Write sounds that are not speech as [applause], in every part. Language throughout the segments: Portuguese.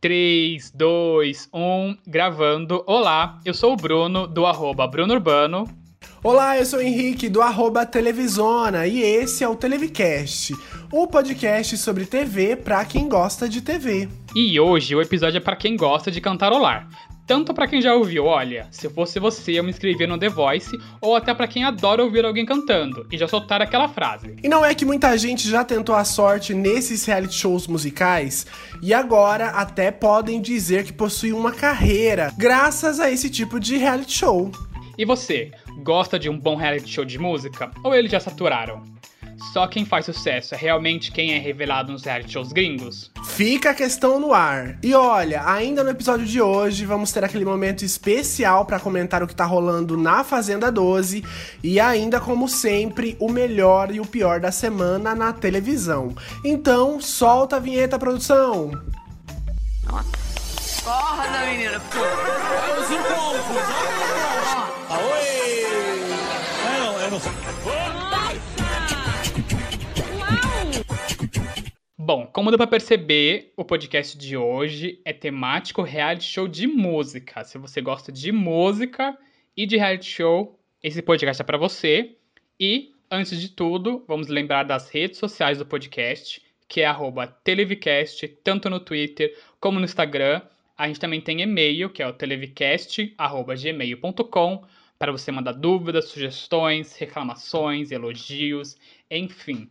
3, 2, 1, gravando. Olá, eu sou o Bruno, do arroba Bruno Urbano. Olá, eu sou o Henrique, do arroba Televisona, e esse é o Televicast, o um podcast sobre TV para quem gosta de TV. E hoje o episódio é para quem gosta de cantarolar. Tanto para quem já ouviu, olha, se fosse você eu me inscrevia no The Voice, ou até para quem adora ouvir alguém cantando e já soltar aquela frase. E não é que muita gente já tentou a sorte nesses reality shows musicais e agora até podem dizer que possuem uma carreira graças a esse tipo de reality show. E você, gosta de um bom reality show de música? Ou eles já saturaram? Só quem faz sucesso é realmente quem é revelado nos reality shows gringos? Fica a questão no ar. E olha, ainda no episódio de hoje vamos ter aquele momento especial para comentar o que tá rolando na Fazenda 12 e ainda como sempre o melhor e o pior da semana na televisão. Então, solta a vinheta, produção. Corda, menina. Os encontros. Aoi! Bom, como deu pra perceber, o podcast de hoje é temático reality show de música. Se você gosta de música e de reality show, esse podcast é para você. E, antes de tudo, vamos lembrar das redes sociais do podcast, que é arroba Televicast, tanto no Twitter como no Instagram. A gente também tem e-mail, que é o televicast.gmail.com, para você mandar dúvidas, sugestões, reclamações, elogios, enfim.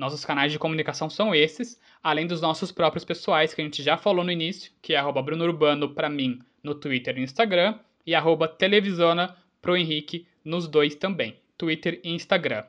Nossos canais de comunicação são esses, além dos nossos próprios pessoais, que a gente já falou no início, que é Bruno Urbano para mim no Twitter e Instagram, e arroba Televisona pro Henrique nos dois também, Twitter e Instagram.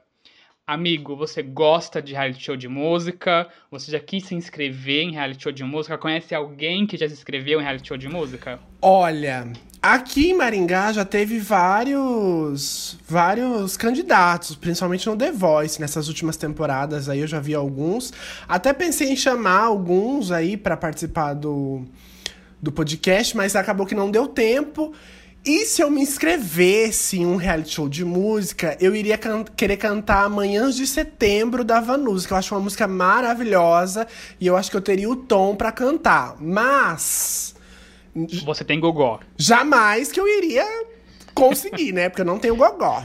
Amigo, você gosta de reality show de música? Você já quis se inscrever em reality show de música? Conhece alguém que já se inscreveu em reality show de música? Olha, aqui em Maringá já teve vários vários candidatos, principalmente no The Voice, nessas últimas temporadas aí eu já vi alguns. Até pensei em chamar alguns aí para participar do do podcast, mas acabou que não deu tempo. E se eu me inscrevesse em um reality show de música, eu iria can querer cantar Manhãs de Setembro da Vanusa, que eu acho uma música maravilhosa e eu acho que eu teria o tom para cantar. Mas. Você tem gogó. Jamais que eu iria conseguir, né? Porque eu não tenho gogó.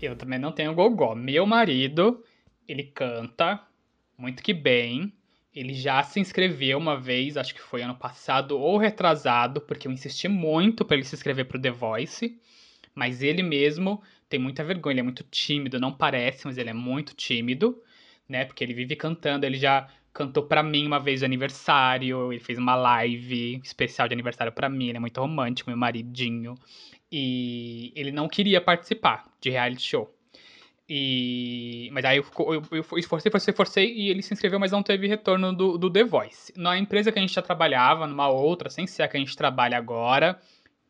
Eu também não tenho gogó. Meu marido, ele canta muito que bem. Ele já se inscreveu uma vez, acho que foi ano passado ou retrasado, porque eu insisti muito para ele se inscrever pro The Voice. Mas ele mesmo tem muita vergonha, ele é muito tímido, não parece, mas ele é muito tímido, né? Porque ele vive cantando, ele já cantou para mim uma vez de aniversário, ele fez uma live especial de aniversário para mim, ele é muito romântico, meu maridinho. E ele não queria participar de reality show. E... Mas aí eu, eu, eu esforcei, forcei, forcei e ele se inscreveu, mas não teve retorno do, do The Voice. Na empresa que a gente já trabalhava, numa outra, sem ser a que a gente trabalha agora,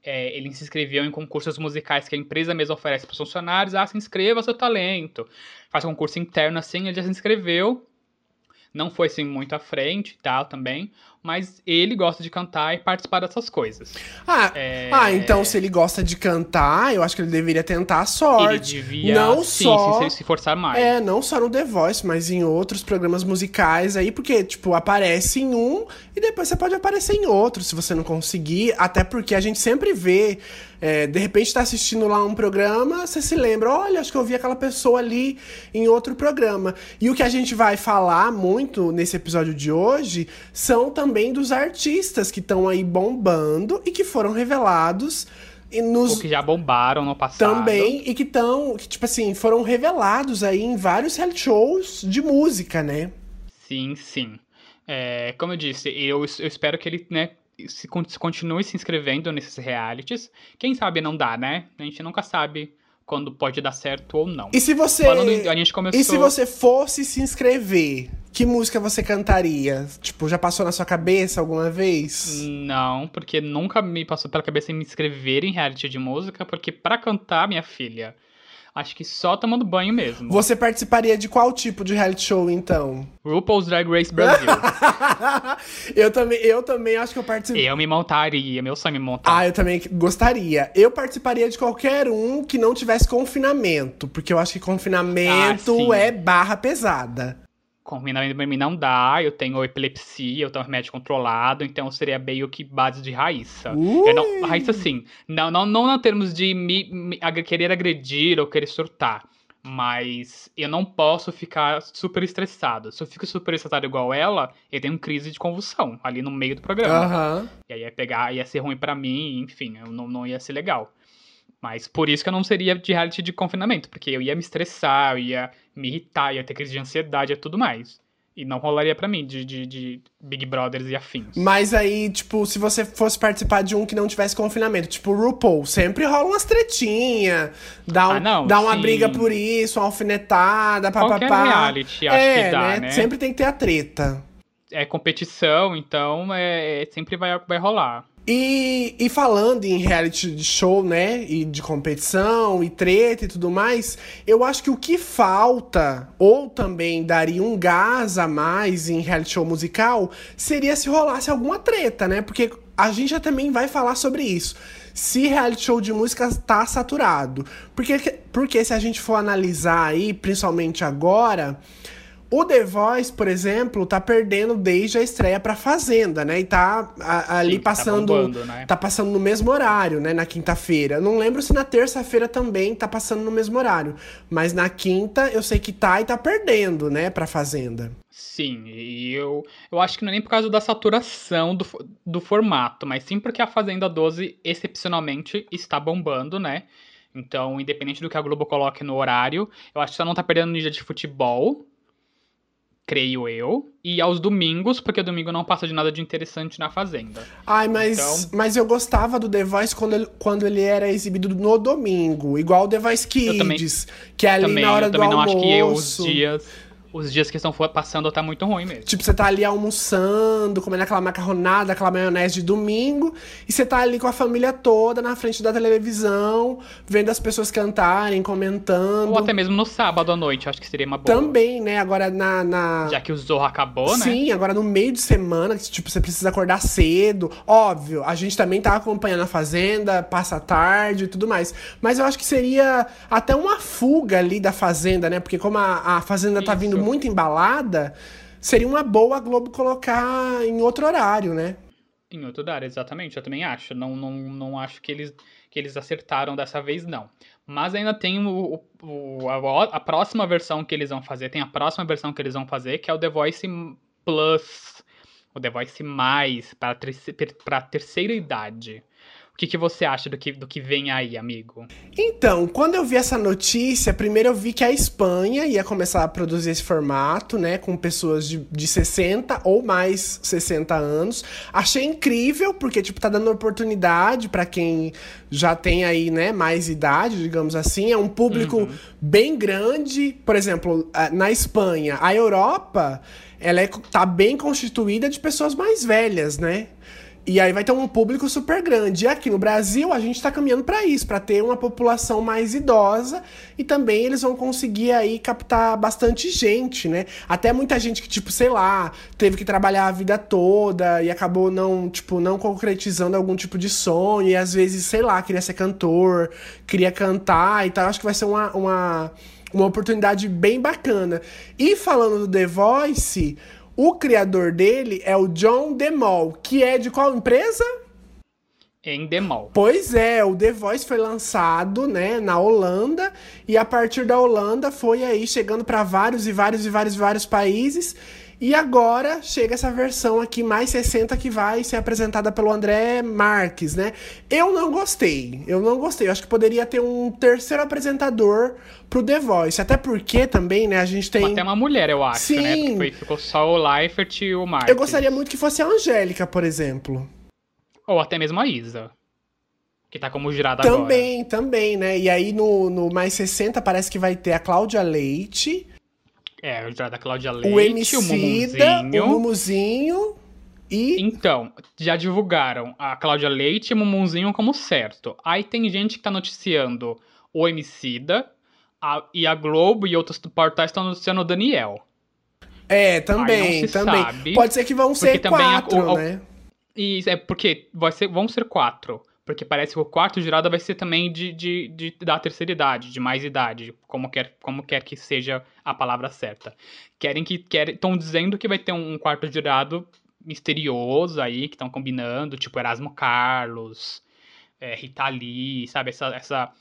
é, ele se inscreveu em concursos musicais que a empresa mesma oferece para os funcionários. Ah, se inscreva seu talento. Faz concurso interno assim, ele já se inscreveu não foi assim muito à frente e tal também, mas ele gosta de cantar e participar dessas coisas. Ah, é... ah, então se ele gosta de cantar, eu acho que ele deveria tentar a sorte. Ele devia não sim, só se, se forçar mais. É, não só no The Voice, mas em outros programas musicais aí, porque tipo aparece em um e depois você pode aparecer em outro se você não conseguir, até porque a gente sempre vê é, de repente tá assistindo lá um programa, você se lembra, olha, acho que eu vi aquela pessoa ali em outro programa. E o que a gente vai falar muito nesse episódio de hoje são também dos artistas que estão aí bombando e que foram revelados nos... Ou que já bombaram no passado. Também, e que estão, que tipo assim, foram revelados aí em vários reality shows de música, né? Sim, sim. É, como eu disse, eu, eu espero que ele, né, se, se continue se inscrevendo nesses realities. Quem sabe não dá, né? A gente nunca sabe quando pode dar certo ou não. E se você Falando, a gente começou... E se você fosse se inscrever, que música você cantaria? Tipo, já passou na sua cabeça alguma vez? Não, porque nunca me passou pela cabeça em me inscrever em reality de música, porque para cantar, minha filha, Acho que só tomando banho mesmo. Você participaria de qual tipo de reality show, então? RuPaul's Drag Race Brasil. [laughs] eu, também, eu também acho que eu participaria. Eu me montaria, meu sonho é me montar. Ah, eu também gostaria. Eu participaria de qualquer um que não tivesse confinamento, porque eu acho que confinamento ah, é barra pesada. Confinamento pra mim não dá, eu tenho epilepsia, eu tenho remédio controlado, então seria meio que base de Raíssa. Eu não, Raíssa, sim. Não, não, não em termos de me, me, querer agredir ou querer surtar. Mas eu não posso ficar super estressado. Se eu fico super estressado igual ela, eu tenho crise de convulsão ali no meio do programa. Uhum. E aí ia pegar, ia ser ruim para mim, enfim, não, não ia ser legal. Mas por isso que eu não seria de reality de confinamento, porque eu ia me estressar, eu ia me irritar, ia ter crise de ansiedade e tudo mais. E não rolaria para mim de, de, de, Big Brothers e afins. Mas aí, tipo, se você fosse participar de um que não tivesse confinamento, tipo o RuPaul, sempre rola umas tretinhas, dá, um, ah, não, dá uma briga por isso, uma alfinetada, papapá. Qualquer reality, acho é, que dá, né? né? Sempre tem que ter a treta. É competição, então é, é sempre vai, vai rolar. E, e falando em reality show, né? E de competição, e treta e tudo mais, eu acho que o que falta, ou também daria um gás a mais em reality show musical, seria se rolasse alguma treta, né? Porque a gente já também vai falar sobre isso. Se reality show de música tá saturado. Porque, porque se a gente for analisar aí, principalmente agora o The Voice, por exemplo, tá perdendo desde a estreia pra Fazenda, né? E tá a, ali Sim, tá passando. Tá, bombando, né? tá, passando no mesmo horário, né? Na quinta-feira. Não lembro se na terça-feira também tá passando no mesmo horário. Mas na quinta eu sei que tá e tá perdendo, né? Pra Fazenda. Sim, e eu, eu acho que não é nem por causa da saturação do, do formato, mas sim porque a Fazenda 12 excepcionalmente está bombando, né? Então, independente do que a Globo coloque no horário, eu acho que só não tá perdendo no dia de futebol, creio eu. E aos domingos, porque domingo não passa de nada de interessante na Fazenda. Ai, mas, então... mas eu gostava do The Voice quando ele, quando ele era exibido no domingo. Igual o The Voice Kids, também, que é ali também, na hora eu do almoço. Eu também não acho que os dias os dias que estão passando tá muito ruim mesmo. Tipo, você tá ali almoçando, comendo aquela macarronada, aquela maionese de domingo, e você tá ali com a família toda na frente da televisão, vendo as pessoas cantarem, comentando. Ou até mesmo no sábado à noite, acho que seria uma boa. Também, né? Agora na. na... Já que o Zorro acabou, né? Sim, agora no meio de semana, que tipo, você precisa acordar cedo. Óbvio, a gente também tá acompanhando a Fazenda, passa tarde e tudo mais. Mas eu acho que seria até uma fuga ali da Fazenda, né? Porque como a, a Fazenda tá Isso. tá vindo muito embalada, seria uma boa a Globo colocar em outro horário, né? Em outro horário, exatamente. Eu também acho. Não, não, não acho que eles, que eles acertaram dessa vez, não. Mas ainda tem o, o, a, a, próxima versão que eles vão fazer. Tem a próxima versão que eles vão fazer, que é o The Voice Plus. O The Voice Mais, para a terceira idade que, que você acha do que, do que vem aí, amigo? Então, quando eu vi essa notícia, primeiro eu vi que a Espanha ia começar a produzir esse formato, né? Com pessoas de, de 60 ou mais 60 anos. Achei incrível, porque, tipo, tá dando oportunidade para quem já tem aí, né, mais idade, digamos assim. É um público uhum. bem grande. Por exemplo, na Espanha, a Europa, ela é, tá bem constituída de pessoas mais velhas, né? E aí vai ter um público super grande. E aqui no Brasil a gente está caminhando para isso, para ter uma população mais idosa e também eles vão conseguir aí captar bastante gente, né? Até muita gente que tipo, sei lá, teve que trabalhar a vida toda e acabou não, tipo, não concretizando algum tipo de sonho e às vezes, sei lá, queria ser cantor, queria cantar e tal. Acho que vai ser uma, uma uma oportunidade bem bacana. E falando do The Voice, o criador dele é o John DeMol, que é de qual empresa? Em Demol. Pois é, o The Voice foi lançado, né, na Holanda e a partir da Holanda foi aí chegando para vários e vários e vários e vários países e agora chega essa versão aqui mais 60 que vai ser apresentada pelo André Marques, né? Eu não gostei. Eu não gostei. Eu acho que poderia ter um terceiro apresentador pro The Voice. Até porque também, né, a gente tem. Até uma mulher, eu acho, né? Sim. né? Porque ficou só o Leifert e o Marques. Eu gostaria muito que fosse a Angélica, por exemplo. Ou até mesmo a Isa. Que tá como jurada também, agora. Também, também, né? E aí no, no Mais 60 parece que vai ter a Cláudia Leite. É, já da Cláudia Leite, o Emicida, o Mumuzinho. E... Então, já divulgaram a Cláudia Leite e o Mumuzinho como certo. Aí tem gente que tá noticiando o Emicida, a, e a Globo e outros portais estão noticiando o Daniel. É, também, também. Sabe, Pode ser que vão ser quatro, a, o, né? Isso, é porque vai ser, vão ser quatro. Porque parece que o quarto jurado vai ser também de, de, de, da terceira idade, de mais idade, como quer, como quer que seja a palavra certa. Querem que estão dizendo que vai ter um quarto jurado misterioso aí, que estão combinando, tipo Erasmo Carlos, é, Rita Lee, sabe? Essa, essa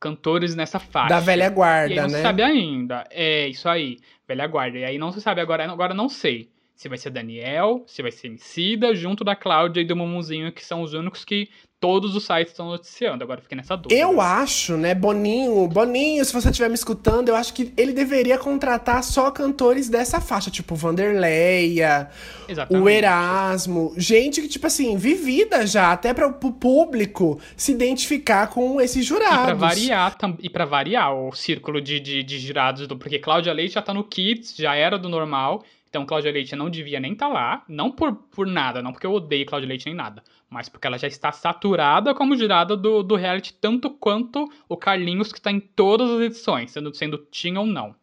cantores nessa faixa. Da velha guarda, e aí não né? se sabe ainda. É, isso aí, velha guarda. E aí não se sabe agora, agora não sei se vai ser Daniel, se vai ser Emicida, junto da Cláudia e do Mumuzinho, que são os únicos que todos os sites estão noticiando. Agora fiquei nessa dúvida. Eu acho, né, Boninho, Boninho, se você estiver me escutando, eu acho que ele deveria contratar só cantores dessa faixa, tipo Vanderleia, Exatamente. o Erasmo, gente que, tipo assim, vivida já, até para o público se identificar com esses jurados. E pra variar, e pra variar o círculo de, de, de jurados, do, porque Cláudia Leite já tá no Kids, já era do normal, então Cláudia Leite não devia nem estar lá, não por, por nada, não porque eu odeio Cláudia Leite nem nada, mas porque ela já está saturada como jurada do, do reality, tanto quanto o Carlinhos, que está em todas as edições, sendo, sendo Tim ou não.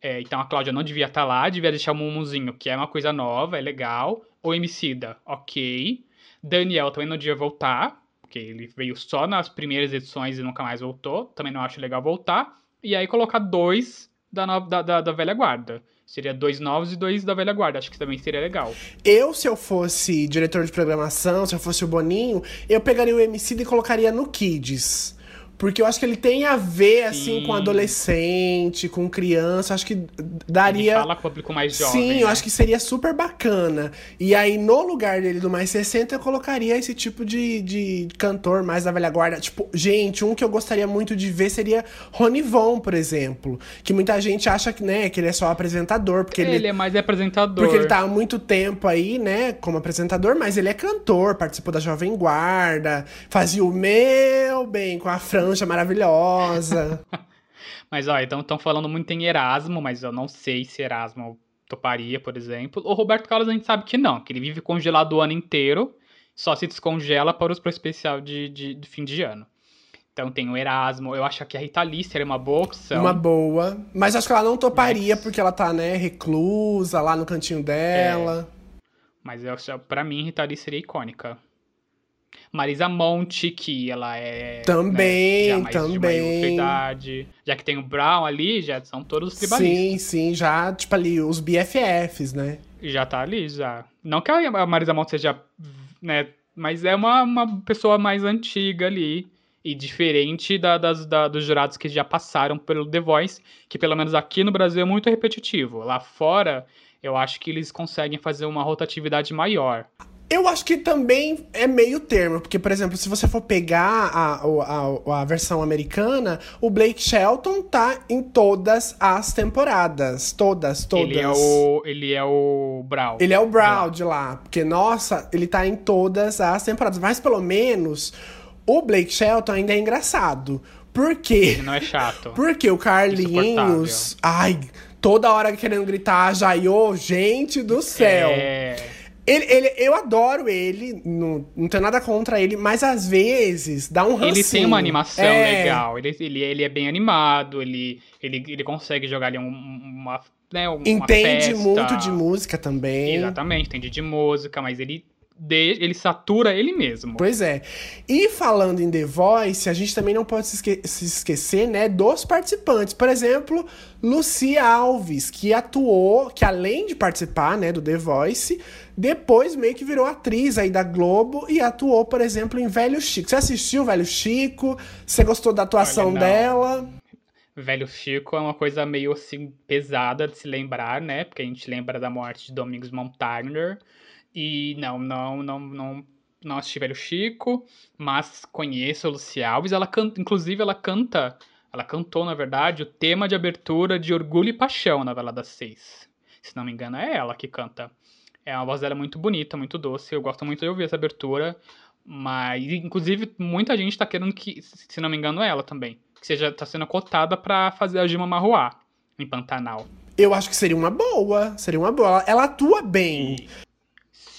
É, então a Cláudia não devia estar lá, devia deixar o Mumuzinho, que é uma coisa nova, é legal. O Emicida, ok. Daniel também não devia voltar, porque ele veio só nas primeiras edições e nunca mais voltou. Também não acho legal voltar. E aí colocar dois da, da, da, da velha guarda. Seria dois novos e dois da velha guarda. Acho que também seria legal. Eu, se eu fosse diretor de programação, se eu fosse o Boninho, eu pegaria o MC e colocaria no Kids. Porque eu acho que ele tem a ver, assim, Sim. com adolescente, com criança. Acho que Ele daria. fala com o público mais jovem. Sim, eu né? acho que seria super bacana. E aí, no lugar dele do mais 60, eu colocaria esse tipo de, de cantor mais da velha guarda. Tipo, gente, um que eu gostaria muito de ver seria Ronivon, por exemplo. Que muita gente acha que, né, que ele é só apresentador, porque Ele, ele, é mais apresentador. porque ele tá há muito tempo aí, né, como apresentador, mas ele é cantor, participou da Jovem Guarda, fazia o meu bem com a franja maravilhosa. [laughs] Mas, ó, então estão falando muito em Erasmo, mas eu não sei se Erasmo toparia, por exemplo. O Roberto Carlos a gente sabe que não, que ele vive congelado o ano inteiro, só se descongela para os pro especial de, de, de fim de ano. Então tem o Erasmo, eu acho que a Rita Lee seria uma boa opção. Uma boa. Mas acho que ela não toparia, Mas- porque ela tá, né, reclusa lá no cantinho dela. Mas eu, pra mim, Rita Lee seria icônica. Marisa Monte, que ela é. Também, né, também. idade. Já que tem o Brown ali, já são todos os tribalistas. Sim, sim, já, tipo ali, os BFFs, né? Já tá ali, já. Não que a Marisa Monte seja, né, mas é uma, uma pessoa mais antiga ali. E diferente da- das, da- dos jurados que já passaram pelo The Voice, que pelo menos aqui no Brasil é muito repetitivo. Lá fora, eu acho que eles conseguem fazer uma rotatividade maior. Eu acho que também é meio termo, porque, por exemplo, se você for pegar a, a, a versão americana, o Blake Shelton tá em todas as temporadas. Todas, todas. Ele é o, ele é o Brown. Ele é o Brown de lá. Porque, nossa, ele tá em todas as temporadas. Mas pelo menos o Blake Shelton ainda é engraçado. Por quê? Ele não é chato. Porque o Carlinhos. Ai, toda hora querendo gritar, Jaiô, gente do céu. É... Ele, ele, eu adoro ele, não, não tenho nada contra ele, mas às vezes dá um rancinho. Ele tem uma animação É. legal. Ele, ele, ele é bem animado, ele, ele, ele consegue jogar ali um- uma. Né, uma Entende festa. muito de música também. Exatamente, entende de música, mas ele, de, ele satura ele mesmo. Pois é. E falando em The Voice, a gente também não pode se, esque- se esquecer, né, dos participantes. Por exemplo, Lucy Alves, que atuou, que além de participar, né, do The Voice, depois meio que virou atriz aí da Globo e atuou, por exemplo, em Velho Chico. Você assistiu Velho Chico? Você gostou da atuação Olha, dela? Velho Chico é uma coisa meio assim pesada de se lembrar, né? Porque a gente lembra da morte de Domingos Montaner. E não, não, não, não, não assisti Velho Chico, mas conheço a Lucy Alves. Ela canta, inclusive, ela canta, ela cantou, na verdade, o tema de abertura de Orgulho e Paixão na Vela das Seis. Se não me engano, é ela que canta. É uma voz dela muito bonita, muito doce. Eu gosto muito de ouvir essa abertura. Mas, inclusive, muita gente tá querendo que, se não me engano, é ela também. Que seja, tá sendo cotada pra fazer a Gilma Marruá em Pantanal. Eu acho que seria uma boa. Seria uma boa. Ela, ela atua bem.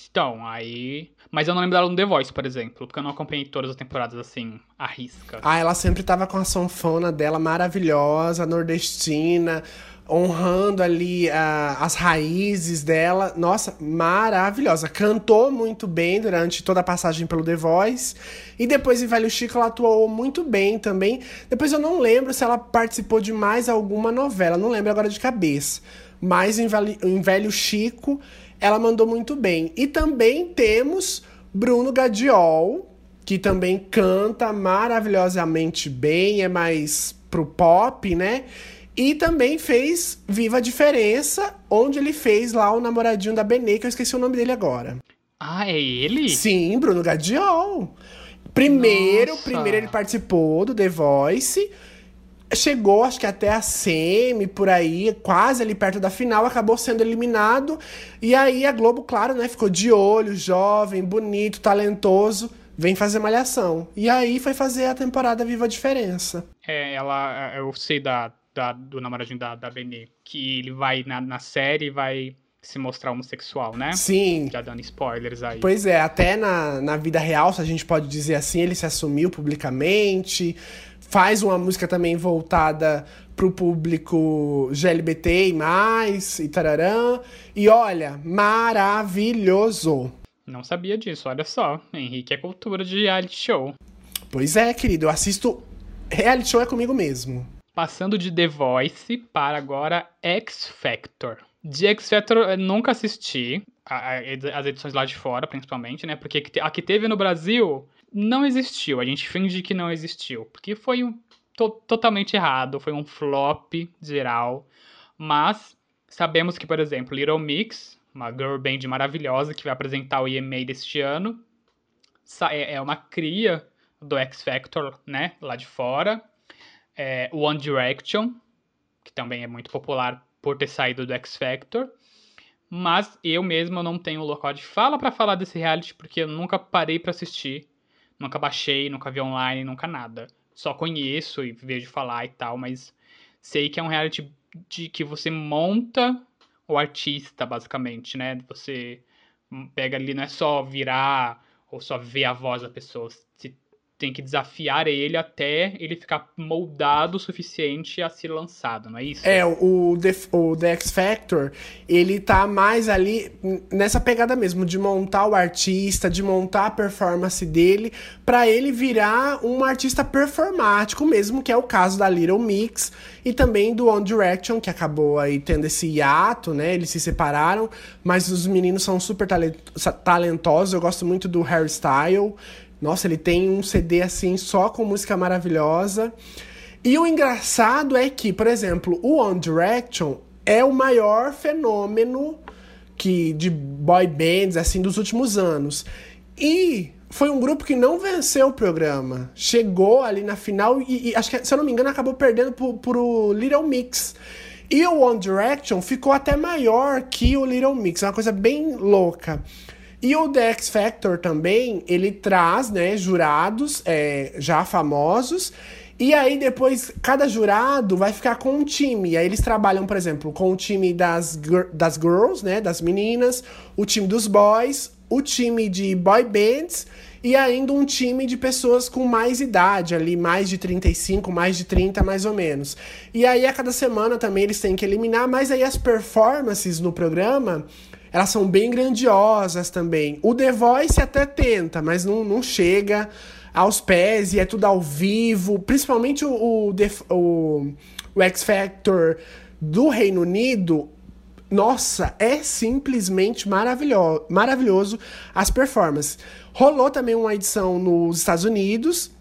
Então, aí. Mas eu não lembro dela no The Voice, por exemplo, porque eu não acompanhei todas as temporadas assim, à risca. Ah, ela sempre tava com a sanfona dela maravilhosa, nordestina, honrando ali uh, as raízes dela. Nossa, maravilhosa. Cantou muito bem durante toda a passagem pelo The Voice. E depois em Velho Chico ela atuou muito bem também. Depois eu não lembro se ela participou de mais alguma novela, não lembro agora de cabeça. Mas em Velho, em Velho Chico ela mandou muito bem. E também temos Bruno Gadiol, que também canta maravilhosamente bem, é mais pro pop, né? E também fez Viva a Diferença, onde ele fez lá o namoradinho da Benê, que eu esqueci o nome dele agora. Ah, é ele? Sim, Bruno Gadiol. Primeiro, Nossa. primeiro ele participou do The Voice chegou, acho que até a semi, por aí, quase ali perto da final, acabou sendo eliminado. E aí a Globo, claro, né, ficou de olho, jovem, bonito, talentoso, vem fazer malhação. E aí foi fazer a temporada Viva a Diferença. É, ela, eu sei da, da do namoradinho da, da Benê, que ele vai na, na série, vai se mostrar homossexual, né? Sim. Já dando spoilers aí. Pois é, até na, na vida real, se a gente pode dizer assim, ele se assumiu publicamente faz uma música também voltada pro público GLBT e mais, e tararã. E olha, maravilhoso. Não sabia disso, olha só. Henrique é cultura de reality show. Pois é, querido, eu assisto. Reality show é comigo mesmo. Passando de The Voice para agora X Factor. De X Factor eu nunca assisti, as edições lá de fora, principalmente, né? Porque a que teve no Brasil não existiu. A gente finge que não existiu. Porque foi um, to totalmente errado. Foi um flop geral. Mas sabemos que, por exemplo, Little Mix, uma girl band maravilhosa que vai apresentar o EMA deste ano, é, é uma cria do X Factor, né? Lá de fora. É, One Direction, que também é muito popular por ter saído do X Factor. Mas eu mesmo não tenho local de fala para falar desse reality porque eu nunca parei para assistir. Nunca baixei, nunca vi online, nunca nada. Só conheço e vejo falar e tal, mas sei que é um reality de que você monta o artista, basicamente, né? Você pega ali, não é só virar ou só ver a voz da pessoa. Tem que desafiar ele até ele ficar moldado o suficiente a ser lançado, não é isso? É, o The, o The X Factor, ele tá mais ali nessa pegada mesmo, de montar o artista, de montar a performance dele, para ele virar um artista performático mesmo, que é o caso da Little Mix e também do One Direction, que acabou aí tendo esse hiato, né? Eles se separaram, mas os meninos são super talentosos, eu gosto muito do hairstyle, nossa, ele tem um CD assim só com música maravilhosa. E o engraçado é que, por exemplo, o One Direction é o maior fenômeno que de boy bands assim dos últimos anos. E foi um grupo que não venceu o programa. Chegou ali na final e, e acho que, se eu não me engano, acabou perdendo por, por o Little Mix. E o One Direction ficou até maior que o Little Mix. É uma coisa bem louca. E o The X Factor também, ele traz, né, jurados é, já famosos. E aí depois, cada jurado vai ficar com um time. E aí eles trabalham, por exemplo, com o time das, das girls, né, das meninas, o time dos boys, o time de boy bands e ainda um time de pessoas com mais idade, ali, mais de 35, mais de 30, mais ou menos. E aí a cada semana também eles têm que eliminar, mas aí as performances no programa elas são bem grandiosas também. O The Voice até tenta, mas não, não chega aos pés e é tudo ao vivo. Principalmente o, o, o, o X Factor do Reino Unido. Nossa, é simplesmente maravilhoso, maravilhoso as performances. Rolou também uma edição nos Estados Unidos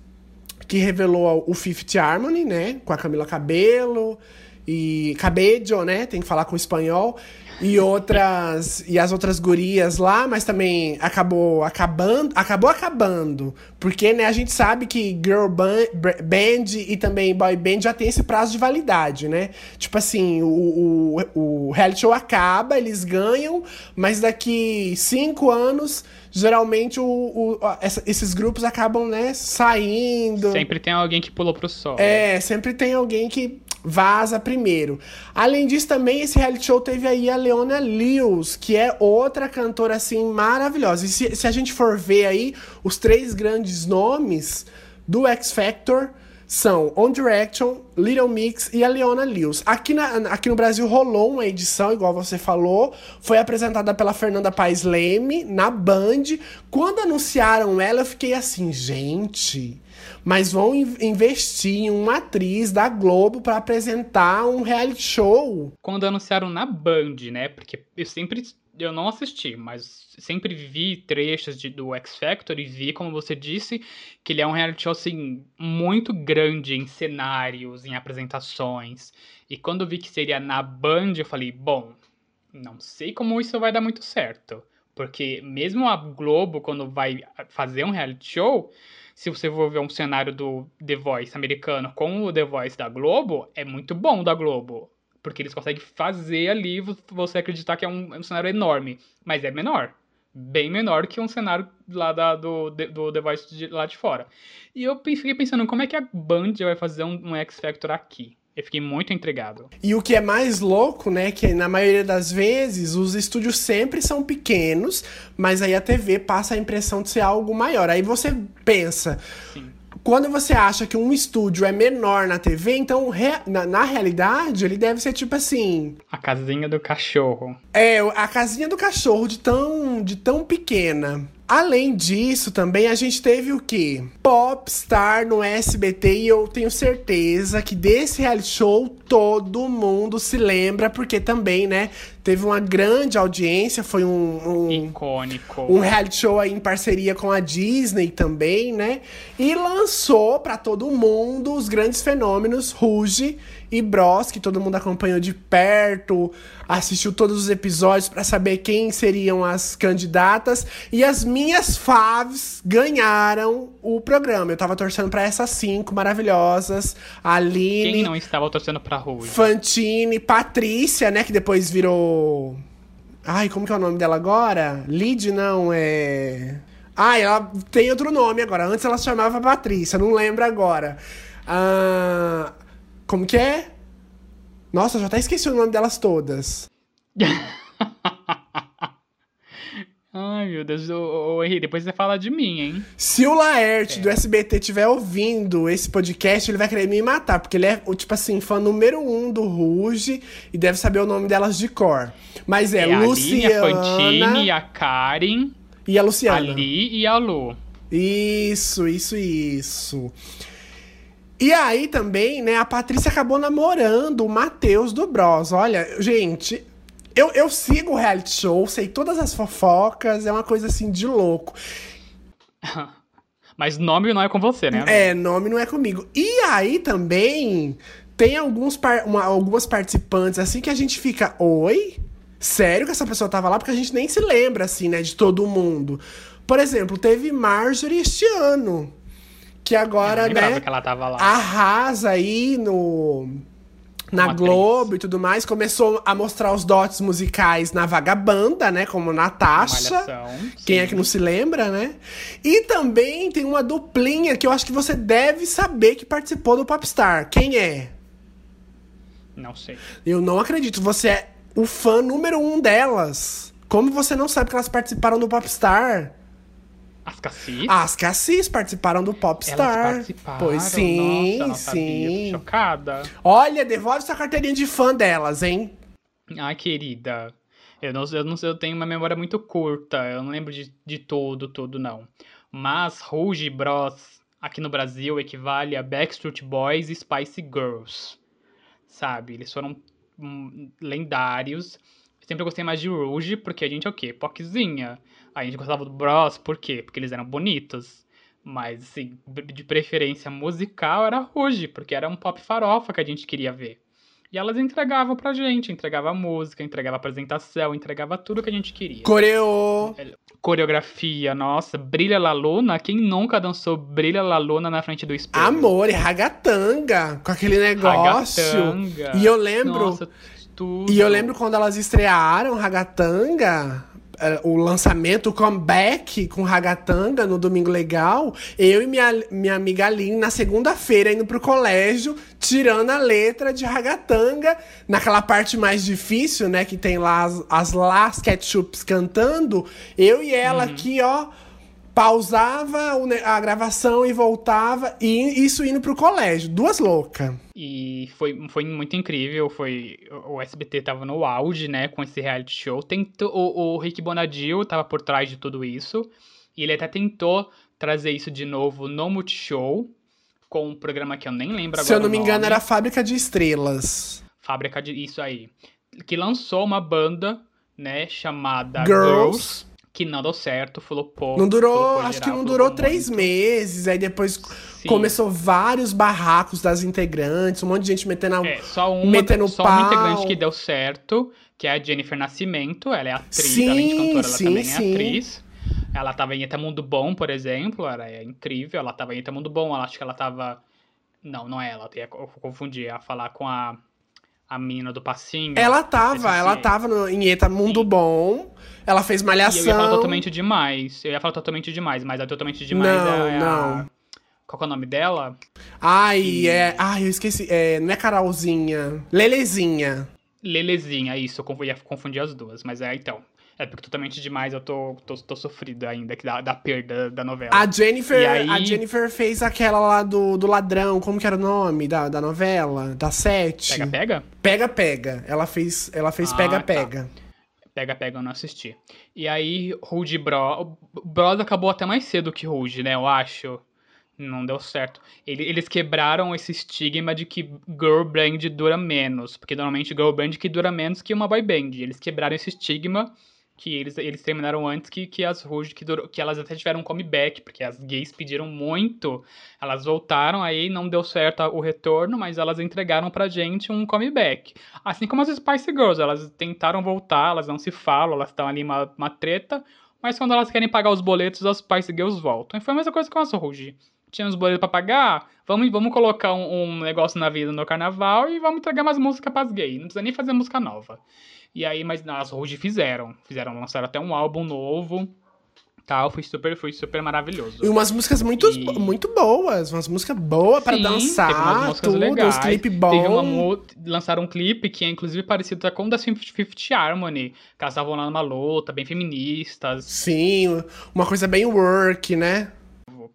que revelou o Fifth Harmony, né? Com a Camila Cabello e Cabello, né? Tem que falar com o espanhol e outras e as outras gurias lá, mas também acabou acabando, acabou acabando, porque né, a gente sabe que girl band, band e também boy band já tem esse prazo de validade, né? Tipo assim, o, o, o reality show acaba, eles ganham, mas daqui cinco anos geralmente o, o, essa, esses grupos acabam, né, saindo. Sempre tem alguém que pulou pro sol. É, sempre tem alguém que vaza primeiro. Além disso, também esse reality show teve aí a Leona Lewis, que é outra cantora assim maravilhosa. E se, se a gente for ver aí os três grandes nomes do X Factor são On Direction, Little Mix e a Leona Lewis. Aqui, na, aqui no Brasil rolou uma edição, igual você falou, foi apresentada pela Fernanda Paes Leme na Band. Quando anunciaram ela, eu fiquei assim, gente, mas vão investir em uma atriz da Globo para apresentar um reality show. Quando anunciaram na Band, né? Porque eu sempre eu não assisti, mas sempre vi trechos de, do X Factor e vi, como você disse, que ele é um reality show assim, muito grande em cenários, em apresentações. E quando eu vi que seria na Band, eu falei, bom, não sei como isso vai dar muito certo. Porque mesmo a Globo, quando vai fazer um reality show, se você for ver um cenário do The Voice americano com o The Voice da Globo, é muito bom da Globo. Porque eles conseguem fazer ali você acreditar que é um, é um cenário enorme. Mas é menor. Bem menor que um cenário lá da, do, do device de, lá de fora. E eu fiquei pensando, como é que a Band vai fazer um, um X Factor aqui? Eu fiquei muito intrigado. E o que é mais louco, né, que na maioria das vezes os estúdios sempre são pequenos, mas aí a TV passa a impressão de ser algo maior. Aí você pensa, Sim quando você acha que um estúdio é menor na TV, então na, na, realidade ele deve ser tipo assim. A casinha do cachorro. É, a casinha do cachorro de tão, de tão pequena. Além disso, também a gente teve o quê? Popstar no SBT e eu tenho certeza que desse reality show todo mundo se lembra, porque também, né, teve uma grande audiência, foi um, um icônico. Um reality show aí em parceria com a Disney também, né? E lançou para todo mundo os grandes fenômenos Ruge e Bros, que todo mundo acompanhou de perto, assistiu todos os episódios para saber quem seriam as candidatas. E as minhas faves ganharam o programa. Eu tava torcendo para essas cinco maravilhosas. Aline. Quem não estava torcendo pra Ruge? Fantine, Patrícia, né? Que depois virou. Ai, como que é o nome dela agora? Lid, não, é. Ah, ela tem outro nome agora. Antes ela se chamava Patrícia, não lembro agora. Ah, como que é? Nossa, já até esqueci o nome delas todas. [laughs] Ai, meu Deus, ô, ô, Henrique, depois você fala de mim, hein? Se o Laerte é. do SBT estiver ouvindo esse podcast, ele vai querer me matar, porque ele é, tipo assim, fã número um do Ruge e deve saber o nome delas de cor. Mas é, é Luciana... A Fantine, a Karen... E a Luciana. A Li e a Lu. Isso, isso, isso. E aí também, né, a Patrícia acabou namorando o Matheus do Bros. Olha, gente, eu, eu sigo o reality show, sei todas as fofocas, é uma coisa assim de louco. [laughs] Mas nome não é com você, né? É, nome não é comigo. E aí também tem alguns par uma, algumas participantes assim que a gente fica, oi? Sério que essa pessoa tava lá? Porque a gente nem se lembra, assim, né, de todo mundo. Por exemplo, teve Marjorie este ano que agora, né, que ela tava lá. arrasa aí no na Globo e tudo mais, começou a mostrar os dotes musicais na Vagabanda, né? Como Natasha. Malhação, quem é que não se lembra, né? E também tem uma duplinha que eu acho que você deve saber que participou do Popstar. Quem é? Não sei. Eu não acredito. Você é o fã número um delas. Como você não sabe que elas participaram do Popstar? As Cassis? As Cassis participaram do Popstar. Elas participaram? Pois sim, Nossa, sim. Chocada. Olha, devolve sua carteirinha de fã delas, hein? Ai, querida. Eu não, eu não sei, eu tenho uma memória muito curta. Eu não lembro de, de tudo, tudo, não. Mas Rouge Bros aqui no Brasil equivale a Backstreet Boys e Spice Girls. Sabe? Eles foram hum, lendários. sempre gostei mais de Rouge, porque a gente é o quê? Pockzinha. A gente gostava do Bros, por quê? Porque eles eram bonitos. Mas, assim, de preferência musical era Ruge, porque era um pop farofa que a gente queria ver. E elas entregavam pra gente, entregava música, entregava apresentação, entregava tudo que a gente queria. Coreo! Coreografia, nossa, Brilha La Luna, quem nunca dançou Brilha La Luna na frente do espelho? Amor, e ragatanga, com aquele negócio. Ragatanga. E eu lembro... Nossa, tudo. E eu lembro quando elas estrearam Ragatanga, o lançamento, o comeback com Ragatanga no Domingo Legal, eu e minha, minha amiga Aline, na segunda-feira, indo pro colégio, tirando a letra de Ragatanga, naquela parte mais difícil, né, que tem lá as, as Las Ketchups cantando, eu e ela uhum. aqui, ó pausava a gravação e voltava, e isso indo pro colégio. Duas loucas. E foi, foi muito incrível, foi... O SBT tava no auge, né, com esse reality show. Tentou, o, o Rick Bonadio tava por trás de tudo isso, e ele até tentou trazer isso de novo no Multishow, com um programa que eu nem lembro agora Se eu não me engano, era Fábrica de Estrelas. Fábrica de... Isso aí. Que lançou uma banda, né, chamada Girls. Girls que não deu certo, flopou. Não durou, flopou acho geral, que não durou três muito. meses, aí depois Sim. começou vários barracos das integrantes, um monte de gente metendo a, é, só uma, metendo só pau. uma integrante que deu certo, que é a Jennifer Nascimento, ela é atriz, sim, além de cantora, ela sim, também sim. é atriz. Ela tava em Até Mundo Bom, por exemplo, ela é incrível, ela tava em Até Mundo Bom, ela acho que ela tava... Não, não é ela, eu confundi, a falar com a a mina do passinho. Ela tava, ela tava no, em Eta Mundo Sim. Bom. Ela fez malhação. E eu ia falar totalmente demais. Eu ia falar totalmente demais, mas a totalmente demais não, é não. A... Qual é o nome dela? Ai, e... é. Ai, eu esqueci. É, não é Carolzinha. Lelezinha. Lelezinha, isso. Eu ia confundir as duas. Mas é, então. É porque totalmente demais eu tô, tô, tô sofrido ainda da, da perda da novela. A Jennifer, aí... a Jennifer fez aquela lá do, do ladrão, como que era o nome da, da novela? Da sete. Pega, pega? Pega, pega. Ela fez, ela fez ah, pega, tá. pega. Pega, pega, eu não assisti. E aí, Rude Bro. Bros acabou até mais cedo que Rude, né? Eu acho. Não deu certo. Eles quebraram esse estigma de que girl band dura menos. Porque normalmente girl band que dura menos que uma boy band. Eles quebraram esse estigma que eles, eles terminaram antes que, que as Rouge, que, que elas até tiveram um comeback, porque as gays pediram muito, elas voltaram, aí não deu certo o retorno, mas elas entregaram pra gente um comeback. Assim como as Spice Girls, elas tentaram voltar, elas não se falam, elas estão ali uma, uma treta, mas quando elas querem pagar os boletos, as Spice Girls voltam. E foi a mesma coisa com as Rouge. Tinha os boletos pra pagar, vamos, vamos colocar um, um negócio na vida no carnaval e vamos entregar mais música pras gays, não precisa nem fazer música nova. E aí, mas as Rouge fizeram. Fizeram, lançaram até um álbum novo. Tal, foi super, foi super maravilhoso. E umas músicas muito, e... muito boas, umas músicas boas para dançar, teve umas músicas tudo, legais. uns clipes bons. Lançaram um clipe que é inclusive parecido com o da Fifth Harmony, que elas estavam lá numa luta, bem feministas. Sim, uma coisa bem work, né?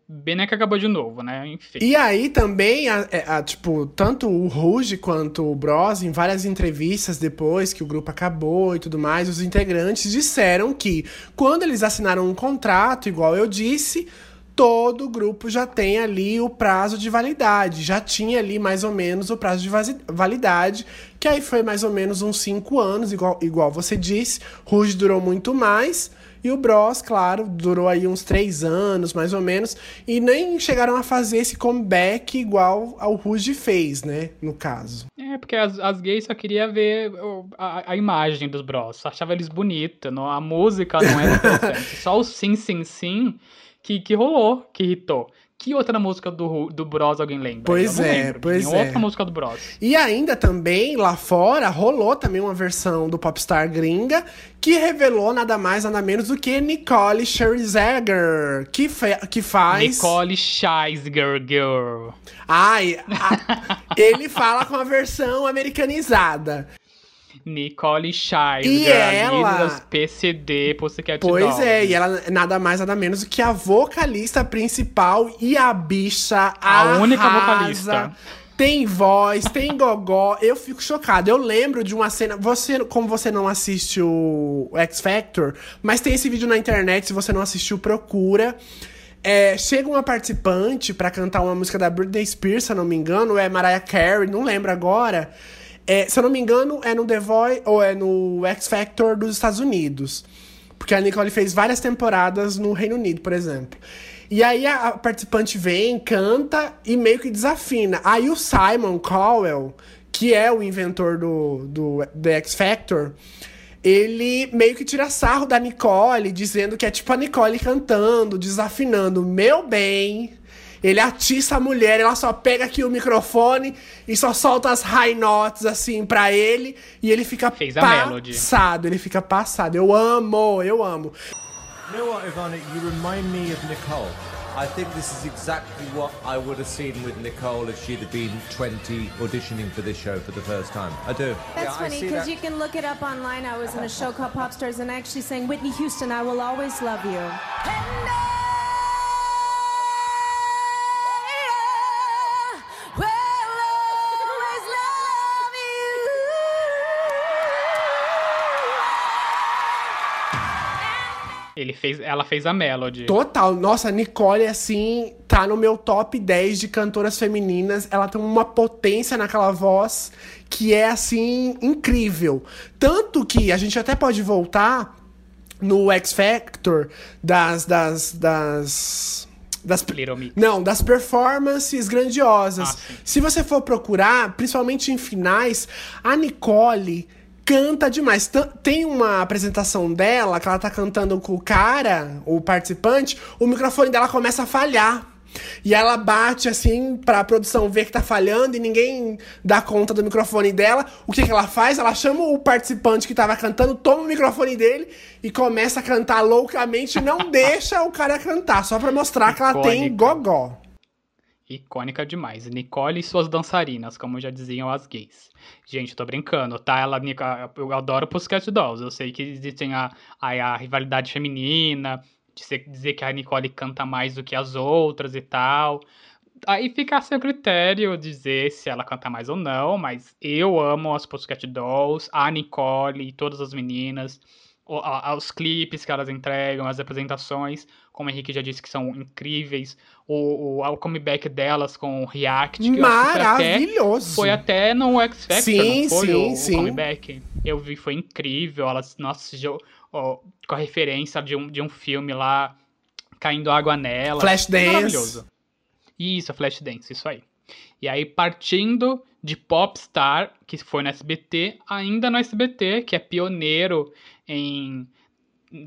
Beneca acabou de novo, né? Enfim. E aí também, a, é, a, tipo, tanto o Ruge quanto o Bros, em várias entrevistas depois que o grupo acabou e tudo mais, os integrantes disseram que quando eles assinaram um contrato, igual eu disse, todo grupo já tem ali o prazo de validade. Já tinha ali mais ou menos o prazo de validade, que aí foi mais ou menos uns cinco anos, igual, igual você disse. Ruge durou muito mais. E o Bros, claro, durou aí uns três anos, mais ou menos, e nem chegaram a fazer esse comeback igual ao Ruge fez, né, no caso. É, porque as, as gays só queriam ver a, a imagem dos Bros, achava eles bonitos, não, a música não era [laughs] interessante, só o sim, sim, sim que, que rolou, que irritou. Que outra música do, do Bros alguém lembra? Pois é, lembro. pois é. outra música do Bros. E ainda também, lá fora, rolou também uma versão do Popstar gringa que revelou nada mais, nada menos do que Nicole Scherzinger, que, que faz... Nicole Scherzinger, girl. Ai, a... ele fala com a versão americanizada. Nicole Shive, e ela... PCD, Pussycat Pois Dolls. é, e ela é nada mais, nada menos do que a vocalista principal e a bicha A arrasa. única vocalista. Tem voz, tem gogó. Eu fico chocada. Eu lembro de uma cena. Você, como você não assiste o X Factor, mas tem esse vídeo na internet. Se você não assistiu, procura. É, chega uma participante para cantar uma música da Britney Spears, se eu não me engano, é Mariah Carey, não lembro agora. É, se eu não me engano, é no The Voice ou é no X Factor dos Estados Unidos. Porque a Nicole fez várias temporadas no Reino Unido, por exemplo. E aí a, participante vem, canta e meio que desafina. Aí o Simon Cowell, que é o inventor do, do, do X Factor, ele meio que tira sarro da Nicole, dizendo que é tipo a Nicole cantando, desafinando. Meu bem, Ele atiça a mulher, ela só pega aqui o microfone e só solta as high notes assim pra ele e ele fica Fez a passado, ele fica passado. Eu amo, eu amo. You know what, Ivana, you remind me of Nicole. I think this is exactly what I would have seen with Nicole if she'd have been 20 auditioning for this show for the first time. I do. That's Yeah, funny because that. you can look it up online. I was in a show called Pop Stars and I actually sang Whitney Houston, I Will Always Love You. Ele fez, ela fez a Melody. Total. Nossa, a Nicole, assim, tá no meu top 10 de cantoras femininas. Ela tem uma potência naquela voz que é, assim, incrível. Tanto que a gente até pode voltar no X Factor das. das. das. das não, das performances grandiosas. Ah. Se você for procurar, principalmente em finais, a Nicole canta demais. Tem uma apresentação dela que ela tá cantando com o cara, o participante, o microfone dela começa a falhar. E ela bate assim pra produção ver que tá falhando e ninguém dá conta do microfone dela. O que, que ela faz? Ela chama o participante que tava cantando, toma o microfone dele e começa a cantar loucamente não [laughs] deixa o cara cantar, só pra mostrar que ela tem gogó. Icônica demais. Nicole e suas dançarinas, como já diziam as gays. Gente, eu tô brincando, tá? Ela, eu adoro Pussycat Dolls. Eu sei que existem a, a, a rivalidade feminina, dizer, dizer que a Nicole canta mais do que as outras e tal. Aí fica a seu critério dizer se ela canta mais ou não, mas eu amo as Pussycat Dolls, a Nicole e todas as meninas, os clipes que elas entregam, as apresentações, como o Henrique já disse, que são incríveis, o, o, o comeback delas com o React, que foi até, Maravilhoso. foi até no X Factor, Sim, não foi sim, o, sim. o comeback? Eu vi, foi incrível, elas, nossa, jo- ó, com a referência de um, de um filme lá, caindo água nela. Flashdance. Maravilhoso. Isso, Flashdance, isso aí. E aí, partindo de Popstar, que foi no SBT, ainda no SBT, que é pioneiro em.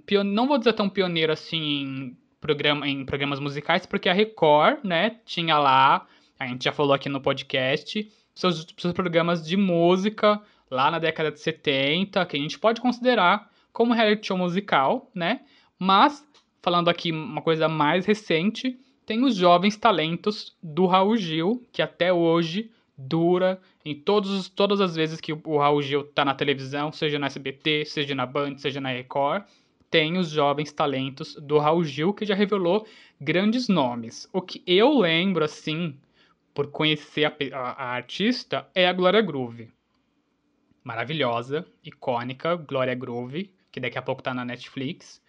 pio- Não vou dizer tão pioneiro assim em, programa, em programas musicais, porque a Record, né, tinha lá, a gente já falou aqui no podcast, seus, seus programas de música lá na década de 70, que a gente pode considerar como reality show musical, né? Mas, falando aqui uma coisa mais recente, tem os jovens talentos do Raul Gil, que até hoje dura em todos, os- todas as vezes que o Raul Gil tá na televisão, seja na SBT, seja na Band, seja na Record, tem os jovens talentos do Raul Gil, que já revelou grandes nomes. O que eu lembro, assim, por conhecer a, a- a artista, é a Glória Groove. Maravilhosa, icônica, Glória Groove, que daqui a pouco tá na Netflix.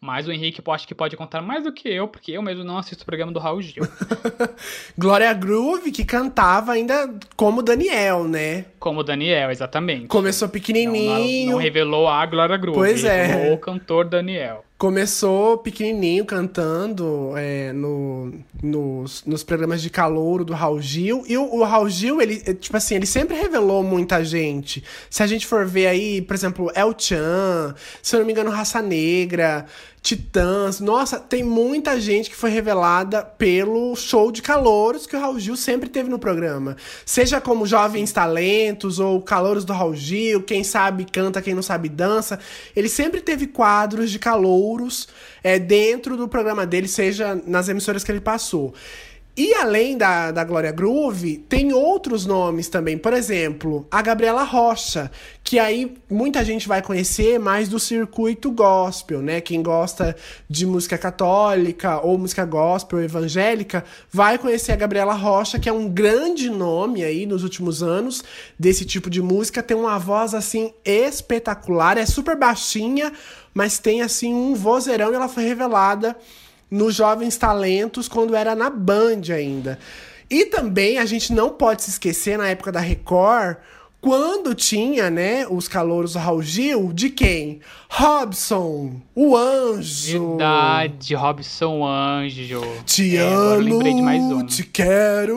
Mas o Henrique acho que pode contar mais do que eu, porque eu mesmo não assisto o programa do Raul Gil. [laughs] Glória Groove, que cantava ainda como Daniel, né? Como o Daniel, exatamente. Começou pequenininho. não, não revelou a Glória Groove. Pois é. O cantor Daniel. Começou pequenininho cantando é, no, nos, nos programas de calouro do Raul Gil. E o, o Raul Gil, ele, é, tipo assim, ele sempre revelou muita gente. Se a gente for ver aí, por exemplo, El Chan, se eu não me engano, Raça Negra, Titãs. Nossa, tem muita gente que foi revelada pelo show de calouros que o Raul Gil sempre teve no programa. Seja como Jovens Talentos ou Calouros do Raul Gil, quem sabe canta, quem não sabe dança. Ele sempre teve quadros de calouros é, dentro do programa dele, seja nas emissoras que ele passou. E além da, da Glória Groove, tem outros nomes também. Por exemplo, a Gabriela Rocha, que aí muita gente vai conhecer mais do circuito gospel, né? Quem gosta de música católica ou música gospel evangélica vai conhecer a Gabriela Rocha, que é um grande nome aí nos últimos anos desse tipo de música. Tem uma voz assim espetacular, é super baixinha, mas tem assim um vozeirão e ela foi revelada nos Jovens Talentos quando era na Band ainda. E também a gente não pode se esquecer na época da Record, quando tinha, né, os calouros do Raul Gil, de quem? Robson, o Anjo. Verdade, Robson Anjo. Te É, amo, lembrei de mais um. te quero.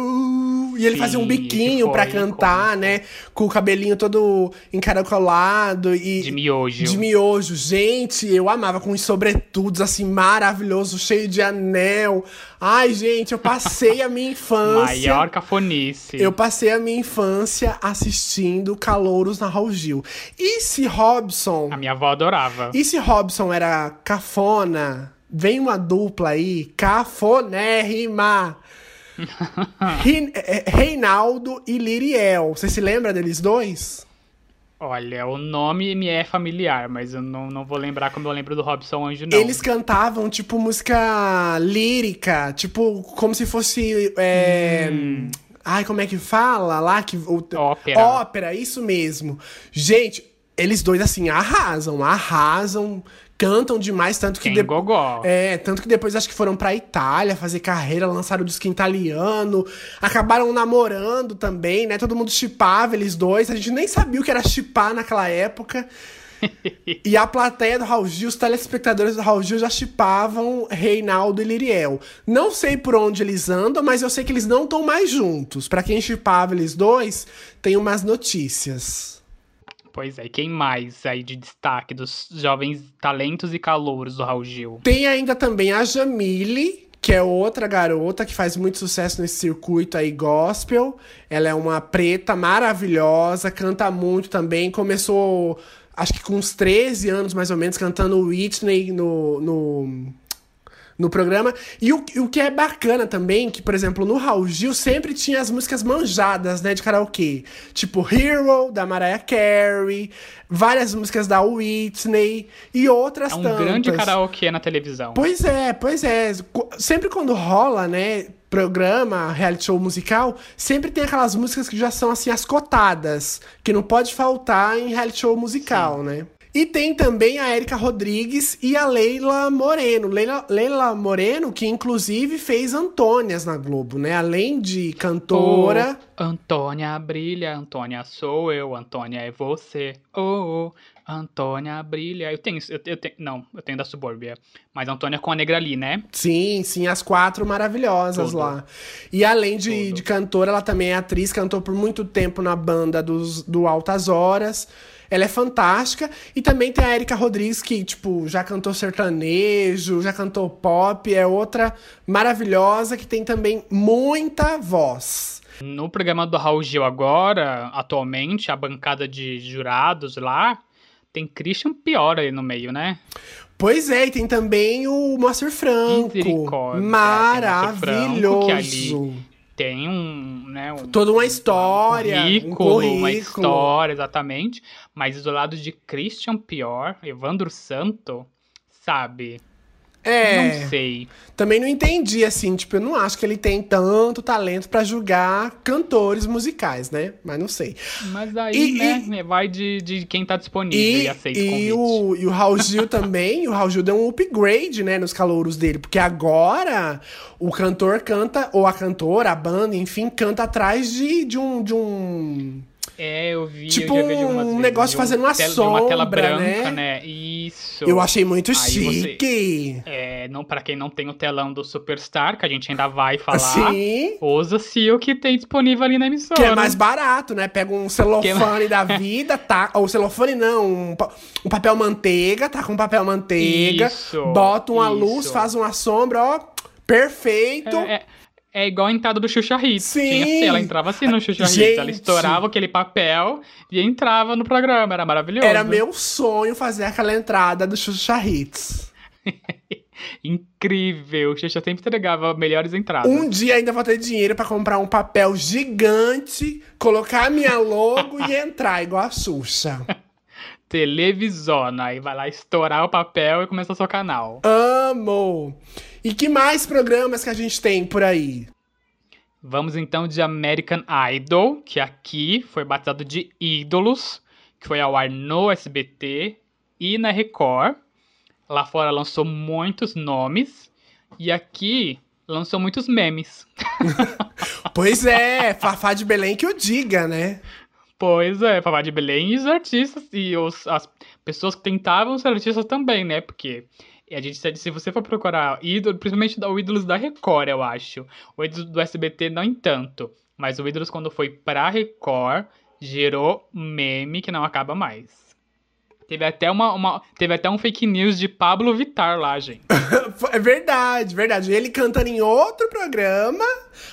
E ele Sim, fazia um biquinho pra foi cantar, né? Com o cabelinho todo encaracolado e. De miojo. De miojo. Gente, eu amava com os sobretudos, assim, maravilhoso, cheio de anel. Ai, gente, eu passei a minha [laughs] infância. Maior cafonice. Eu passei a minha infância assistindo Calouros na Raul Gil. E se Robson. A minha avó adorava. E se Robson era cafona? Vem uma dupla aí, cafonérrima. Rin- eh, Reinaldo e Liriel. Você se lembra deles dois? Olha, o nome me é familiar, mas eu não, não vou lembrar como eu lembro do Robson Anjo, não. Eles cantavam, tipo, música lírica, tipo, como se fosse. é, Ai, como é que fala lá? Que, o- Hum. Ópera. Ópera, isso mesmo. Gente, eles dois, assim, arrasam, arrasam, cantam demais, tanto que. De- gogó. É, tanto que depois acho que foram pra Itália fazer carreira, lançaram o disco italiano, acabaram namorando também, né? Todo mundo chipava eles dois, a gente nem sabia o que era chipar naquela época. [laughs] E a plateia do Raul Gil, os telespectadores do Raul Gil já chipavam Reinaldo e Liriel. Não sei por onde eles andam, mas eu sei que eles não estão mais juntos. Pra quem chipava eles dois, tem umas notícias. Pois é, quem mais aí de destaque dos jovens talentos e calouros do Raul Gil? Tem ainda também a Jamile, que é outra garota que faz muito sucesso nesse circuito aí gospel. Ela é uma preta maravilhosa, canta muito também. Começou, acho que com uns 13 anos mais ou menos, cantando Whitney no. no no programa. E o, o que é bacana também, que, por exemplo, no Raul Gil sempre tinha as músicas manjadas, né, de karaokê. Tipo Hero, da Mariah Carey, várias músicas da Whitney e outras É um tantas. grande karaokê na televisão. Pois é, pois é. Sempre quando rola, né, programa, reality show musical, sempre tem aquelas músicas que já são, assim, as cotadas, que não pode faltar em reality show musical, né? E tem também a Érica Rodrigues e a Leila Moreno. Leila, Leila Moreno, que inclusive fez Antônias na Globo, né? Além de cantora. Oh, Antônia brilha, Antônia sou eu, Antônia é você. Oh, oh, Antônia brilha. Eu tenho, eu, eu tenho, não, eu tenho da Subúrbia. Mas Antônia com a Negra ali, né? Sim, sim, as quatro maravilhosas Tudo. lá. E além de, de cantora, ela também é atriz, cantou por muito tempo na banda dos, do Altas Horas. Ela é fantástica. E também tem a Erika Rodrigues, que, tipo, já cantou sertanejo, já cantou pop. É outra maravilhosa que tem também muita voz. No programa do Raul Gil agora, atualmente, a bancada de jurados lá tem Christian Pior aí no meio, né? Pois é, e tem também o Moacir Franco. Misericórdia, tem o Moacir Franco, que Maravilhoso. Tem um, né, um Toda uma história, um currículo, uma currículo. história, exatamente. Mas do lado de Christian Pior, Evandro Santo, sabe? É. Não sei. Também não entendi, assim, tipo, eu não acho que ele tem tanto talento pra julgar cantores musicais, né? Mas não sei. Mas aí, E- né, vai de, de quem tá disponível e, E, aceita o e, convite. o, e o Raul Gil também, o Raul Gil deu um upgrade, né, nos calouros dele, porque agora o cantor canta, ou a cantora, a banda, enfim, canta atrás de, de um. De um É, eu vi, Tipo eu vi um negócio fazendo uma tel- de uma tela sombra, branca, né? né? Isso. eu achei muito Aí você- chique. É, não, pra quem não tem o telão do Superstar, que a gente ainda vai falar, Assim. usa-se o que tem disponível ali na emissora. Que é mais barato, né? Pega um celofane da [laughs] vida, tá? Ou celofane não, um, um papel manteiga, tá com papel manteiga. Isso, bota uma isso. luz, faz uma sombra, ó. Perfeito. É, é- é igual a entrada do Xuxa Hits. Sim. Tinha assim, ela entrava assim no Xuxa Hits. Gente. Ela estourava aquele papel e entrava no programa. Era maravilhoso. Era meu sonho fazer aquela entrada do Xuxa Hits. [laughs] Incrível. O Xuxa sempre entregava melhores entradas. Um dia ainda vou ter dinheiro pra comprar um papel gigante, colocar a minha logo e [laughs] entrar, igual a Xuxa. [laughs] Televisona. Aí vai lá estourar o papel e começa o seu canal. Amo! E que mais programas que a gente tem por aí? Vamos então de American Idol, que aqui foi batizado de Ídolos, que foi ao ar no SBT e na Record. Lá fora lançou muitos nomes e aqui lançou muitos memes. [laughs] Pois é, Fafá de Belém que o diga, né? Pois é, falar de Belém e os artistas e os, as pessoas que tentavam ser artistas também, né? Porque a gente se você for procurar ídolo, principalmente o ídolos da Record, eu acho. O ídolos do SBT, não tanto. Mas o Ídolos, quando foi pra Record, gerou meme que não acaba mais. Teve até, uma, uma, teve até um fake news de Pablo Vittar lá, gente. [laughs] é verdade, verdade. Ele cantando em outro programa,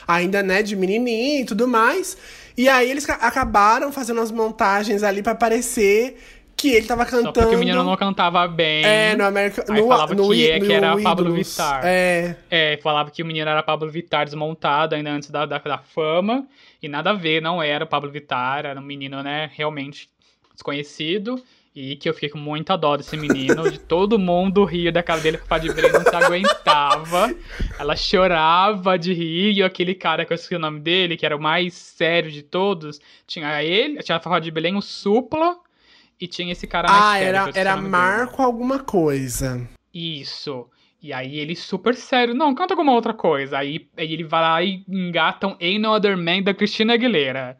ainda, né, de menininho e tudo mais. E aí eles acabaram fazendo as montagens ali para parecer que ele tava cantando. Só porque o menino não cantava bem. É, no América. No, falava no, que, no, que era Ídolos. Pablo Vittar. É. É, falava que o menino era Pablo Vittar desmontado ainda antes da, da, da fama. E nada a ver, não era o Pablo Vittar, era um menino, né, realmente desconhecido. E que eu fiquei com muita dó desse menino, de todo mundo ria da cara dele, que a Fadi não se aguentava. Ela chorava de rir, e aquele cara que eu esqueci o nome dele, que era o mais sério de todos, tinha ele, tinha a Fadi Belém, o Supla, e tinha esse cara mais ah, sério. Ah, era, era Marco dele. alguma coisa. Isso. E aí ele super sério, não, canta alguma outra coisa. Aí, aí ele vai lá e engata um Ain't No Other Man da Cristina Aguilera.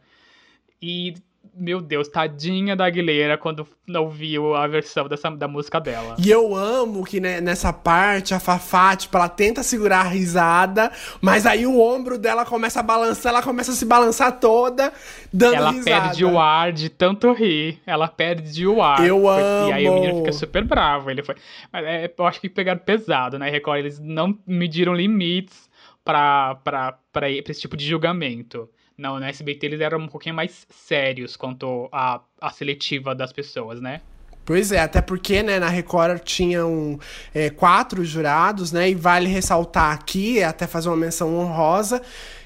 E meu Deus, tadinha da Aguilera quando ouviu a versão dessa, da música dela. E eu amo que né, nessa parte a Fafá, tipo, ela tenta segurar a risada, mas aí o ombro dela começa a balançar, ela começa a se balançar toda, dando ela risada. Ela perde o ar de tanto rir. Ela perde o ar. Eu amo. E aí o menino fica super bravo. Ele foi. Mas é, eu acho que pegaram pesado, né, Record? Eles não mediram limites pra esse tipo de julgamento. Não, no SBT eles eram um pouquinho mais sérios quanto a, a seletiva das pessoas, né? Pois é, até porque, né, na Record tinham é, quatro jurados, né, e vale ressaltar aqui, até fazer uma menção honrosa,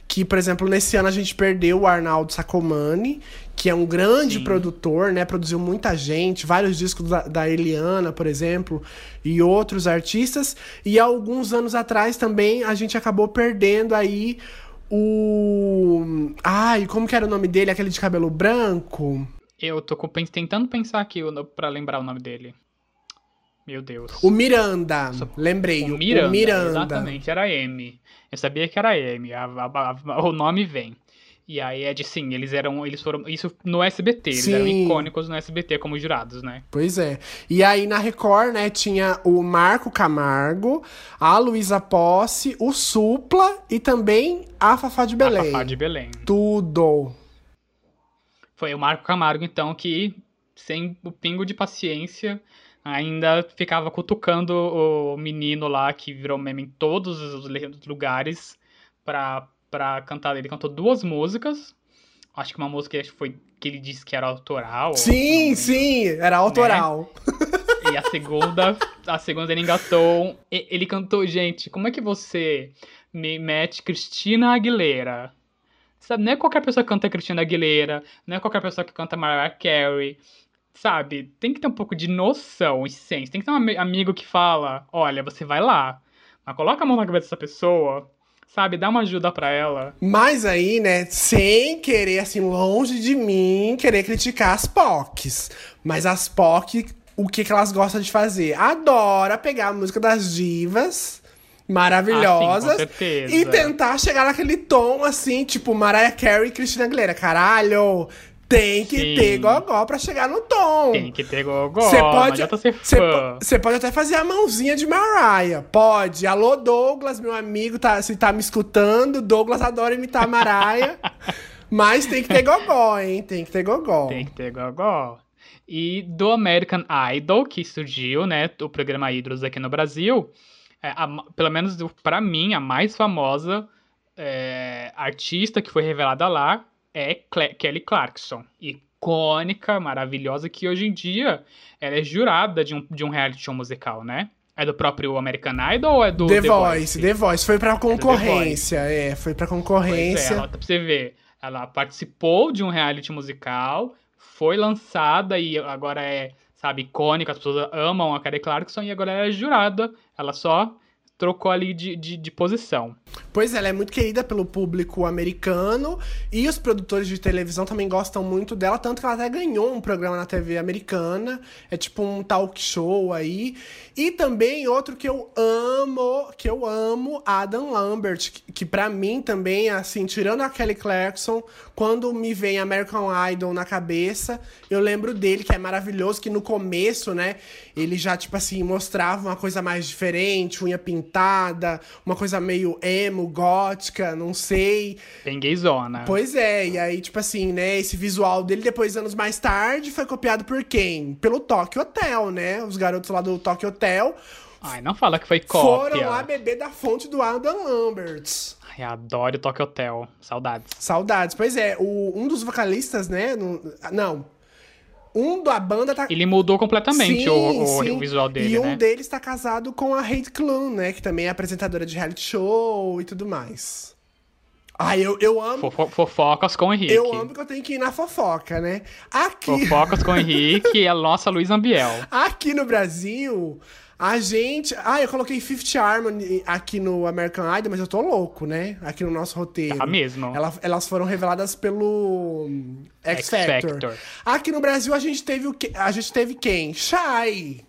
que, por exemplo, nesse ano a gente perdeu o Arnaldo Sacomani, que é um grande Sim. produtor, né, produziu muita gente, vários discos da, da, Eliana, por exemplo, e outros artistas, e alguns anos atrás também a gente acabou perdendo aí o. Ai, como que era o nome dele? Aquele de cabelo branco? Eu tô tentando pensar aqui para lembrar o nome dele. Meu Deus. O Miranda. Lembrei. O Miranda, o Miranda. Exatamente, era M. Eu sabia que era M. A, a, a, o nome vem. E aí é de sim, eles eram. Eles foram. Isso no SBT, eles Sim. eram icônicos no SBT como jurados, né? Pois é. E aí na Record, né, tinha o Marco Camargo, a Luísa Posse, o Supla e também a Fafá de Belém. A Fafá de Belém. Tudo. Foi o Marco Camargo, então, que, sem o pingo de paciência, ainda ficava cutucando o menino lá que virou meme em todos os lugares pra pra cantar. Ele cantou duas músicas. Acho que uma música foi que ele disse que era autoral. Sim, sim, era autoral. Né? E a segunda, a segunda ele engatou. Ele cantou, gente, como é que você me mete Cristina Aguilera? Sabe, não é qualquer pessoa que canta Cristina Aguilera, não é qualquer pessoa que canta Mariah Carey. Sabe, tem que ter um pouco de noção e senso. Tem que ter um amigo que fala: olha, você vai lá, mas coloca a mão na cabeça dessa pessoa sabe? Dá uma ajuda para ela. Mas aí, né, sem querer, assim, longe de mim, querer criticar as POCs. Mas as POC, o que, que elas gostam de fazer? Adora pegar a música das divas maravilhosas ah, sim, e tentar chegar naquele tom assim, tipo Mariah Carey e Christina Aguilera. Caralho, tem que Sim. ter gogó pra chegar no tom. Tem que ter gogó. Você pode, você pode até fazer a mãozinha de Mariah. Pode. Alô, Douglas, meu amigo, tá, se tá me escutando. Douglas adora imitar Mariah. [laughs] mas tem que ter gogó, hein? Tem que ter gogó. Tem que ter gogó. E do American Idol, que surgiu, né? O programa Ídolos aqui no Brasil. É, a, pelo menos para mim, a mais famosa é, artista que foi revelada lá é Cle Kelly Clarkson. Icônica, maravilhosa, que hoje em dia ela é jurada de um, de um reality show musical, né? É do próprio American Idol ou é do The, The Voice? Voice? The Voice, foi pra é concorrência, é, é foi pra concorrência. Pois é, ela, pra você ver, ela participou de um reality musical, foi lançada e agora é, sabe, icônica, as pessoas amam a Kelly Clarkson e agora ela é jurada, ela só trocou ali de, de, de, posição. Pois é, ela é muito querida pelo público americano e os produtores de televisão também gostam muito dela, tanto que ela até ganhou um programa na TV americana, é tipo um talk show aí. E também outro que eu amo, que eu amo, Adam Lambert, que, que para mim também, assim, tirando a Kelly Clarkson, quando me vem American Idol na cabeça, eu lembro dele, que é maravilhoso, que no começo, né, ele já, tipo assim, mostrava uma coisa mais diferente, unha pintada pintada, uma coisa meio emo, gótica, não sei. Bem gayzona. Pois é, e aí, tipo assim, né, esse visual dele, depois, anos mais tarde, foi copiado por quem? Pelo Tokyo Hotel, né? Os garotos lá do Tokyo Hotel Ai, não fala que foi cópia. foram lá beber da fonte do Adam Lambert. Ai, adoro o Tokyo Hotel. Saudades. Saudades. Pois é, o, um dos vocalistas, né? no- não. Um da banda tá. Ele mudou completamente Sim, o, o- o visual dele, E um né? deles tá casado com a Heidi Klum, né? Que também é apresentadora de reality show e tudo mais. Ai, eu, eu amo. Fofo- Fofocas com o Henrique. Eu amo que eu tenho que ir na fofoca, né? Aqui, Fofocas com o Henrique e a nossa Luiz Ambiel. [laughs] aqui no Brasil, a gente. Ah, eu coloquei Fifth Harmony aqui no American Idol, mas eu tô louco, né? Aqui no nosso roteiro. Tá mesmo. Ela- elas foram reveladas pelo hum, X X Factor. Factor. Aqui no Brasil a gente teve o que? A gente teve quem? Shai.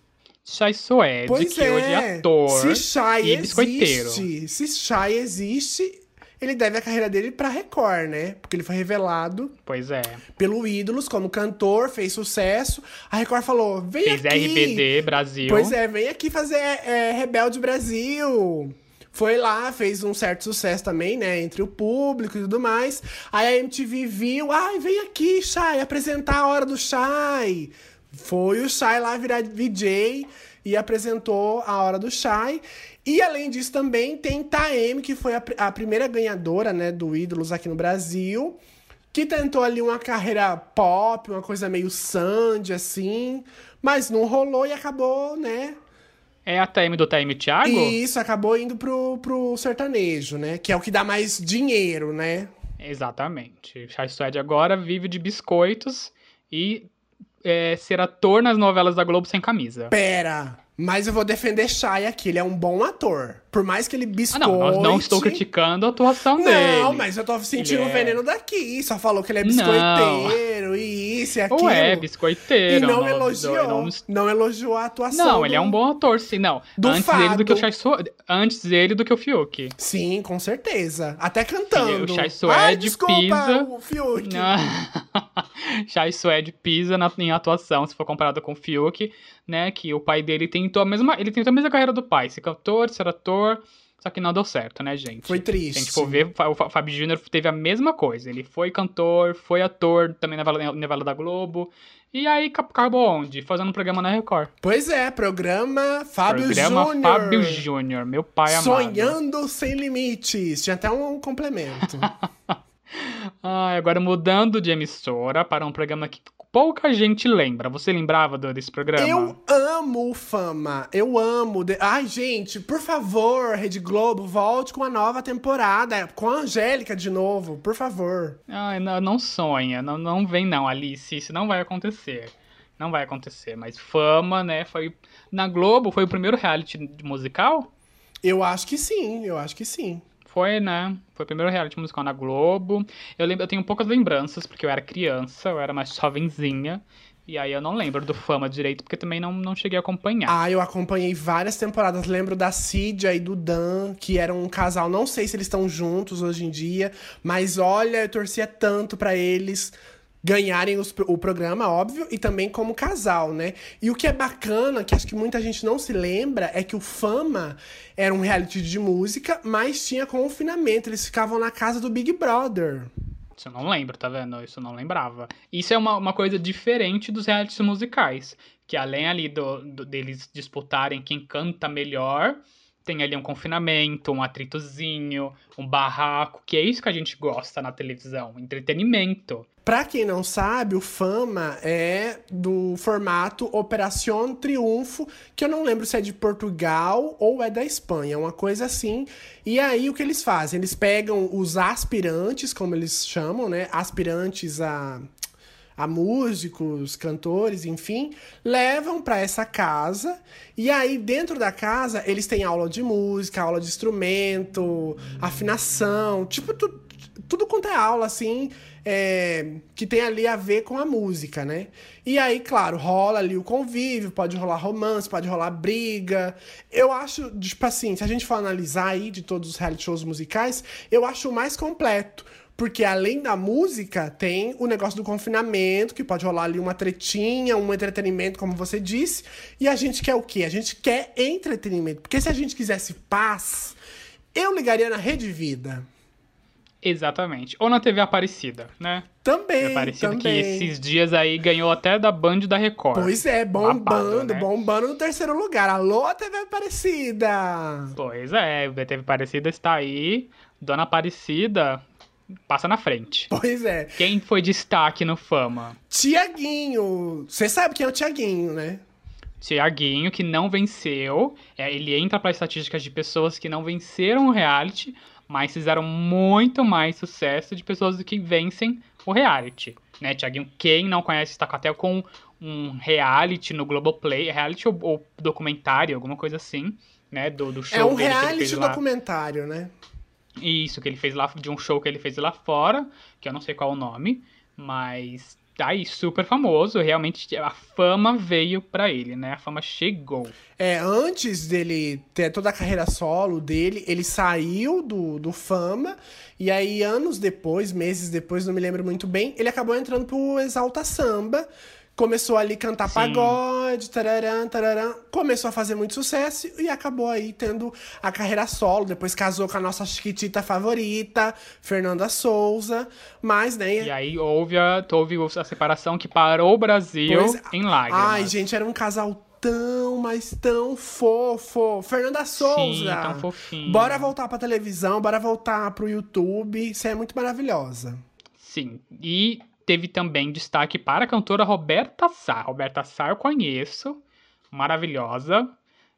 Chai Suede, Pois que hoje é é. ator Se Shai e biscoiteiro. existe, se Shai existe, ele deve a carreira dele pra Record, né? Porque ele foi revelado Pois é. pelo Ídolos como cantor, fez sucesso. A Record falou: vem Fez aqui. RBD Brasil. Pois é, vem aqui fazer é, Rebelde Brasil. Foi lá, fez um certo sucesso também, né? Entre o público e tudo mais. Aí a MTV viu, ai, vem aqui, Shai, apresentar a hora do Shai. Foi o Shai lá virar VJ e apresentou a hora do Shai. E além disso também tem Taeme, que foi a, a primeira ganhadora, né, do Ídolos aqui no Brasil. Que tentou ali uma carreira pop, uma coisa meio Sandy, assim. Mas não rolou e acabou, né? É a TM do TM Thiago? E isso acabou indo pro, pro sertanejo, né? Que é o que dá mais dinheiro, né? Exatamente. Chai Suede agora vive de biscoitos e é, ser ator nas novelas da Globo sem camisa. Pera, mas eu vou defender Shai aqui, ele é um bom ator. Por mais que ele Ah, biscoite... não, não, não estou criticando a atuação dele. Não, mas eu tô sentindo o é- veneno daqui. Só falou que ele é Não. biscoiteiro e isso e aquilo. Ou é E biscoiteiro. não, não- elogiou. não- Não, elogiou a atuação. Não, ele é do- um bom ator, sim. Não, do antes dele do que o Fado. Chai Suede. Antes dele do que o Fiuk. Sim, com certeza. Até cantando. o Chai Ai, Suede desculpa, pisa- o Fiuk. [laughs] Chai Suede pisa na, em atuação, se for comparado com o Fiuk, né? Que o pai dele tentou a mesma. Ele tentou a mesma carreira do pai, ser cantor, ser ator. Só que não deu certo, né, gente? Foi Se a triste. gente for ver, o Fábio Júnior teve a mesma coisa. Ele foi cantor, foi ator também na novela, da Globo. E aí acabou onde? Fazendo um programa na Record. Pois é, programa Fábio programa Júnior. Fábio Júnior, meu pai amado. Sonhando sem limites. Tinha até um complemento. [laughs] Ai, agora mudando de emissora para um programa que pouca gente lembra. Você lembrava desse programa? Eu amo Fama. Eu amo. de- Ai, gente, por favor, Rede Globo, volte com a nova temporada. Com a Angélica de novo, por favor. Ai, não, não sonha, não, não vem não, Alice, isso não vai acontecer. Não vai acontecer, mas Fama, né, foi... Na Globo, foi o primeiro reality musical? Eu acho que sim, eu acho que sim. Foi, né? Foi o primeiro reality musical na Globo. Eu, lembro, eu tenho poucas lembranças, porque eu era criança, eu era mais jovenzinha. E aí eu não lembro do Fama direito, porque também não, não cheguei a acompanhar. Ah, eu acompanhei várias temporadas. Lembro da Cidia e do Dan, que eram um casal. Não sei se eles estão juntos hoje em dia, mas olha, eu torcia tanto pra eles ganharem os- o programa, óbvio, e também como casal, né? E o que é bacana, que acho que muita gente não se lembra, é que o Fama era um reality de música, mas tinha confinamento. Eles ficavam na casa do Big Brother. Isso eu não lembro, tá vendo? Isso eu não lembrava. Isso é uma, uma coisa diferente dos realities musicais. Que além ali do, do- deles disputarem quem canta melhor, tem ali um confinamento, um atritozinho, um barraco, que é isso que a gente gosta na televisão, entretenimento. Pra quem não sabe, o Fama é do formato Operação Triunfo, que eu não lembro se é de Portugal ou é da Espanha, uma coisa assim. E aí o que eles fazem? Eles pegam os aspirantes, como eles chamam, né? Aspirantes a a músicos, cantores, enfim, levam pra essa casa e aí dentro da casa eles têm aula de música, aula de instrumento, afinação, tipo tu- tudo quanto é aula, assim, é, que tem ali a ver com a música, né? E aí, claro, rola ali o convívio, pode rolar romance, pode rolar briga. Eu acho, tipo assim, se a gente for analisar aí de todos os reality shows musicais, eu acho o mais completo. Porque além da música, tem o negócio do confinamento, que pode rolar ali uma tretinha, um entretenimento, como você disse. E a gente quer o quê? A gente quer entretenimento. Porque se a gente quisesse paz, eu ligaria na Rede Vida. Exatamente. Ou na TV Aparecida, né? Também, Aparecida também. que esses dias aí ganhou até da Band da Record. Pois é, bombando, Babado, né? bombando no terceiro lugar. Alô, TV Aparecida! Pois é, o TV Aparecida está aí. Dona Aparecida passa na frente. Pois é. Quem foi destaque no Fama? Tiaguinho. Você sabe quem é o Tiaguinho, né? Tiaguinho, que não venceu. É, ele entra para estatísticas de pessoas que não venceram o reality, mas fizeram muito mais sucesso de pessoas que vencem o reality. Né? Tiaguinho, quem não conhece, está até com um reality no Globoplay, reality ou, ou documentário, alguma coisa assim, né? Do, do show É um reality documentário, né? Isso, que ele fez lá, de um show que ele fez lá fora, que eu não sei qual o nome, mas tá aí, super famoso, realmente a fama veio pra ele, né? A fama chegou. É, antes dele ter toda a carreira solo dele, ele saiu do, do Fama, e aí anos depois, meses depois, não me lembro muito bem, ele acabou entrando pro Exalta Samba, começou ali a cantar Sim. pagode, tararã, tararã, começou a fazer muito sucesso e acabou aí tendo a carreira solo, depois casou com a nossa chiquitita favorita, Fernanda Souza, mas, né... E aí houve a, houve a separação que parou o Brasil Pois- em lágrimas. Ai, gente, era um casal tão, mas tão fofo. Fernanda Souza. Sim, tão fofinho. Bora voltar pra televisão, bora voltar pro YouTube. Você é muito maravilhosa. Sim, e teve também destaque para a cantora Roberta Sá. Roberta Sá eu conheço, maravilhosa.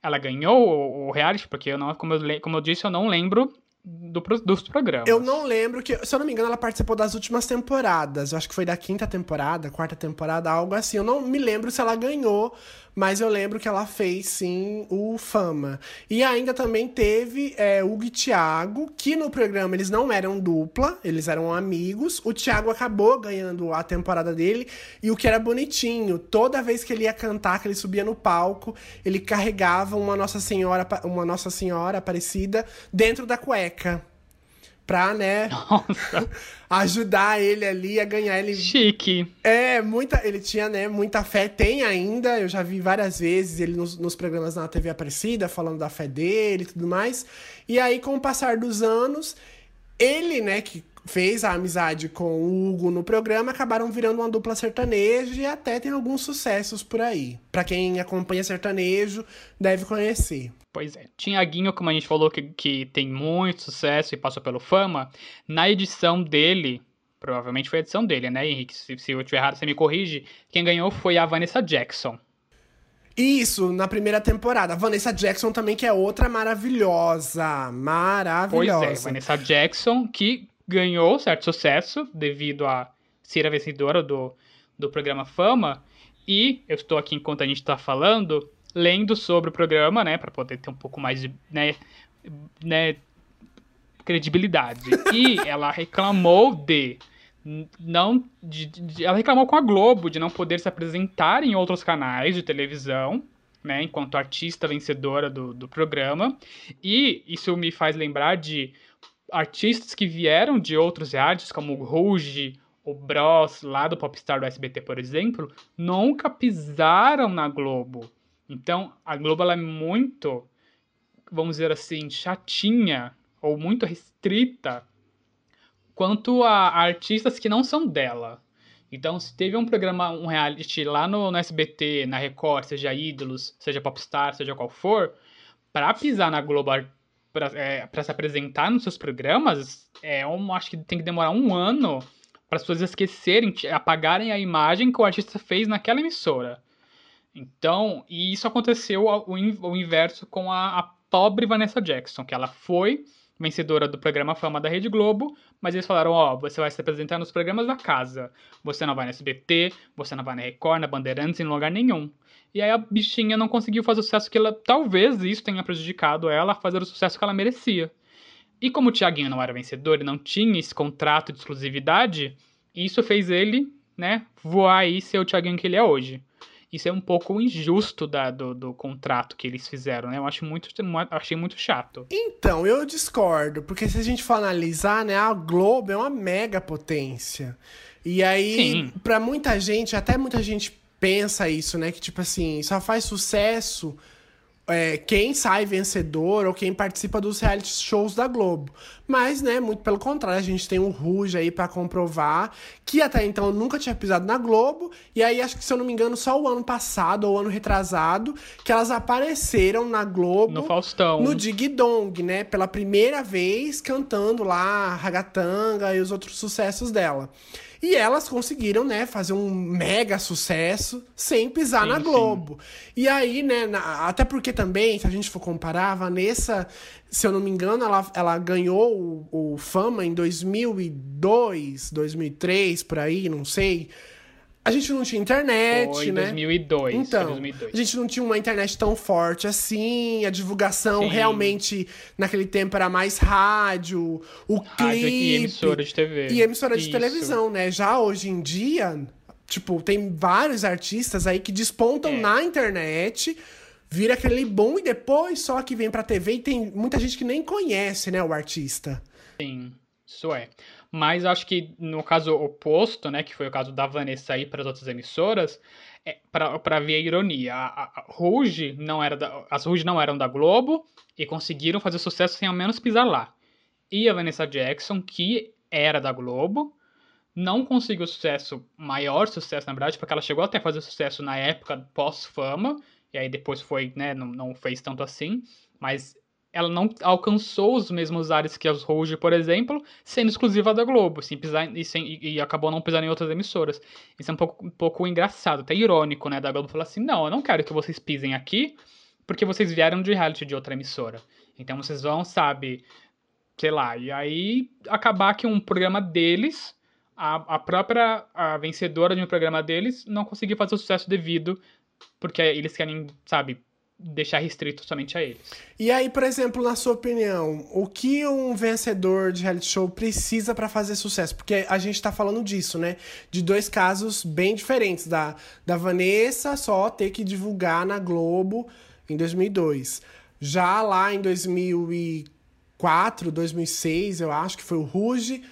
Ela ganhou o, o reality, porque eu não, como eu, como eu disse, eu não lembro do dos programas. Eu não lembro que, se eu não me engano, ela participou das últimas temporadas. Eu acho que foi da quinta temporada, quarta temporada, algo assim. Eu não me lembro se ela ganhou, mas eu lembro que ela fez sim o Fama. E ainda também teve é, Hugo e Thiago, que no programa eles não eram dupla, eles eram amigos. O Thiago acabou ganhando a temporada dele. E o que era bonitinho, toda vez que ele ia cantar, que ele subia no palco, ele carregava uma Nossa Senhora, uma Nossa Senhora Aparecida dentro da cueca. Pra, né, Nossa, [laughs] ajudar ele ali a ganhar. Ele chique. é, muita. Ele tinha, né, muita fé, tem ainda. Eu já vi várias vezes ele nos, nos programas na TV Aparecida, falando da fé dele e tudo mais. E aí, com o passar dos anos, ele, né, que fez a amizade com o Hugo no programa, acabaram virando uma dupla sertaneja e até tem alguns sucessos por aí. Pra quem acompanha sertanejo, deve conhecer. Pois é. Tiaguinho, como a gente falou, que, que tem muito sucesso e passou pelo Fama, na edição dele, provavelmente foi a edição dele, né, Henrique? Se, se eu estiver errado, você me corrige. Quem ganhou foi a Vanessa Jackson. Isso, na primeira temporada. Vanessa Jackson também, que é outra maravilhosa. Pois Maravilhosa. é, Vanessa Jackson, que ganhou certo sucesso devido a ser a vencedora do, do programa Fama. E eu estou aqui, enquanto a gente está falando, lendo sobre o programa, né, para poder ter um pouco mais de, né, né, credibilidade. E ela reclamou de não de, de- ela reclamou com a Globo de não poder se apresentar em outros canais de televisão, né, enquanto artista vencedora do, do programa. E isso me faz lembrar de artistas que vieram de outros realities, como o Rouge, o Bros, lá do Popstar do SBT, por exemplo, nunca pisaram na Globo. Então, a Globo é muito, vamos dizer assim, chatinha ou muito restrita quanto a artistas que não são dela. Então, se teve um programa, um reality lá no, no SBT, na Record, seja Ídolos, seja Popstar, seja qual for, para pisar na Globo para é, se apresentar nos seus programas, é um, acho que tem que demorar um ano para as pessoas esquecerem, apagarem a imagem que o artista fez naquela emissora. Então, e isso aconteceu o, o inverso com a, a pobre Vanessa Jackson, que ela foi vencedora do programa Fama da Rede Globo, mas eles falaram, ó, você vai se apresentar nos programas da casa. Você não vai na SBT, você não vai na Record, na Bandeirantes, em lugar nenhum. E aí a bichinha não conseguiu fazer o sucesso que ela. Talvez isso tenha prejudicado ela a fazer o sucesso que ela merecia. E como o Thiaguinho não era vencedor e não tinha esse contrato de exclusividade, isso fez ele, né, voar e ser o Thiaguinho que ele é hoje. Isso é um pouco injusto da, do, do contrato que eles fizeram, né? Eu acho muito, achei muito chato. Então, eu discordo, porque se a gente for analisar, né, a Globo é uma mega potência. E aí, para muita gente, até muita gente pensa isso, né? Que tipo assim, só faz sucesso é, quem sai vencedor ou quem participa dos reality shows da Globo. Mas, né, muito pelo contrário, a gente tem o Ruge aí para comprovar que até então nunca tinha pisado na Globo. E aí, acho que se eu não me engano, só o ano passado ou ano retrasado que elas apareceram na Globo. No Faustão. No Dig Dong, né? Pela primeira vez cantando lá Ragatanga e os outros sucessos dela. E elas conseguiram, né, fazer um mega sucesso sem pisar sim, na Globo. Sim. E aí, né, na, até porque também, se a gente for comparar, a Vanessa, se eu não me engano, ela, ela ganhou o, o Fama em 2002, 2003, por aí, não sei. A gente não tinha internet, foi né? 2002. Então, 2002. a gente não tinha uma internet tão forte assim. A divulgação Sim. realmente naquele tempo era mais rádio, o rádio clipe e emissora de TV. E emissora de Isso. televisão, né? Já hoje em dia, tipo, tem vários artistas aí que despontam é. na internet, vira aquele bom e depois só que vem pra TV e tem muita gente que nem conhece, né, o artista. Sim, isso é. Mas acho que no caso oposto, né, que foi o caso da Vanessa ir para as outras emissoras, é, para ver a ironia. A, a, Ruge não era da, as Ruge não eram da Globo e conseguiram fazer sucesso sem ao menos pisar lá. E a Vanessa Jackson, que era da Globo, não conseguiu sucesso, maior sucesso na verdade, porque ela chegou até a fazer sucesso na época pós-fama, e aí depois foi, né, não, não fez tanto assim, mas ela não alcançou os mesmos ares que as Rouge, por exemplo, sendo exclusiva da Globo, sem pisar, e, sem, e, acabou não pisando em outras emissoras. Isso é um pouco, um pouco engraçado, até irônico, né? Da Globo falar assim: não, eu não quero que vocês pisem aqui, porque vocês vieram de reality de outra emissora. Então vocês vão, sabe, sei lá, e aí acabar que um programa deles, a, a própria a vencedora de um programa deles, não conseguiu fazer o sucesso devido, porque eles querem, sabe, deixar restrito somente a eles. E aí, por exemplo, na sua opinião, o que um vencedor de reality show precisa para fazer sucesso? Porque a gente tá falando disso, né? De dois casos bem diferentes. Da, da Vanessa só ter que divulgar na Globo em 2002. Já lá em 2004, 2006, eu acho que foi o Ruge.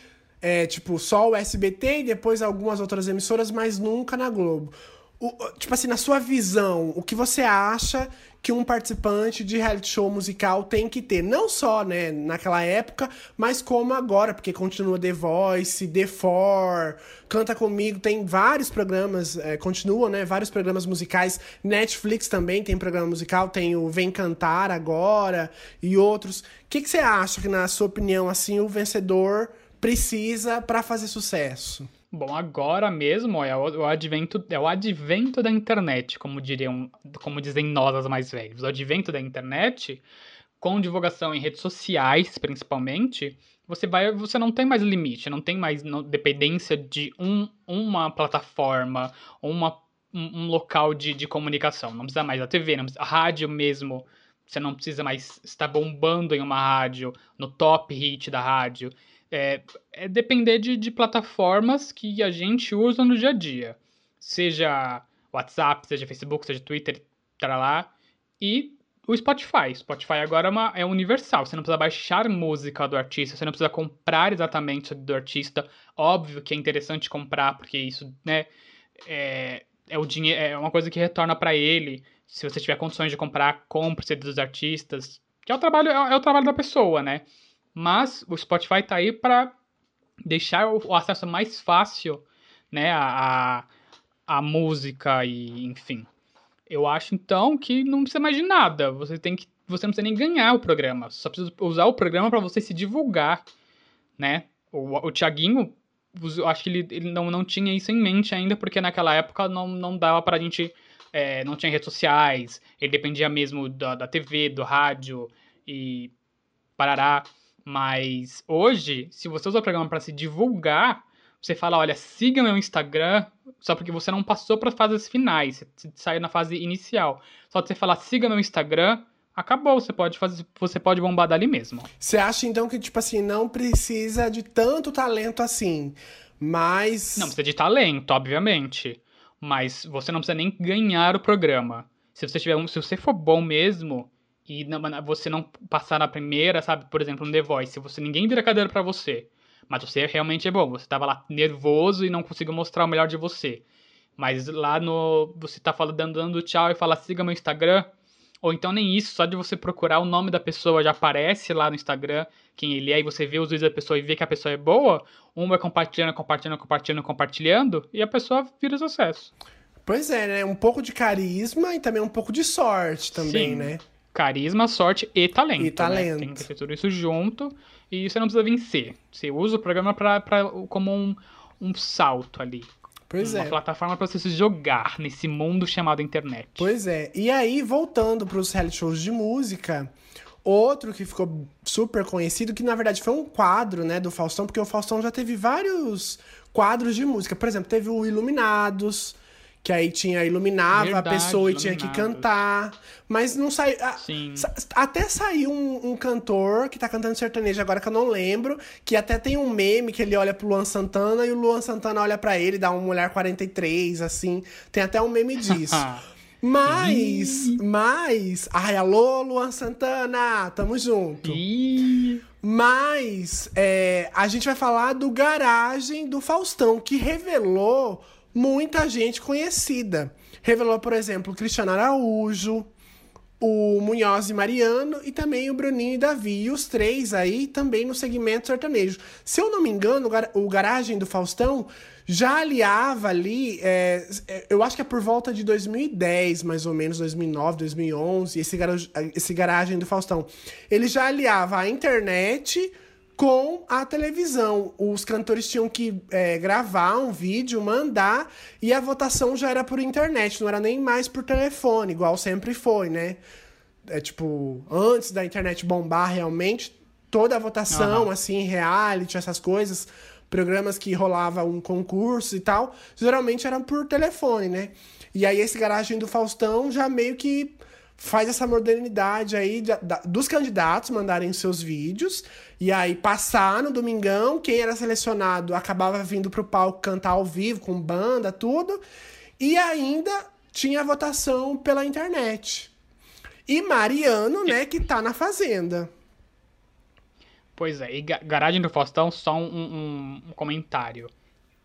É, tipo, só o SBT e depois algumas outras emissoras, mas nunca na Globo. O, tipo assim, na sua visão, o que você acha que um participante de reality show musical tem que ter, não só, né, naquela época, mas como agora, porque continua The Voice, The Four, Canta Comigo, tem vários programas, é, continuam, né, vários programas musicais, Netflix também tem programa musical, tem o Vem Cantar agora e outros. O que, que você acha que, na sua opinião, assim, o vencedor precisa para fazer sucesso? Bom, agora mesmo é o, advento, é o advento da internet, como diriam, como dizem nós as mais velhos. O advento da internet, com divulgação em redes sociais, principalmente, você vai, você não tem mais limite, não tem mais dependência de um, uma plataforma, uma, um, um local de, de comunicação. Não precisa mais da TV, não precisa, a rádio mesmo. Você não precisa mais estar bombando em uma rádio, no top hit da rádio é, é depender de, de plataformas que a gente usa no dia a dia. Seja WhatsApp, seja Facebook, seja Twitter, tá lá. E o Spotify. Spotify agora é, uma, é universal. Você não precisa baixar música do artista, você não precisa comprar exatamente do artista. Óbvio que é interessante comprar, porque isso, né, é, é, o dinheiro, é uma coisa que retorna para ele. Se você tiver condições de comprar, compre CD dos artistas. Que é o trabalho, é, é o trabalho da pessoa, né? Mas o Spotify tá aí para deixar o, acesso mais fácil, né, a, a, música e enfim. Eu acho então que não precisa mais de nada. Você tem que você não precisa nem ganhar o programa, só precisa usar o programa para você se divulgar, né? O, o Thiaguinho, eu acho que ele, ele não, não tinha isso em mente ainda, porque naquela época não, não dava pra gente. É, não tinha redes sociais, ele dependia mesmo da, da TV, do rádio e parará. Mas hoje, se você usa o programa para se divulgar, você fala, olha, siga meu Instagram, só porque você não passou para as fases finais, você saiu na fase inicial. Só de você falar, siga meu Instagram, acabou. Você pode fazer, você pode bombar dali mesmo. Você acha então que, tipo assim, não precisa de tanto talento assim, mas. Não precisa de talento, obviamente. Mas você não precisa nem ganhar o programa. Se você tiver um, se você for bom mesmo e não, você não passar na primeira, sabe, por exemplo, no The Voice, se você ninguém vira cadeira para você, mas você realmente é bom, você tava lá nervoso e não conseguiu mostrar o melhor de você. Mas lá no você tá falando dando, dando tchau e fala siga meu Instagram, ou então nem isso, só de você procurar o nome da pessoa já aparece lá no Instagram quem ele é e você vê os vídeos da pessoa e vê que a pessoa é boa, um vai compartilhando, compartilhando, compartilhando, compartilhando e a pessoa vira sucesso. Pois é, né? Um pouco de carisma e também um pouco de sorte também, Sim. né? Carisma, sorte e talento. E talento. Né? Tem que ter tudo isso junto e você não precisa vencer. Você usa o programa pra, pra, como um, um salto ali. Pois uma é. plataforma para você se jogar nesse mundo chamado internet. Pois é. E aí, voltando para os reality shows de música, outro que ficou super conhecido, que na verdade foi um quadro, né, do Faustão, porque o Faustão já teve vários quadros de música. Por exemplo, teve o Iluminados, que aí tinha iluminava Verdade, a pessoa e tinha que cantar, mas não saiu. Até saiu um, um cantor que tá cantando sertanejo agora que eu não lembro, que até tem um meme que ele olha pro Luan Santana e o Luan Santana olha pra ele, dá um olhar 43, assim. Tem até um meme disso. [laughs] Mas, mas. Ai, alô, Luan Santana, tamo junto. Ih, Mas é, a gente vai falar do Garagem do Faustão, que revelou muita gente conhecida. Revelou, por exemplo, o Cristiano Araújo, o Munhoz e Mariano e também o Bruninho e Davi. E os três aí também no segmento sertanejo. Se eu não me engano, o gar- Garagem do Faustão já aliava ali, é, é, eu acho que é por volta de 2010, mais ou menos, 2009, 2011, esse, garo- esse Garagem do Faustão. Ele já aliava a internet com a televisão. Os cantores tinham que é, gravar um vídeo, mandar, e a votação já era por internet, não era nem mais por telefone, igual sempre foi, né? É tipo, antes da internet bombar realmente, toda a votação, Aham. assim, reality, essas coisas, programas que rolava um concurso e tal, geralmente eram por telefone, né? E aí esse garagem do Faustão já meio que faz essa modernidade aí da- dos candidatos mandarem seus vídeos e aí passar no domingão, quem era selecionado acabava vindo pro palco cantar ao vivo com banda, tudo, e ainda tinha votação pela internet. E Mariano, né, que tá na fazenda. Pois é, e Ga- Garagem do Faustão, só um, um- um comentário.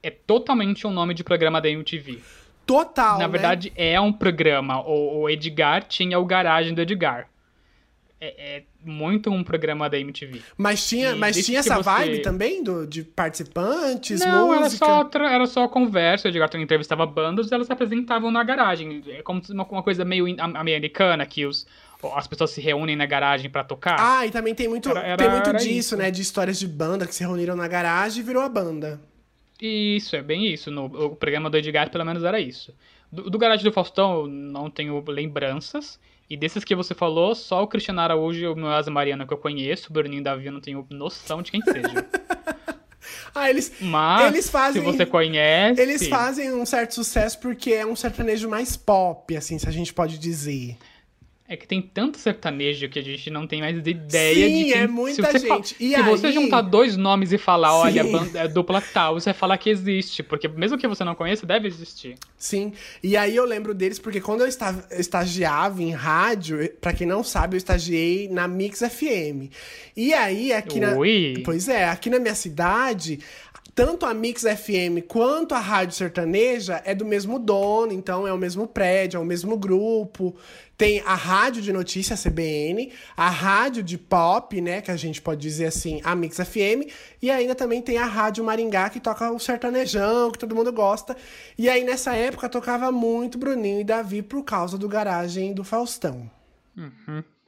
É totalmente um nome de programa da MTV. Total, Na né? verdade, é um programa. O, o Edgar tinha o Garagem do Edgar. É, é muito um programa da MTV. Mas tinha, E mas tinha essa você- vibe também do, de participantes, Não, era música? só, tra- era só conversa. O Edgar também entrevistava bandas e elas se apresentavam na garagem. É como uma, uma coisa meio americana, que os, as pessoas se reúnem na garagem pra tocar. Ah, e também tem muito, Era- era- tem muito era disso, isso. né? De histórias de banda que se reuniram na garagem e virou a banda. Isso, é bem isso. No o programa do Edgar, pelo menos, era isso. Do, do Garagem do Faustão, eu não tenho lembranças. E desses que você falou, só o Cristiano Araújo e o Moaz Mariana que eu conheço. O Bruninho Davi eu não tenho noção de quem seja. [laughs] Ah, eles, Mas, Eles fazem- se você conhece... eles fazem um certo sucesso porque é um sertanejo mais pop, assim, se a gente pode dizer. É que tem tanto sertanejo que a gente não tem mais ideia Sim, de quem... é muita se você gente. E se você aí- juntar dois nomes e falar, olha, banda, é dupla tal, você vai falar que existe. Porque mesmo que você não conheça, deve existir. Sim. E aí eu lembro deles porque quando eu estagiava em rádio, pra quem não sabe, eu estagiei na Mix FM. E aí aqui na Ui. Pois é, aqui na minha cidade, tanto a Mix FM quanto a Rádio Sertaneja é do mesmo dono, então é o mesmo prédio, é o mesmo grupo. Tem a rádio de notícia, a CBN, a rádio de pop, né, que a gente pode dizer assim, a Mix FM, e ainda também tem a Rádio Maringá, que toca o sertanejão, que todo mundo gosta. E aí nessa época tocava muito Bruninho e Davi por causa do garagem do Faustão.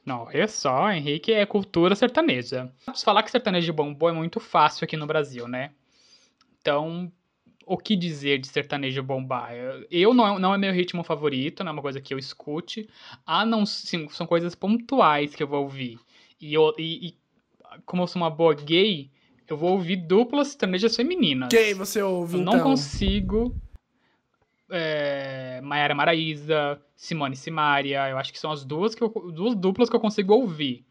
Não, olha só, Henrique é cultura sertaneja. Falar que sertanejo bombou é muito fácil aqui no Brasil, né? Então, o que dizer de sertanejo bombar? Eu não, não é meu ritmo favorito, não é uma coisa que eu escute. Ah, não, sim, são coisas pontuais que eu vou ouvir. E, eu, e, e como eu sou uma boa gay, eu vou ouvir duplas sertanejas femininas. Quem você ouve, Eu então? não consigo. é, é, Maiara Maraíza, Simone Simaria. Eu acho que são as duas, que eu, duas duplas que eu consigo ouvir.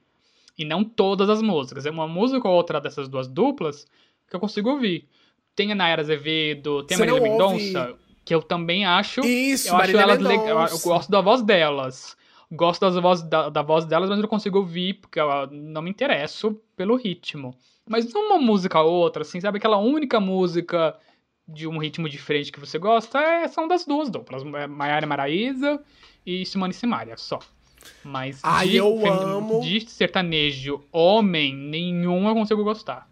E não todas as músicas. É uma música ou outra dessas duas duplas que eu consigo ouvir. Tem a Nayara Azevedo, tem a Marília não ouve- Mendonça, que eu também acho. Isso, eu acho elas eu, Mendonça. gosto da voz delas. Gosto das voz, da, da voz delas, mas não consigo ouvir, porque eu não me interesso pelo ritmo. Mas uma música ou outra, assim, sabe? Aquela única música de um ritmo diferente que você gosta é, são das duas duplas. é Maiara Maraíza e Simone Simaria, só. Mas Ai, de, eu amo. de sertanejo homem, nenhum eu consigo gostar.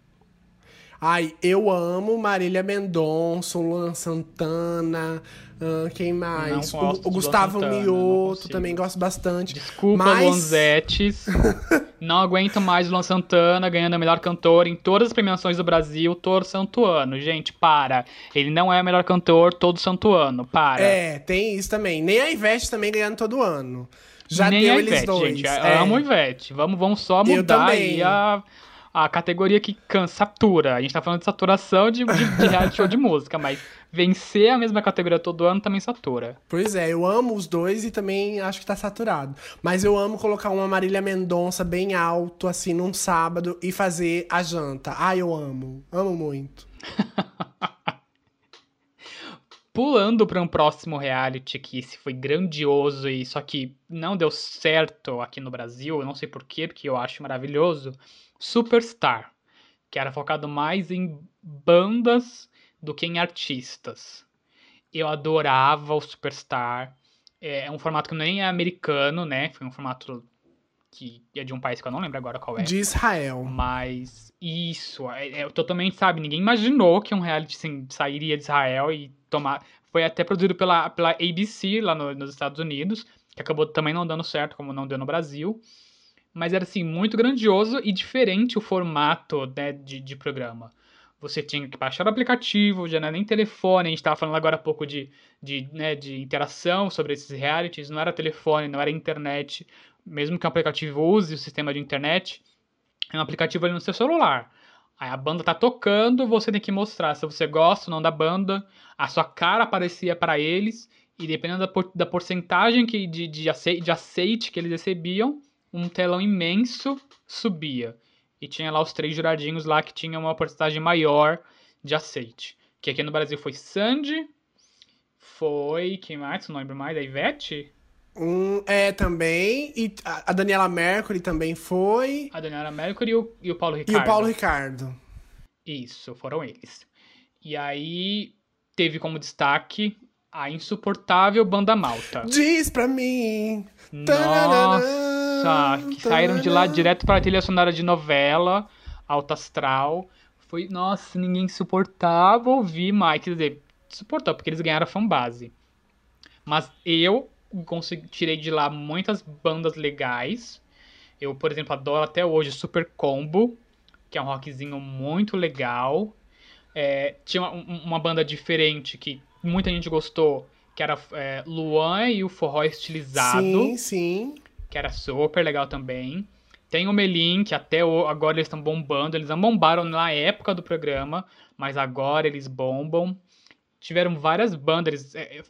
Ai, eu amo Marília Mendonça, Luan Santana, ah, quem mais? Não O- o, Gustavo Santana, não Mioto, também gosto bastante. Desculpa, Mas- Luanzetes. [laughs] não aguento mais Luan Santana ganhando a melhor cantor em todas as premiações do Brasil todo santo ano. Gente, para. Ele não é o melhor cantor todo santo ano. Para. É, tem isso também. Nem a Ivete também ganhando todo ano. Já Nem deu a eles Ivete, dois. gente. é. Amo Ivete. Vamos, vamos só mudar aí a, a categoria que satura. A gente tá falando de saturação de, de, de reality show de música, mas vencer a mesma categoria todo ano também satura. Pois é, eu amo os dois e também acho que tá saturado. Mas eu amo colocar uma Marília Mendonça bem alto, assim, num sábado e fazer a janta. Ai, eu amo. Amo muito. [laughs] Pulando para um próximo reality que esse foi grandioso e só que não deu certo aqui no Brasil, eu não sei porquê, porque eu acho maravilhoso. Superstar, que era focado mais em bandas do que em artistas. Eu adorava o Superstar. É um formato que nem é americano, né? Foi um formato que é de um país que eu não lembro agora qual é. De Israel. Mas isso, é, é totalmente, sabe? Ninguém imaginou que um reality assim, sairia de Israel e tomar. Foi até produzido pela, pela ABC lá no- nos Estados Unidos, que acabou também não dando certo, como não deu no Brasil. Mas era assim, muito grandioso e diferente o formato né, de, de programa. Você tinha que baixar o aplicativo, já não era nem telefone, a gente estava falando agora há pouco de, de, né, de interação sobre esses realities, não era telefone, não era internet, mesmo que o aplicativo use o sistema de internet, é um aplicativo ali no seu celular. Aí a banda tá tocando, você tem que mostrar se você gosta ou não da banda, a sua cara aparecia para eles, e dependendo da, por- da porcentagem que, de, de, acei- de aceite que eles recebiam, um telão imenso subia. E tinha lá os três juradinhos lá que tinham uma porcentagem maior de aceite. Que aqui no Brasil foi Sandy, foi. Quem mais? Não lembro mais. A Ivete? Um, é, também. E a Daniela Mercury também foi. A Daniela Mercury e o, e o Paulo E Ricardo. o Paulo Ricardo. Isso, foram eles. E aí teve como destaque a insuportável Banda Malta. Diz pra mim. Nossa, que saíram de lá direto para trilha sonora de novela, Alta Astral. Foi, nossa, ninguém suportava ouvir mais. Quer dizer, suportou, porque eles ganharam a fanbase. Mas eu tirei de lá muitas bandas legais. Eu, por exemplo, adoro até hoje Super Combo, que é um rockzinho muito legal. É, tinha uma, uma banda diferente que muita gente gostou, que era é, Luan e o Forró Estilizado Sim, sim. Que era super legal também. Tem o Melim, que até agora eles estão bombando. Eles não bombaram na época do programa, mas agora eles bombam. Tiveram várias bandas. é, é,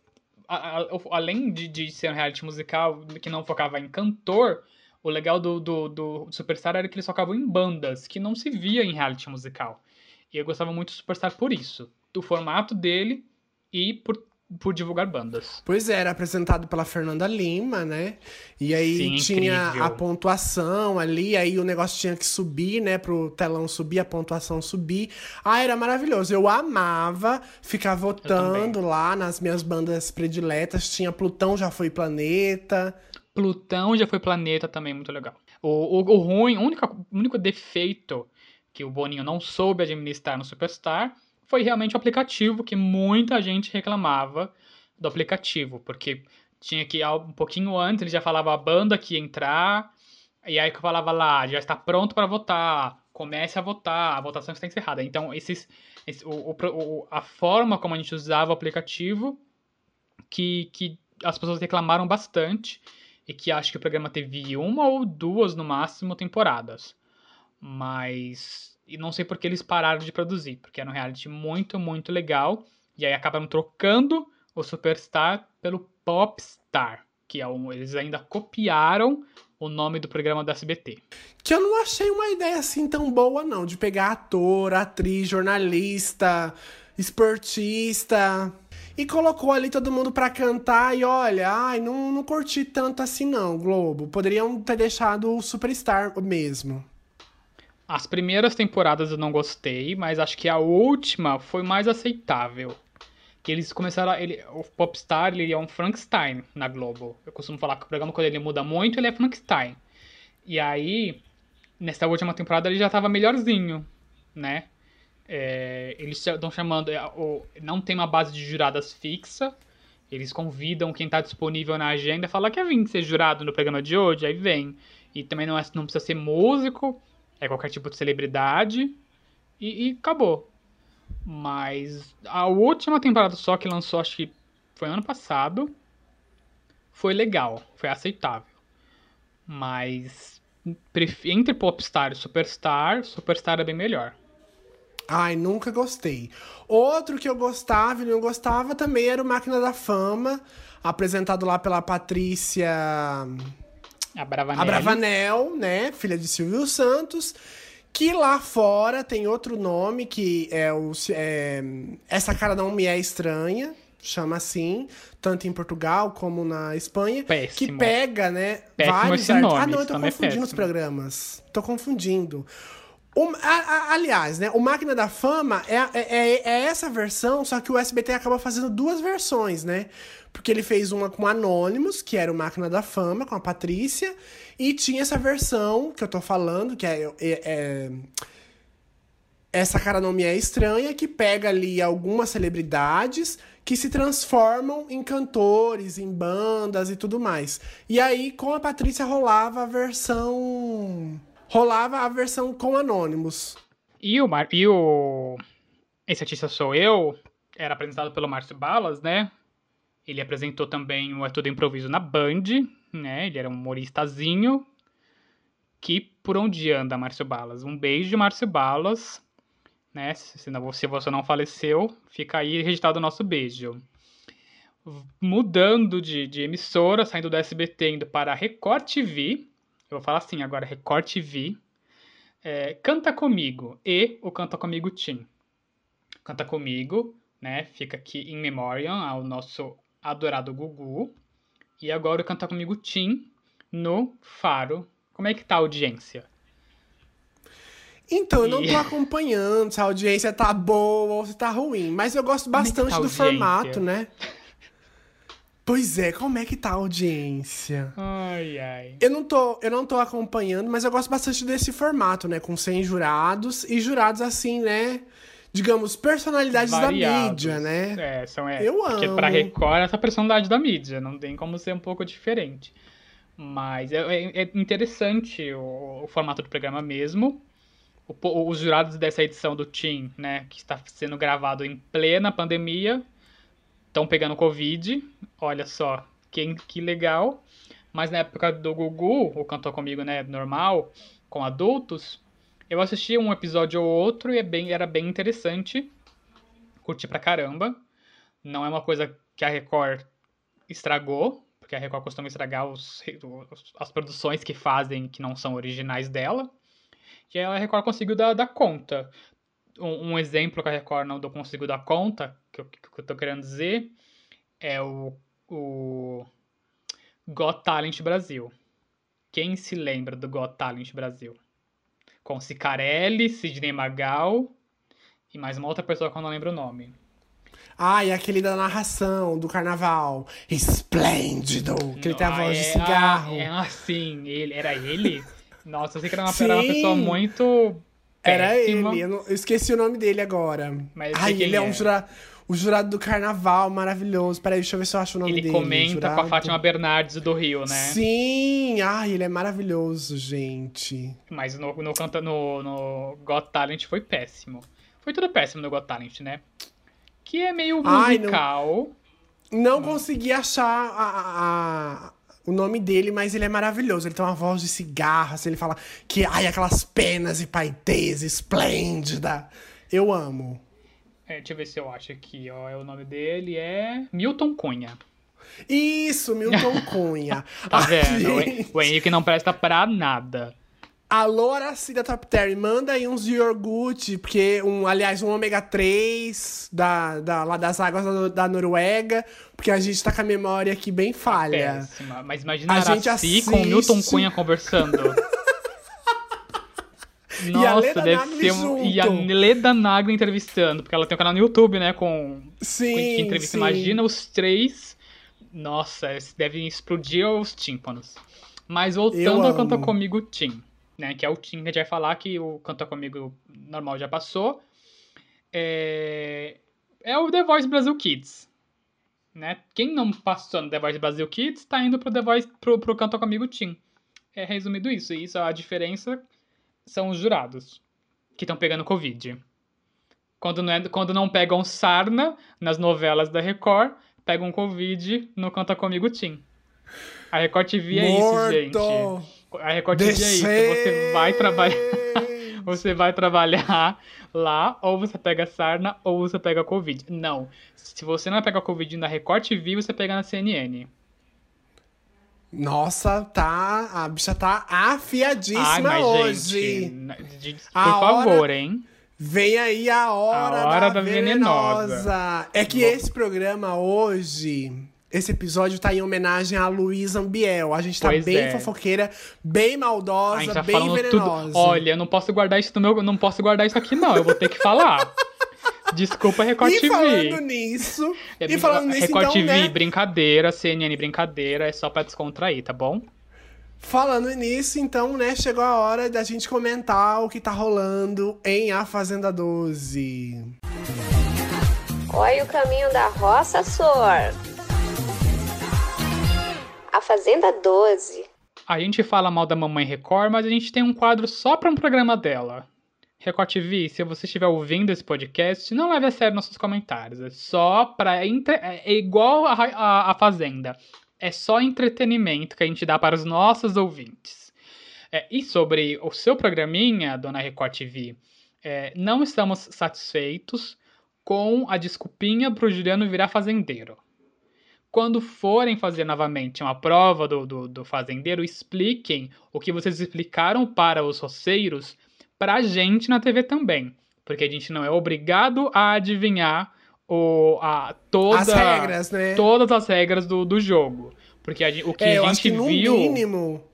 além de, de ser um reality musical que não focava em cantor, o legal do, do, do Superstar era que eles focavam em bandas, que não se via em reality musical. E eu gostava muito do Superstar por isso. Do formato dele e por, por divulgar bandas. Pois é, era apresentado pela Fernanda Lima, né? E aí Sim, tinha incrível. a pontuação ali, aí o negócio tinha que subir, né? Pro telão subir, a pontuação subir. Ah, era maravilhoso. Eu amava ficar votando lá nas minhas bandas prediletas. Tinha Plutão, já foi Planeta. Plutão já foi planeta também, muito legal. O, o, o ruim, o único, o único defeito que o Boninho não soube administrar no Superstar foi realmente o aplicativo, que muita gente reclamava do aplicativo, porque tinha que, ah, um pouquinho antes, ele já falava a banda que ia entrar, e aí que eu falava lá, já está pronto para votar, comece a votar, a votação está encerrada. Então, esses, esse- o, o, o- a forma como a gente usava o aplicativo, que, que as pessoas reclamaram bastante, e que acho que o programa teve uma ou duas no máximo temporadas. Mas. E não sei por que eles pararam de produzir, porque era um reality muito, muito legal. E aí acabaram trocando o Superstar pelo Popstar, que é um, eles ainda copiaram o nome do programa da SBT. Que eu não achei uma ideia assim tão boa, não, de pegar ator, atriz, jornalista, esportista. E colocou ali todo mundo pra cantar e olha, ai, não, não curti tanto assim não, Globo. Poderiam ter deixado o Superstar mesmo. As primeiras temporadas eu não gostei, mas acho que a última foi mais aceitável. Que eles começaram. A, ele, o Popstar ele é um Frankenstein na Globo. Eu costumo falar que o programa, quando ele muda muito, ele é Frankenstein. E aí, nessa última temporada, ele já tava melhorzinho, né? É, eles estão chamando. é, Não tem uma base de juradas fixa. Eles convidam quem tá disponível na agenda. Fala quer vir ser jurado no programa de hoje? Aí vem. E também não, é, não precisa ser músico. É qualquer tipo de celebridade. E, e acabou. Mas a última temporada só que lançou, acho que foi ano passado. Foi legal. Foi aceitável. Mas entre Popstar e Superstar, Superstar é bem melhor. Ai, nunca gostei. Outro que eu gostava e não gostava também era o Máquina da Fama, apresentado lá pela Patrícia A Bravanelli. Abravanel, né? Filha de Silvio Santos. Que lá fora tem outro nome que é o. é, Essa cara não me é estranha, chama assim, tanto em Portugal como na Espanha. Péssimo. Que pega, né? Péssimo vários esse art- nome, Ah, não, eu tô é confundindo os péssimo. programas. Tô confundindo. O- a- a- aliás, né? O Máquina da Fama é, é, é- é essa versão, só que o SBT acaba fazendo duas versões, né? Porque ele fez uma com Anonymous, que era o Máquina da Fama, com a Patrícia, e tinha essa versão que eu tô falando, que é- é- é essa cara não me é estranha, que pega ali algumas celebridades que se transformam em cantores, em bandas e tudo mais. E aí, com a Patrícia, rolava a versão. Rolava a versão com Anônimos. E o, Mar... e o Esse Artista Sou Eu era apresentado pelo Márcio Balas, né? Ele apresentou também o É Tudo Improviso na Band, né? Ele era um humoristazinho. Que por onde anda, Márcio Balas? Um beijo, Márcio Balas. Né? Se, se você não faleceu, fica aí registrado o nosso beijo. Mudando de, de emissora, saindo do SBT, indo para a Record TV. Eu vou falar assim agora, Record TV. É, Canta Comigo e o Canta Comigo Team. Canta Comigo, né? Fica aqui em memoriam ao nosso adorado Gugu. E agora o Canta Comigo Team no Faro. Como é que tá a audiência? Então, eu não tô acompanhando se a audiência tá boa ou se tá ruim. Mas eu gosto é bastante tá a do formato, né? Pois é, como é que tá a audiência? Ai, ai. Eu não, tô, eu não tô acompanhando, mas eu gosto bastante desse formato, né? Com 100 jurados e jurados assim, né? Digamos, personalidades da Variados. mídia, né? É, são é. Eu Porque amo. pra Record é essa personalidade da mídia, não tem como ser um pouco diferente. Mas é, é- é interessante o, o formato do programa mesmo. O os jurados dessa edição do Team, né, que está sendo gravado em plena pandemia, estão pegando Covid. Olha só, que, que legal. Mas na época do Gugu, o Cantor Comigo, né, normal, com adultos, eu assisti um episódio ou outro e é bem, era bem interessante. Curti pra caramba. Não é uma coisa que a Record estragou, porque a Record costuma estragar os, os- as produções que fazem que não são originais dela. E a Record conseguiu dar, dar conta. Um, um exemplo que a Record não conseguiu dar conta, que eu, que eu tô querendo dizer, é o, o Got Talent Brasil. Quem se lembra do Got Talent Brasil? Com Cicarelli, Sidney Magal e mais uma outra pessoa que eu não lembro o nome. Ah, e aquele da narração do carnaval. Esplêndido! Que ele tem a voz de é, cigarro. É assim, ele, era ele? Nossa, eu sei que era uma, Sim. era uma pessoa muito Era ele, eu, não- eu esqueci o nome dele agora. Mas Ai, ele é, um é. jurado, o jurado do carnaval, maravilhoso. Peraí, deixa eu ver se eu acho o nome Ele dele. comenta com a jurado. Fátima Bernardes do Rio, né? Sim! Ai, ele é maravilhoso, gente. Mas no, no, no, no Got Talent foi péssimo. Foi tudo péssimo no Got Talent, né? Que é meio Ai, não- musical. Não consegui achar a- a- o nome dele, mas ele é maravilhoso. Ele tem uma voz de cigarro, assim, ele fala que, ai, aquelas penas e paetês, esplêndida. Eu amo. É, deixa eu ver se eu acho aqui, ó. É, O nome dele é Milton Cunha. Isso, Milton [laughs] Cunha. Tá vendo? gente- O Henrique não presta pra nada. Alô, Aracida Top Terry, manda aí uns iogurte, porque, um, aliás, um ômega 3 da, da, lá das águas da, da Noruega, porque a gente tá com a memória aqui bem falha. Péssima. Mas imagina A a gente Araci com o Milton. Cunha conversando. [laughs] E a Nossa, Leda deve Nagli ser um... E a. Leda Nagli entrevistando, porque ela tem um canal no YouTube, né, com... Sim, que entrevista. sim. Imagina os três... Nossa, devem explodir os tímpanos. Mas voltando ao Canta. Comigo Tim, né, que é o Tim que a gente vai falar, que o Canta Comigo normal já passou. É, é o The Voice Brasil Kids. Né? Quem não passou no The Voice Brasil Kids tá indo pro The Voice pro, pro Canta Comigo Tim. É resumido isso. E isso a diferença são os jurados que estão pegando Covid. Quando não, é, quando não pegam sarna nas novelas da Record, pegam Covid no Canta Comigo Tim. A Record TV é isso, gente. A Record TV é isso. Você vai trabalhar. [laughs] Você vai trabalhar lá, ou você pega sarna, ou você pega Covid. Não. Se você não pega Covid na Record TV, você pega na CNN. Nossa, tá. A bicha tá afiadíssima Ai, mas, hoje. gente, por A favor, hora- hein? Vem aí a hora, A hora da, da venenosa. venenosa. É que esse programa hoje, esse episódio tá em homenagem a Luísa Ambiel. A gente tá Pois bem é. fofoqueira, bem maldosa, tá bem venenosa. tudo. Olha, eu não posso guardar isso no meu. Não posso guardar isso aqui, não. Eu vou ter que falar. [laughs] Desculpa, Record e TV. falando nisso, É e falando nisso, Record então, TV, né? brincadeira, CNN, brincadeira, é só pra descontrair, tá bom? Falando nisso, então, né, chegou a hora da gente comentar o que tá rolando em A Fazenda 12. Olha o caminho da roça, Sor. Fazenda 12. A gente fala mal da Mamãe Record, mas a gente tem um quadro só pra um programa dela. Record TV, se você estiver ouvindo esse podcast, não leve a sério nossos comentários. É só pra. Entre... É igual a, a, a Fazenda. É só entretenimento que a gente dá para os nossos ouvintes. É, e sobre o seu programinha, dona Record TV, é, não estamos satisfeitos com a desculpinha pro Juliano virar fazendeiro quando forem fazer novamente uma prova do, do, do fazendeiro, expliquem o que vocês explicaram para os roceiros pra gente na TV também. Porque a gente não é obrigado a adivinhar o, a, toda, As regras, né? todas as regras do, do jogo. Porque a o que é, a gente que no viu. mínimo.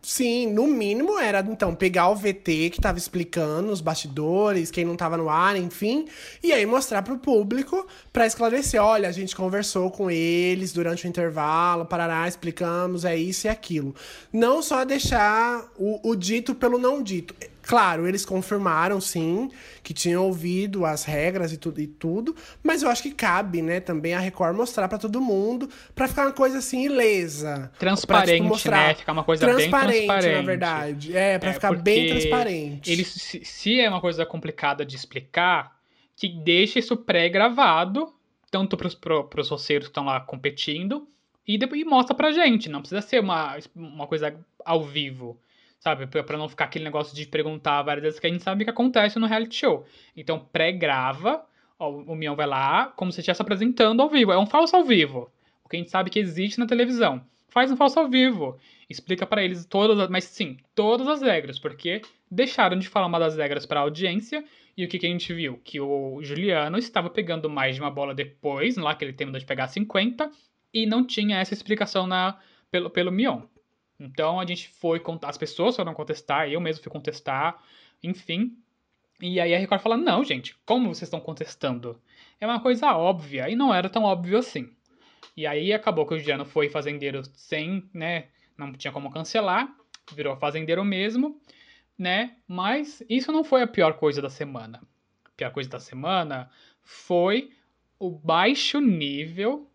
Sim, no mínimo era, então, pegar o VT que tava explicando os bastidores, quem não tava no ar, enfim, e aí mostrar pro público pra esclarecer: olha, a gente conversou com eles durante o intervalo, parará, explicamos, é isso e aquilo. Não só deixar o, o dito pelo não dito. Claro, eles confirmaram, sim, que tinham ouvido as regras e tudo, e tudo, mas eu acho que cabe, né, também a Record mostrar pra todo mundo, pra ficar uma coisa assim, ilesa. Transparente, né? Ficar uma coisa bem transparente. na verdade. É, pra É, ficar bem transparente. Eles, se, se é uma coisa complicada de explicar, que deixa isso pré-gravado, tanto pros, pro, pros roceiros que estão lá competindo, e, depois, e mostra pra gente. Não precisa ser uma, uma coisa ao vivo, sabe? Pra não ficar aquele negócio de perguntar várias vezes que a gente sabe que acontece no reality show. Então, pré-grava, o Mion vai lá, como se estivesse apresentando ao vivo. É um falso ao vivo. O que a gente sabe que existe na televisão. Faz um falso ao vivo explica pra eles todas, as- mas sim, todas as regras, porque deixaram de falar uma das regras pra audiência e o que, que a gente viu? Que o Juliano estava pegando mais de uma bola depois, lá que ele terminou de pegar 50, e não tinha essa explicação na, pelo, pelo Mion. Então a gente foi, as pessoas foram contestar, eu mesmo fui contestar, enfim. E aí a Record fala: não, gente, como vocês estão contestando? É uma coisa óbvia, e não era tão óbvio assim. E aí acabou que o Juliano foi fazendeiro sem, né? Não tinha como cancelar, virou fazendeiro mesmo, né? Mas isso não foi a pior coisa da semana. A pior coisa da semana foi o baixo nível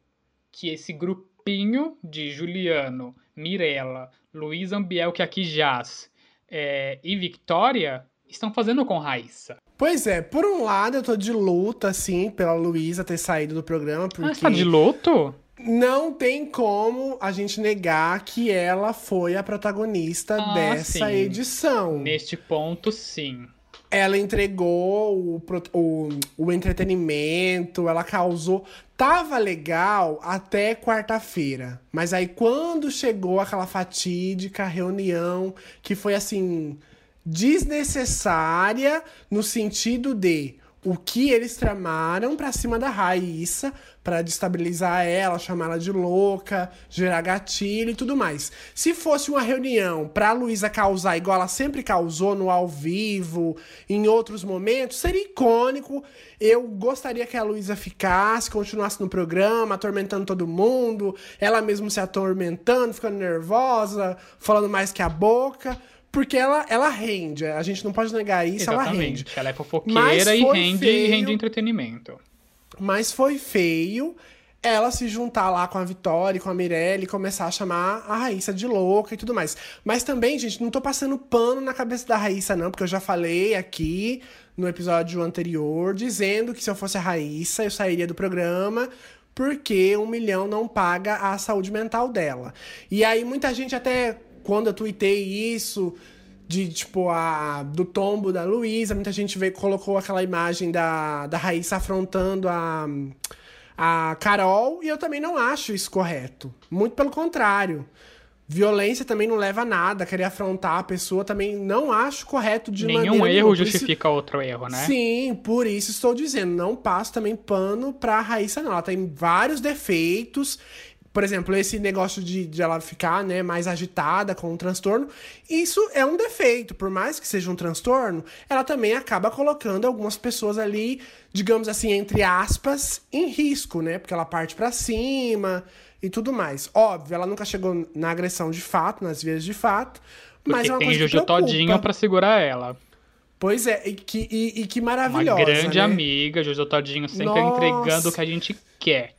que esse grupinho de Juliano, Mirella, Luiz Ambiel, que aqui jaz, é, e Victoria estão fazendo com Raíssa. Pois é, por um lado eu tô de luta, assim, pela Luísa ter saído do programa, porque Ah, você tá de luto? não tem como a gente negar que ela foi a protagonista Ah, dessa sim. edição. Neste ponto, sim. Ela entregou o, o, o entretenimento, ela causou. Tava legal até quarta-feira. Mas aí, quando chegou aquela fatídica reunião, que foi assim. desnecessária, no sentido de o que eles tramaram pra cima da Raíssa, pra destabilizar ela, chamar ela de louca, gerar gatilho e tudo mais. Se fosse uma reunião pra Luísa causar igual ela sempre causou no ao vivo, em outros momentos, seria icônico. Eu gostaria que a Luísa ficasse, continuasse no programa, atormentando todo mundo, ela mesmo se atormentando, ficando nervosa, falando mais que a boca. Porque ela, ela rende, a gente não pode negar isso, ela rende. Exatamente. Ela é fofoqueira e rende, feio. rende entretenimento. Mas foi feio ela se juntar lá com a Vitória e com a Mirelle e começar a chamar a Raíssa de louca e tudo mais. Mas também, gente, não tô passando pano na cabeça da Raíssa, não, porque eu já falei aqui no episódio anterior, dizendo que se eu fosse a Raíssa, eu sairia do programa. Porque um milhão não paga a saúde mental dela. E aí, muita gente até quando eu tuitei isso, de tipo a do tombo da Luísa, muita gente veio colocou aquela imagem da, da Raíssa afrontando a a Carol e eu também não acho isso correto. Muito pelo contrário. Violência também não leva a nada, querer afrontar a pessoa também não acho correto de Nenhum maneira erro nenhuma. Por isso- justifica outro erro, né? Sim, por isso estou dizendo, não passo também pano pra Raíssa, não. Ela tem vários defeitos. Por exemplo, esse negócio de, de ela ficar né, mais agitada com um transtorno, isso é um defeito. Por mais que seja um transtorno, ela também acaba colocando algumas pessoas ali, digamos assim, entre aspas, em risco, né? Porque ela parte pra cima e tudo mais. Óbvio, ela nunca chegou na agressão de fato, nas vias de fato, mas Porque é uma tem coisa que Jojo preocupa. Todinho pra segurar ela. Pois é, e que, e, e que Uma maravilhosa. grande né? amiga, Jojo Todinho sempre Nossa. entregando o que a gente quer.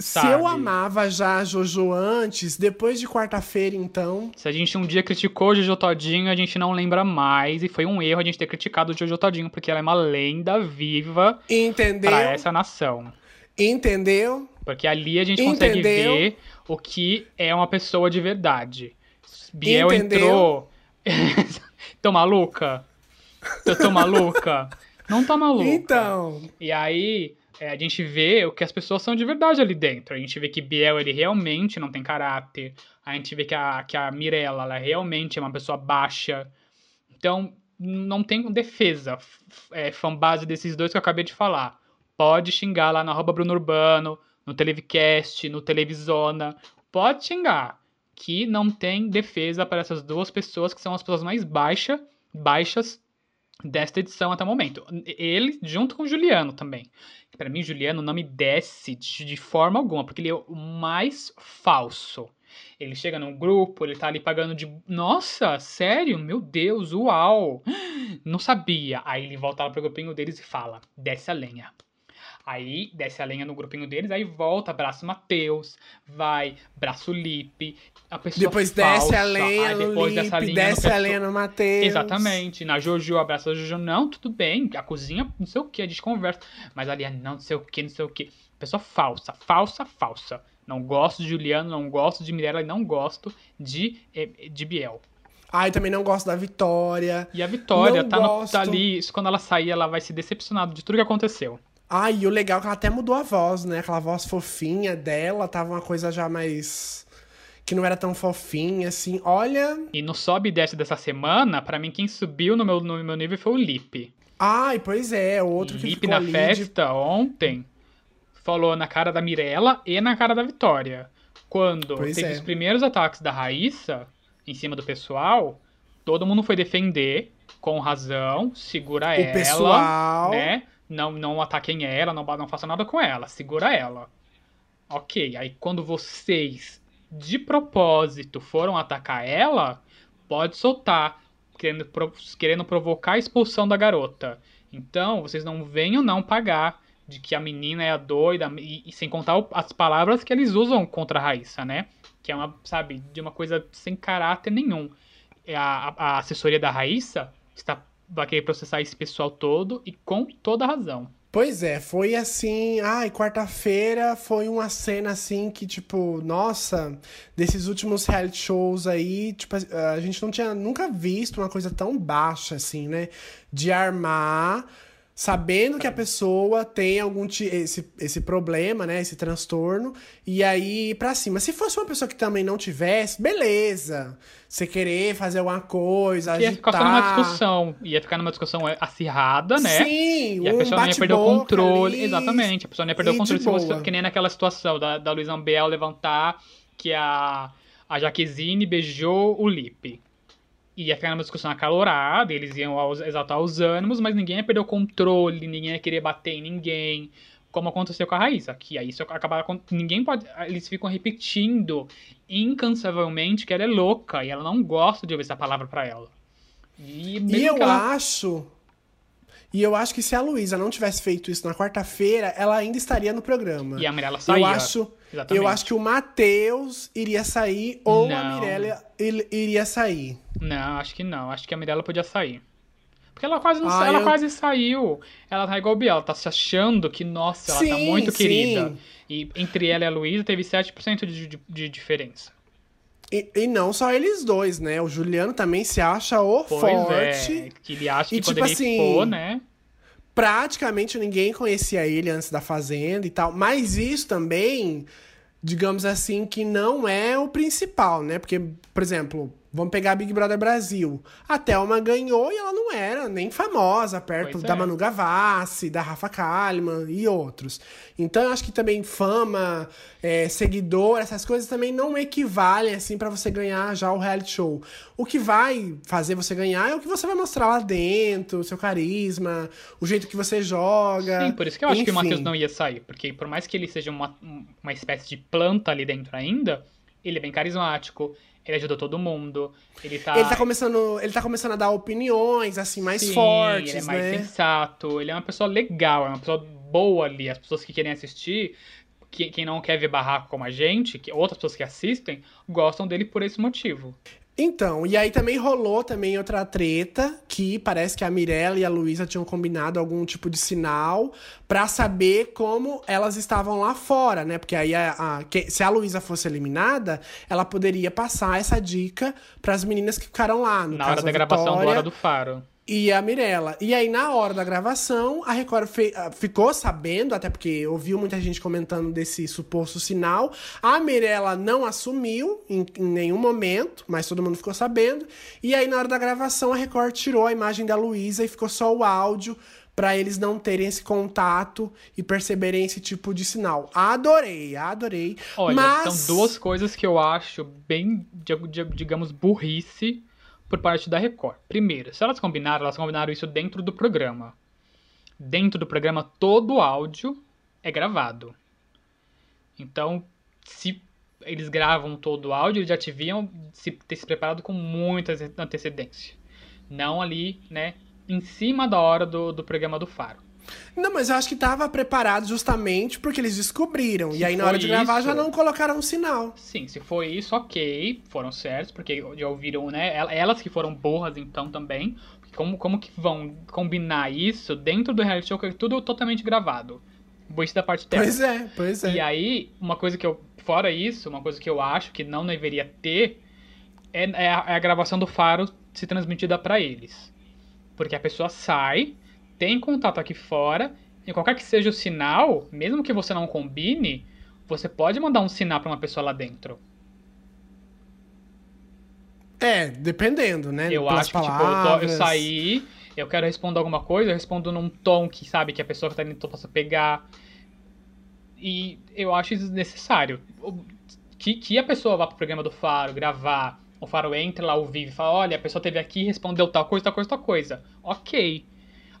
Se sabe? eu amava já a Jojo antes, depois de quarta-feira, então. Se a gente um dia criticou o Jojo Todinho, a gente não lembra mais. E foi um erro a gente ter criticado o Jojo Todinho, porque ela é uma lenda viva Entendeu? pra essa nação. Entendeu? Porque ali a gente consegue Entendeu? ver o que é uma pessoa de verdade. Biel Entendeu? entrou. [laughs] tô maluca? Tô, tô maluca? Não tô maluca. Então. E aí, é, a gente vê o que as pessoas são de verdade ali dentro. A gente vê que Biel, ele realmente não tem caráter. A gente vê que a, que a Mirella, ela realmente é uma pessoa baixa. Então, não tem defesa. É, fanbase desses dois que eu acabei de falar. Pode xingar lá na arroba Bruno Urbano, no Televicast, no Televisona. Pode xingar. Que não tem defesa para essas duas pessoas que são as pessoas mais baixa, baixas desta edição até o momento. Ele junto com o Juliano também. Pra mim, Juliano não me desce de, de forma alguma, porque ele é o mais falso. Ele chega num grupo, ele tá ali pagando de. Nossa, sério? Meu Deus, uau! [gasps] Não sabia. Aí ele volta lá pro grupinho deles e fala: desce a lenha. Aí desce a lenha no grupinho deles, aí volta, abraça o Matheus, vai, abraça o Lipe, a pessoa Depois falsa, desce a lenha no depois dessa Lipe, desce a lenha no Matheus. Exatamente. Na Jojo, abraça a Jojo. Não, tudo bem. A cozinha, não sei o que, a gente conversa. Mas ali, ah, não, não sei o que, não sei o que. Pessoa falsa, falsa, falsa. Não gosto de Juliano, não gosto de Mirella e não gosto de, eh, de Biel. Ai, também não gosto da Vitória. E a Vitória tá, no- tá ali. Isso, quando ela sair, ela vai se decepcionar de tudo que aconteceu. Ai, e o legal é que ela até mudou a voz, né? Aquela voz fofinha dela, tava uma coisa já mais. que não era tão fofinha, assim. Olha. E no sobe e desce dessa semana, pra mim, quem subiu no meu, no meu nível foi o Lipe. Ai, pois é, outro que Lipe ficou na ali de festa ontem falou na cara da Mirella e na cara da Vitória. Quando Pois teve é. os primeiros ataques da Raíssa em cima do pessoal, todo mundo foi defender com razão, segura O ela, pessoal. né? Não, não ataquem ela, não, não façam nada com ela, segura ela. Ok, aí quando vocês, de propósito, foram atacar ela, pode soltar, querendo, querendo provocar a expulsão da garota. Então, vocês não venham não pagar de que a menina é a doida, e, e sem contar o- as palavras que eles usam contra a Raíssa, né? Que é uma, sabe, de uma coisa sem caráter nenhum. É A, a- a assessoria da Raíssa está, vai querer processar esse pessoal todo e com toda razão. Pois é, foi assim. Ai, quarta-feira foi uma cena assim que, tipo, nossa, desses últimos reality shows aí, tipo, a gente não tinha nunca visto uma coisa tão baixa assim, né? De armar sabendo que a pessoa tem algum esse, esse problema, né, esse transtorno, e aí para cima. Se fosse uma pessoa que também não tivesse, beleza. Você querer fazer alguma coisa, ia agitar. ficar numa discussão, ia ficar numa discussão acirrada, né? Sim, e a um pessoa não ia perder o controle, ali, exatamente, a pessoa não ia perder o controle se você, que nem naquela situação da, da Luísa Ambiel levantar que a, a Jaquezine beijou o Lipe ia ficar numa discussão acalorada, eles iam exaltar os ânimos, mas ninguém ia perder o controle, ninguém ia querer bater em ninguém, como aconteceu com a Raíssa, que aí isso acaba ninguém pode, eles ficam repetindo incansavelmente que ela é louca e ela não gosta de ouvir essa palavra para ela. E, e eu ela... acho e eu acho que se a Luísa não tivesse feito isso na quarta-feira, ela ainda estaria no programa. E a Mirella saía. Eu acho, eu acho que o Matheus iria sair ou não. a Mirella iria sair. Não, acho que não. Acho que a Mirella podia sair. Porque ela quase não ah, ela eu... quase saiu. Ela tá igual a Biel, ela tá se achando que, nossa, ela tá sim, tá muito sim. querida. E entre ela e a Luísa teve 7% de, de, de diferença. E, e, não só eles dois, né? O Juliano também se acha o pois forte. É, que ele acha que e, tipo assim, expor, né? Praticamente ninguém conhecia ele antes da Fazenda e tal. Mas isso também, digamos assim, que não é o principal, né? Porque, por exemplo, Vamos pegar Big Brother Brasil. A Thelma ganhou e ela não era nem famosa, perto pois da é. Manu Gavassi, da Rafa Kalimann e outros. Então eu acho que também fama, é, seguidor, essas coisas também não equivalem assim para você ganhar já o reality show. O que vai fazer você ganhar é o que você vai mostrar lá dentro, o seu carisma, o jeito que você joga. Sim, por isso que eu acho que o Matheus não ia sair. Porque por mais que ele seja uma, uma espécie de planta ali dentro ainda, ele é bem carismático ele ajudou todo mundo. Ele tá. Ele tá começando, ele tá começando a dar opiniões, assim, mais Sim, fortes. Ele é mais né? sensato. Ele é uma pessoa legal, é uma pessoa boa ali. As pessoas que querem assistir, que, quem não quer ver barraco como a gente, que outras pessoas que assistem, gostam dele por esse motivo. Então, e aí também rolou também outra treta, que parece que a Mirella e a Luísa tinham combinado algum tipo de sinal para saber como elas estavam lá fora, né? Porque aí a, a que, se a Luísa fosse eliminada, ela poderia passar essa dica para as meninas que ficaram lá. No Na caso, hora da gravação do Hora do Faro e a Mirella. E aí, na hora da gravação, a Record. Ah, ficou sabendo, até porque ouviu muita gente comentando desse suposto sinal. A Mirella não assumiu em, em, nenhum momento, mas todo mundo ficou sabendo. E aí, na hora da gravação, a Record tirou a imagem da Luísa e ficou só o áudio para eles não terem esse contato e perceberem esse tipo de sinal. Adorei, adorei. Olha, mas... são duas coisas que eu acho bem, digamos, burrice por parte da Record. Primeiro, se elas combinaram, elas combinaram isso dentro do programa. Dentro do programa, todo o áudio é gravado. Então, se eles gravam todo o áudio, eles já deviam se, ter se preparado com muita antecedência. Não ali, né, em cima da hora do, do programa do Faro. Não, mas eu acho que tava preparado justamente porque eles descobriram. Se e aí, na hora de gravar, isso, já não colocaram um sinal. Sim, se foi isso, ok. Foram certos, porque já ouviram, né? Elas que foram burras, então, também. Como, como que vão combinar isso dentro do reality show, que é tudo totalmente gravado? Isso da parte dela. Pois é, pois é. E aí, uma coisa que eu. Fora isso, uma coisa que eu acho que não deveria ter é, é, a, é a gravação do faro se transmitida para eles. Porque a pessoa sai tem contato aqui fora, e qualquer que seja o sinal, mesmo que você não combine, você pode mandar um sinal para uma pessoa lá dentro. É, dependendo, né? Eu acho que, tipo, eu, tô, eu, saí, eu quero responder alguma coisa, eu respondo num tom que sabe que a pessoa que tá dentro possa pegar. E eu acho isso desnecessário. Que, que a pessoa vá pro programa do Faro gravar, o Faro entre lá ao vivo e fala: olha, a pessoa teve aqui e respondeu tal coisa, tal coisa, tal coisa. Ok.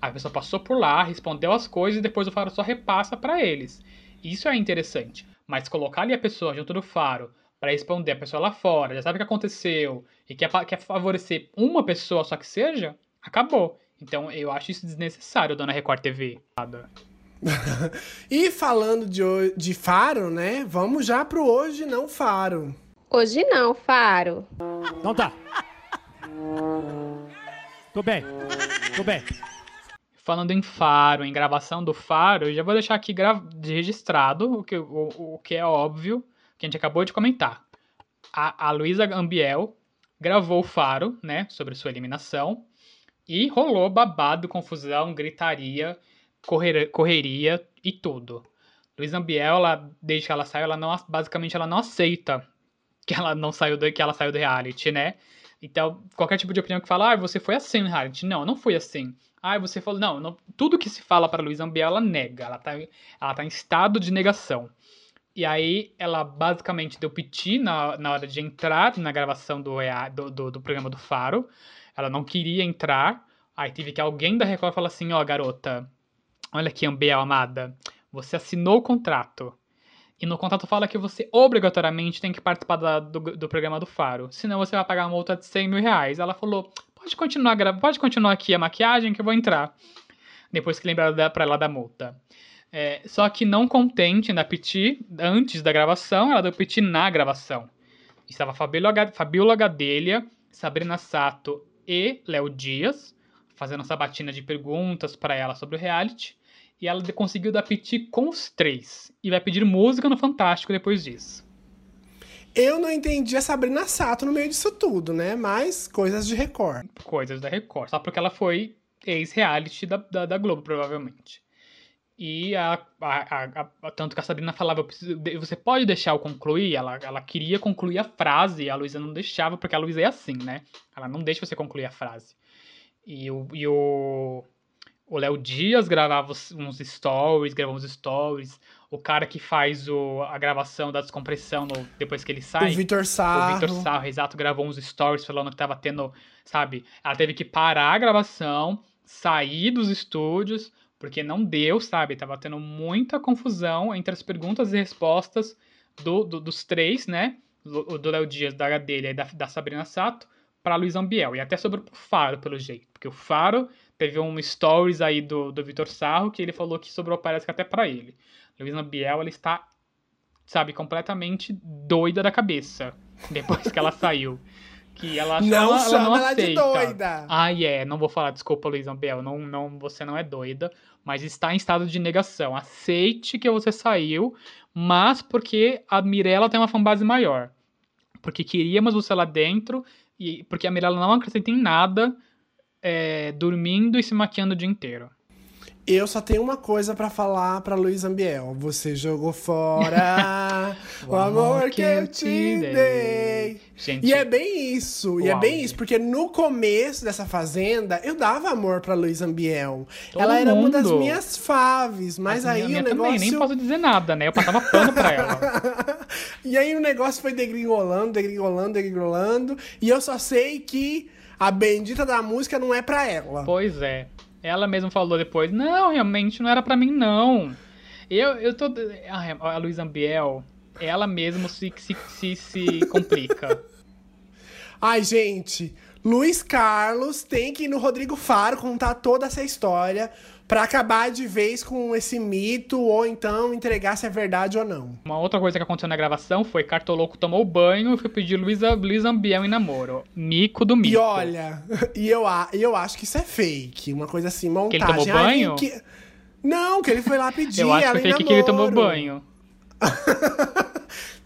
A pessoa passou por lá, respondeu as coisas e depois o Faro só repassa para eles. Isso é interessante. Mas colocar ali a pessoa junto do Faro para responder a pessoa lá fora, já sabe o que aconteceu e quer, quer favorecer uma pessoa só que seja, acabou. Então eu acho isso desnecessário, dona Record TV. [laughs] e falando de, de Faro, né? Vamos já pro Hoje Não Faro. Hoje não, Faro. Não tá. Tô bem. Tô bem. Falando em Faro, em gravação do Faro, eu já vou deixar aqui gra- registrado o que, o, o que é óbvio, que a gente acabou de comentar. A, a Luísa Ambiel gravou o Faro, né, sobre sua eliminação, e rolou babado, confusão, gritaria, correr, correria e tudo. Luísa Ambiel, ela, desde que ela saiu, ela não, basicamente ela não aceita que ela não saiu do, que ela saiu do reality, né? Então, qualquer tipo de opinião que fala, ah, você foi assim no reality. Não, não foi assim. Ah, você falou, não, não tudo que se fala para Luísa Ambiel, ela nega. Ela tá, ela tá em estado de negação. E aí, ela basicamente deu piti na, na hora de entrar na gravação do, do, do, do programa do Faro. Ela não queria entrar. Aí teve que alguém da Record falar assim, ó, garota, olha aqui, Ambiel, amada, você assinou o contrato. E no contrato fala que você obrigatoriamente tem que participar da- do, do programa do Faro. Senão você vai pagar uma multa de 100 mil reais. Ela falou, pode continuar, gra- pode continuar aqui a maquiagem que eu vou entrar. Depois que lembraram da- pra ela da multa. É, só que não contente na piti, antes da gravação, ela deu piti na gravação. Estava Fabiola, Ga- Fabiola Gadelha, Sabrina Sato e Léo Dias, fazendo sabatina de perguntas para ela sobre o reality. E ela conseguiu dar piti com os três. E vai pedir música no Fantástico depois disso. Eu não entendi a Sabrina Sato no meio disso tudo, né? Mas coisas de Record. Coisas da Record. Só porque ela foi ex-reality da, da, da Globo, provavelmente. E a, a, a- tanto que a Sabrina falava, "Eu preciso de- você pode deixar eu concluir? Ela, ela queria concluir a frase, a Luísa não deixava, porque a Luísa é assim, né? Ela não deixa você concluir a frase. E o, e o, o Léo Dias gravava uns stories, gravava uns stories. O cara que faz o, a gravação da descompressão no- depois que ele sai. o Vitor O Sarro. Victor Sarro, exato, gravou uns stories falando que tava tendo, sabe? Ela teve que parar a gravação, sair dos estúdios, porque não deu, sabe? Tava tendo muita confusão entre as perguntas e respostas do, do- dos três, né? O do Léo Dias, da Gadelha e da, da Sabrina Sato, pra Luiz Ambiel. E até sobre o Faro, pelo jeito. Porque o Faro teve um stories aí do, do Vitor Sarro que ele falou que sobrou, parece que até pra ele. Luiz Ambiel, ela está sabe, completamente doida da cabeça [laughs] depois que ela saiu. Que ela Não ela, ela chama não ela de aceita. doida. Ai, é, não vou falar desculpa, Luísa Ambiel, não, não, você não é doida, mas está em estado de negação. Aceite que você saiu, mas porque a Mirella tem uma fanbase maior. Porque queríamos você lá dentro, e porque a Mirella não acrescenta em nada, é, dormindo e se maquiando o dia inteiro. Eu só tenho uma coisa pra falar pra Luiz Ambiel. Você jogou fora [laughs] o amor que eu te dei. Gente, E é bem isso, e é bem isso, porque no começo dessa fazenda eu dava amor pra Luiz Ambiel. Todo ela era uma das mundo. minhas faves, mas aí minha, o minha negócio. também, nem posso dizer nada, né? Eu passava pano pra ela. [laughs] e aí o negócio foi degringolando, degringolando, degringolando, e eu só sei que a bendita da música não é pra ela. Pois é. Ela mesma falou depois, não, realmente não era pra mim, não. Eu, eu tô... A, a Luísa Ambiel, ela mesmo se, se, se, se complica. [laughs] Ai, gente, Luiz Carlos tem que ir no Rodrigo Faro contar toda essa história pra acabar de vez com esse mito ou então entregar se é verdade ou não. Uma outra coisa que aconteceu na gravação foi Cartoloco tomou banho e foi pedir Luísa, Ambiel em namoro. Mico do mico. E olha, [laughs] e eu, eu acho que isso é fake, uma coisa assim, montagem. ele tomou Ai, banho? que- Não, que ele foi lá pedir Eu acho ela que foi fake que ele tomou banho. [laughs]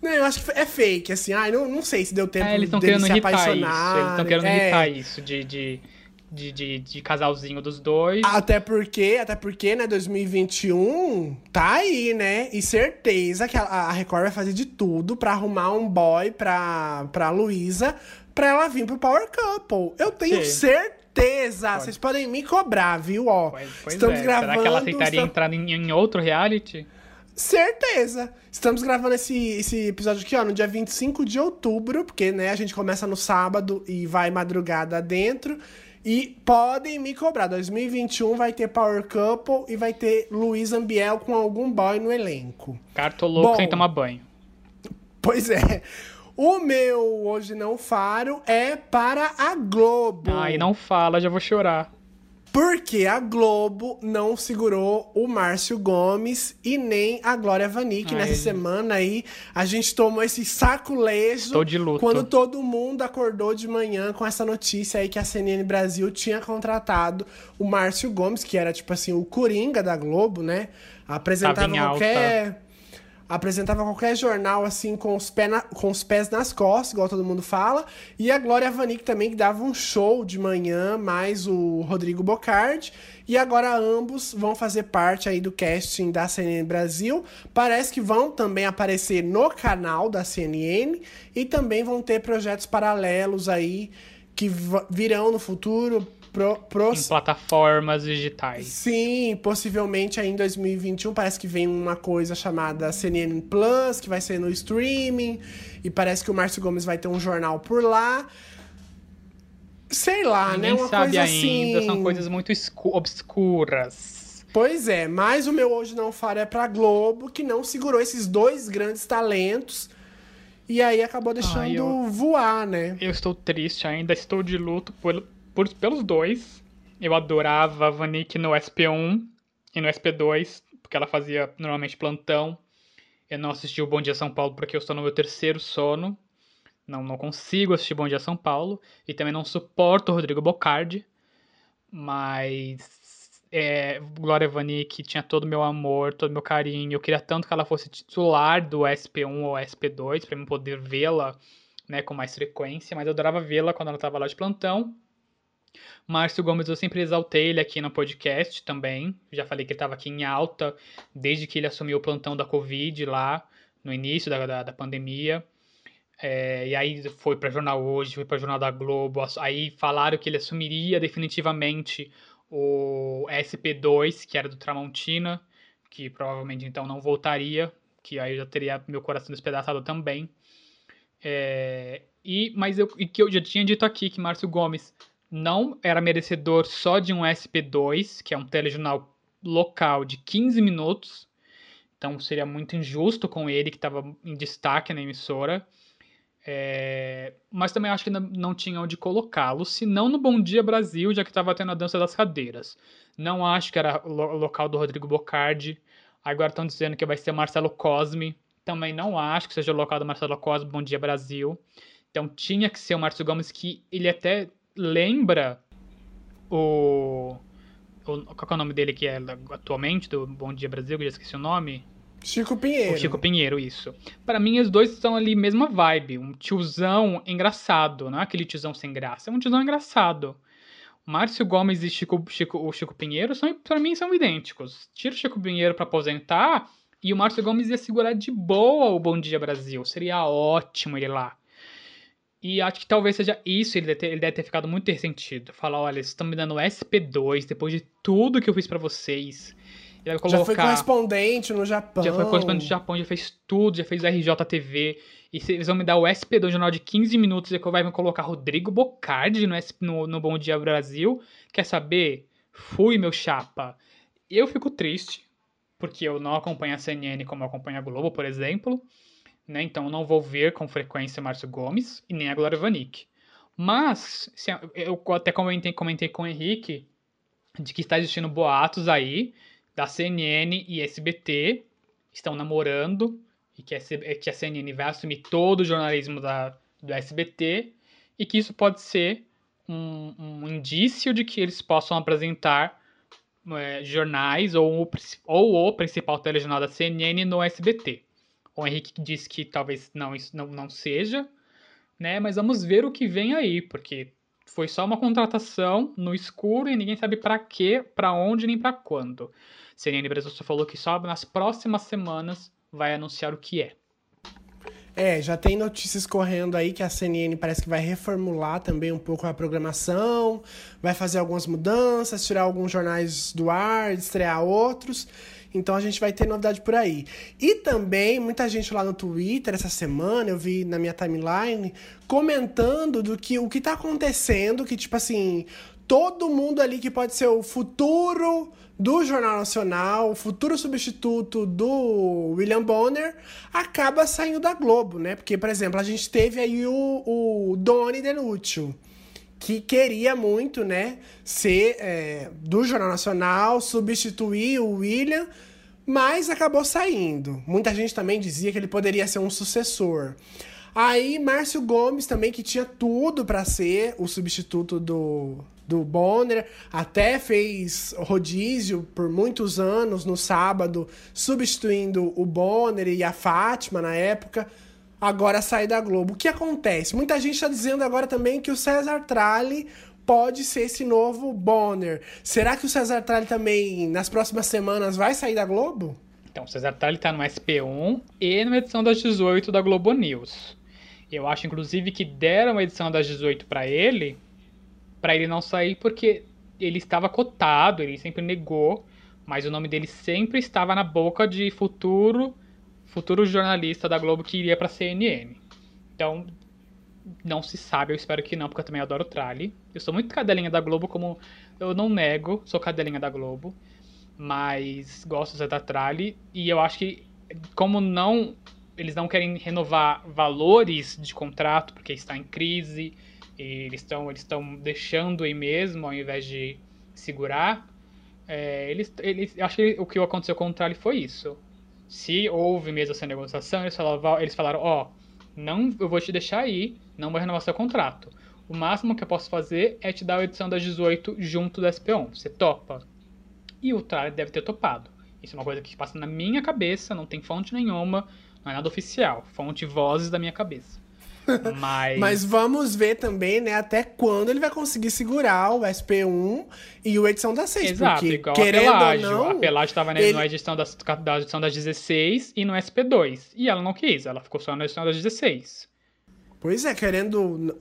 Não, eu acho que é fake, assim. Ai, não, não sei se deu tempo É, eles estão querendo se irritar isso. apaixonarem. Eles estão querendo É. irritar isso de, de, de, de, de casalzinho dos dois. Até porque, até porque, né, 2021 tá aí, né? E certeza que a, a Record vai fazer de tudo pra arrumar um boy pra, pra Luísa pra ela vir pro Power Couple. Eu tenho Sim. certeza. Vocês podem me cobrar, viu? Ó, Pois, pois estamos é. gravando. Será que ela aceitaria estamos- entrar em, em outro reality? Certeza! Estamos gravando esse, esse episódio aqui, ó, no dia 25 de outubro, porque, né, a gente começa no sábado e vai madrugada dentro. E podem me cobrar. 2021 vai ter Power Couple e vai ter Luiz Ambiel com algum boy no elenco. Cartoloco Bom. sem tomar banho. Pois é. O meu Hoje Não Faro é para a Globo. Ai, não fala, já vou chorar. Porque a Globo não segurou o Márcio Gomes e nem a Glória Vanik. Ai, Nessa semana aí, a gente tomou esse saculejo. Tô de luto. Quando todo mundo acordou de manhã com essa notícia aí que a CNN Brasil tinha contratado o Márcio Gomes, que era tipo assim, o Coringa da Globo, né? Apresentava Tava em alta. Apresentava qualquer jornal assim com os, pé na- com os pés nas costas, igual todo mundo fala, e a Glória Vanik também que dava um show de manhã, mais o Rodrigo Bocardi, e agora ambos vão fazer parte aí do casting da CNN Brasil. Parece que vão também aparecer no canal da CNN e também vão ter projetos paralelos aí que virão no futuro pro, pros, Em plataformas digitais. Sim, possivelmente aí em 2021 parece que vem uma coisa chamada CNN Plus, que vai ser no streaming, e parece que o Márcio Gomes vai ter um jornal por lá. Sei lá, Ninguém né? Uma sabe coisa ainda, assim. são coisas muito obscuras. Pois é, mas o meu Hoje Não Faro é pra Globo, que não segurou esses dois grandes talentos. E aí acabou deixando eu- voar, né? Eu estou triste ainda, estou de luto por, por- pelos dois. Eu adorava a Vanik no SP1 e no SP2, porque ela fazia normalmente plantão. Eu não assisti o Bom Dia São Paulo porque eu estou no meu terceiro sono. Não, não consigo assistir Bom Dia São Paulo. E também não suporto o Rodrigo Bocardi. Mas é, Glória Vanik tinha todo o meu amor, todo o meu carinho. Eu queria tanto que ela fosse titular do SP1 ou SP2 para eu poder vê-la né, com mais frequência, mas eu adorava vê-la quando ela estava lá de plantão. Márcio Gomes, eu sempre exaltei ele aqui no podcast também. Já falei que ele estava aqui em alta desde que ele assumiu o plantão da Covid lá no início da, da, da pandemia. É, e aí foi para Jornal Hoje, foi para Jornal da Globo. Aí falaram que ele assumiria definitivamente o SP2, que era do Tramontina, que provavelmente então não voltaria, que aí eu já teria meu coração despedaçado também. É, e, mas eu, que eu já tinha dito aqui que Márcio Gomes não era merecedor só de um SP2, que é um telejornal local de 15 minutos. Então seria muito injusto com ele, que estava em destaque na emissora. É, mas também acho que não, tinha onde colocá-lo, se não no Bom Dia Brasil, já que estava tendo a dança das cadeiras. Não acho que era o lo- local do Rodrigo Bocardi. Agora estão dizendo que vai ser Marcelo Cosme. Também não acho que seja o local do Marcelo Cosme, Bom Dia Brasil. Então tinha que ser o Márcio Gomes, que ele até lembra o. o qual é o nome dele que é atualmente, do Bom Dia Brasil, que eu já esqueci o nome? Chico Pinheiro. O Chico Pinheiro, isso. Pra mim, os dois estão ali, mesma vibe. Um tiozão engraçado, não é aquele tiozão sem graça, é um tiozão engraçado. Márcio Gomes e Chico, Chico, o Chico Pinheiro, são, pra mim, são idênticos. Tira o Chico Pinheiro pra aposentar e o Márcio Gomes ia segurar de boa o Bom Dia Brasil. Seria ótimo ele lá. E acho que talvez seja isso, ele deve ter, ele deve ter ficado muito ressentido. Falar, olha, vocês estão me dando SP2 depois de tudo que eu fiz pra vocês. Colocar... Já foi correspondente no Japão. Já foi correspondente do Japão, já fez tudo, já fez RJTV. E eles vão me dar o SP2 jornal de 15 minutos e que vai me colocar Rodrigo Bocardi no, SP no, no Bom Dia Brasil. Quer saber? Fui, meu chapa. Eu fico triste, porque eu não acompanho a CNN como eu acompanho a Globo, por exemplo. Né? Então eu não vou ver com frequência Márcio Gomes e nem a Glória Vanik. Mas, se eu até comentei, comentei com o Henrique de que está existindo boatos aí da CNN e SBT estão namorando e que a, CNN vai assumir todo o jornalismo da, do SBT e que isso pode ser um, um indício de que eles possam apresentar eh, jornais ou ou o principal telejornal da CNN no SBT. O Henrique disse que talvez não, isso não, não seja, né? Mas vamos ver o que vem aí, porque foi só uma contratação no escuro e ninguém sabe pra quê, pra onde nem pra quando. CNN Brasil só falou que só nas próximas semanas vai anunciar o que é. É, já tem notícias correndo aí que a CNN parece que vai reformular também um pouco a programação, vai fazer algumas mudanças, tirar alguns jornais do ar, estrear outros. Então a gente vai ter novidade por aí. E também muita gente lá no Twitter essa semana, eu vi na minha timeline, comentando do que o que tá acontecendo, que tipo assim, todo mundo ali que pode ser o futuro do Jornal Nacional, o futuro substituto do William Bonner, acaba saindo da Globo, né? Porque, por exemplo, a gente teve aí o, o Doni Denútil, que queria muito, né, ser é, do Jornal Nacional, substituir o William, mas acabou saindo. Muita gente também dizia que ele poderia ser um sucessor. Aí, Márcio Gomes também, que tinha tudo para ser o substituto do, do Bonner, até fez rodízio por muitos anos no sábado, substituindo o Bonner e a Fátima na época. Agora sai da Globo. O que acontece? Muita gente está dizendo agora também que o César Tralli pode ser esse novo Bonner. Será que o César Tralli também, nas próximas semanas, vai sair da Globo? Então, o César Tralli tá no SP1 e na edição das 18 da Globo News. Eu acho, inclusive, que deram a edição das 18 para ele, para ele não sair, porque ele estava cotado, ele sempre negou, mas o nome dele sempre estava na boca de futuro futuro jornalista da Globo que iria para CNN. Então, não se sabe, eu espero que não, porque eu também adoro Trali. Eu sou muito cadelinha da Globo, como eu não nego, sou cadelinha da Globo, mas gosto do Zé Trali e eu acho que como não eles não querem renovar valores de contrato porque está em crise, eles estão eles estão deixando aí mesmo ao invés de segurar. É, eles, eles, acho que o que aconteceu com o Trali foi isso. Se houve mesmo essa negociação, eles falaram, eles falaram, ó, não, eu vou te deixar aí, não vou renovar seu contrato. O máximo que eu posso fazer é te dar a edição das 18 junto da SP1. Você topa? E o Trali deve ter topado. Isso é uma coisa que passa na minha cabeça, não tem fonte nenhuma, não é nada oficial. Fonte vozes da minha cabeça. Mas... Mas vamos ver também, né, até quando ele vai conseguir segurar o SP1 e o edição das 6. Exato, porque, igual querendo a Pelágio. ou não, a Pelágio estava ele- na edição das, da edição das 16 e no SP2. E ela não quis, ela ficou só na edição das 16. Pois é, querendo.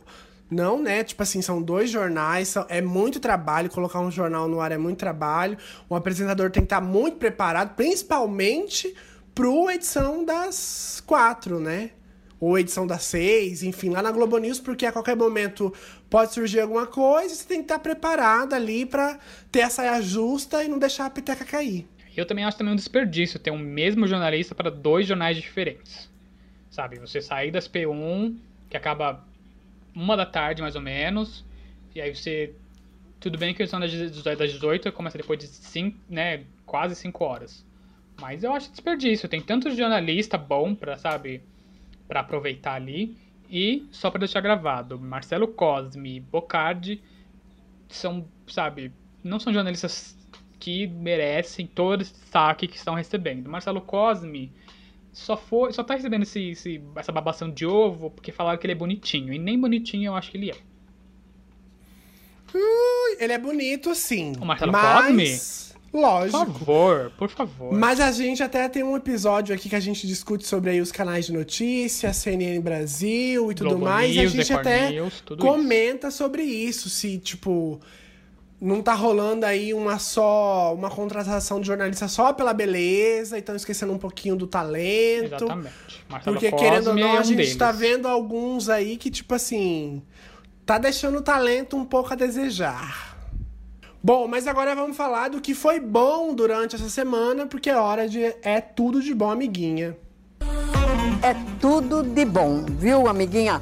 Não, né? Tipo assim, são dois jornais, são- é muito trabalho. Colocar um jornal no ar é muito trabalho. O apresentador tem que estar muito preparado, principalmente pro edição das quatro, né? Ou edição das seis, enfim, lá na Globo News, porque a qualquer momento pode surgir alguma coisa e você tem que estar preparado ali pra ter a saia justa e não deixar a peteca cair. Eu também acho também um desperdício ter um mesmo jornalista para dois jornais diferentes. Sabe, você sair das P1, que acaba uma da tarde mais ou menos, e aí você. Tudo bem que a edição das 18 das 18 começa depois de cinco, né, quase 5 horas. Mas eu acho desperdício. Tem tanto jornalista bom pra, sabe, pra aproveitar ali. E só pra deixar gravado, Marcelo Cosme e Bocardi são, sabe, não são jornalistas que merecem todo esse destaque que estão recebendo. Marcelo Cosme só foi, só tá recebendo esse, esse- essa babação de ovo porque falaram que ele é bonitinho. E nem bonitinho eu acho que ele é. Ele é bonito, sim. O Marcelo mas... Por Lógico. favor, por favor. Mas a gente até tem um episódio aqui que a gente discute sobre aí os canais de notícias, CNN Brasil e tudo Globo mais. News, e a gente até News, comenta sobre isso. Se, tipo, não tá rolando aí uma só. uma contratação de jornalista só pela beleza, e estão esquecendo um pouquinho do talento. Exatamente. Marcelo Porque, Cosme querendo ou não, é a um gente deles. tá vendo alguns aí que, tipo assim, tá deixando o talento um pouco a desejar. Bom, mas agora vamos falar do que foi bom durante essa semana, porque é hora de É Tudo de Bom, amiguinha. É tudo de bom, viu, amiguinha?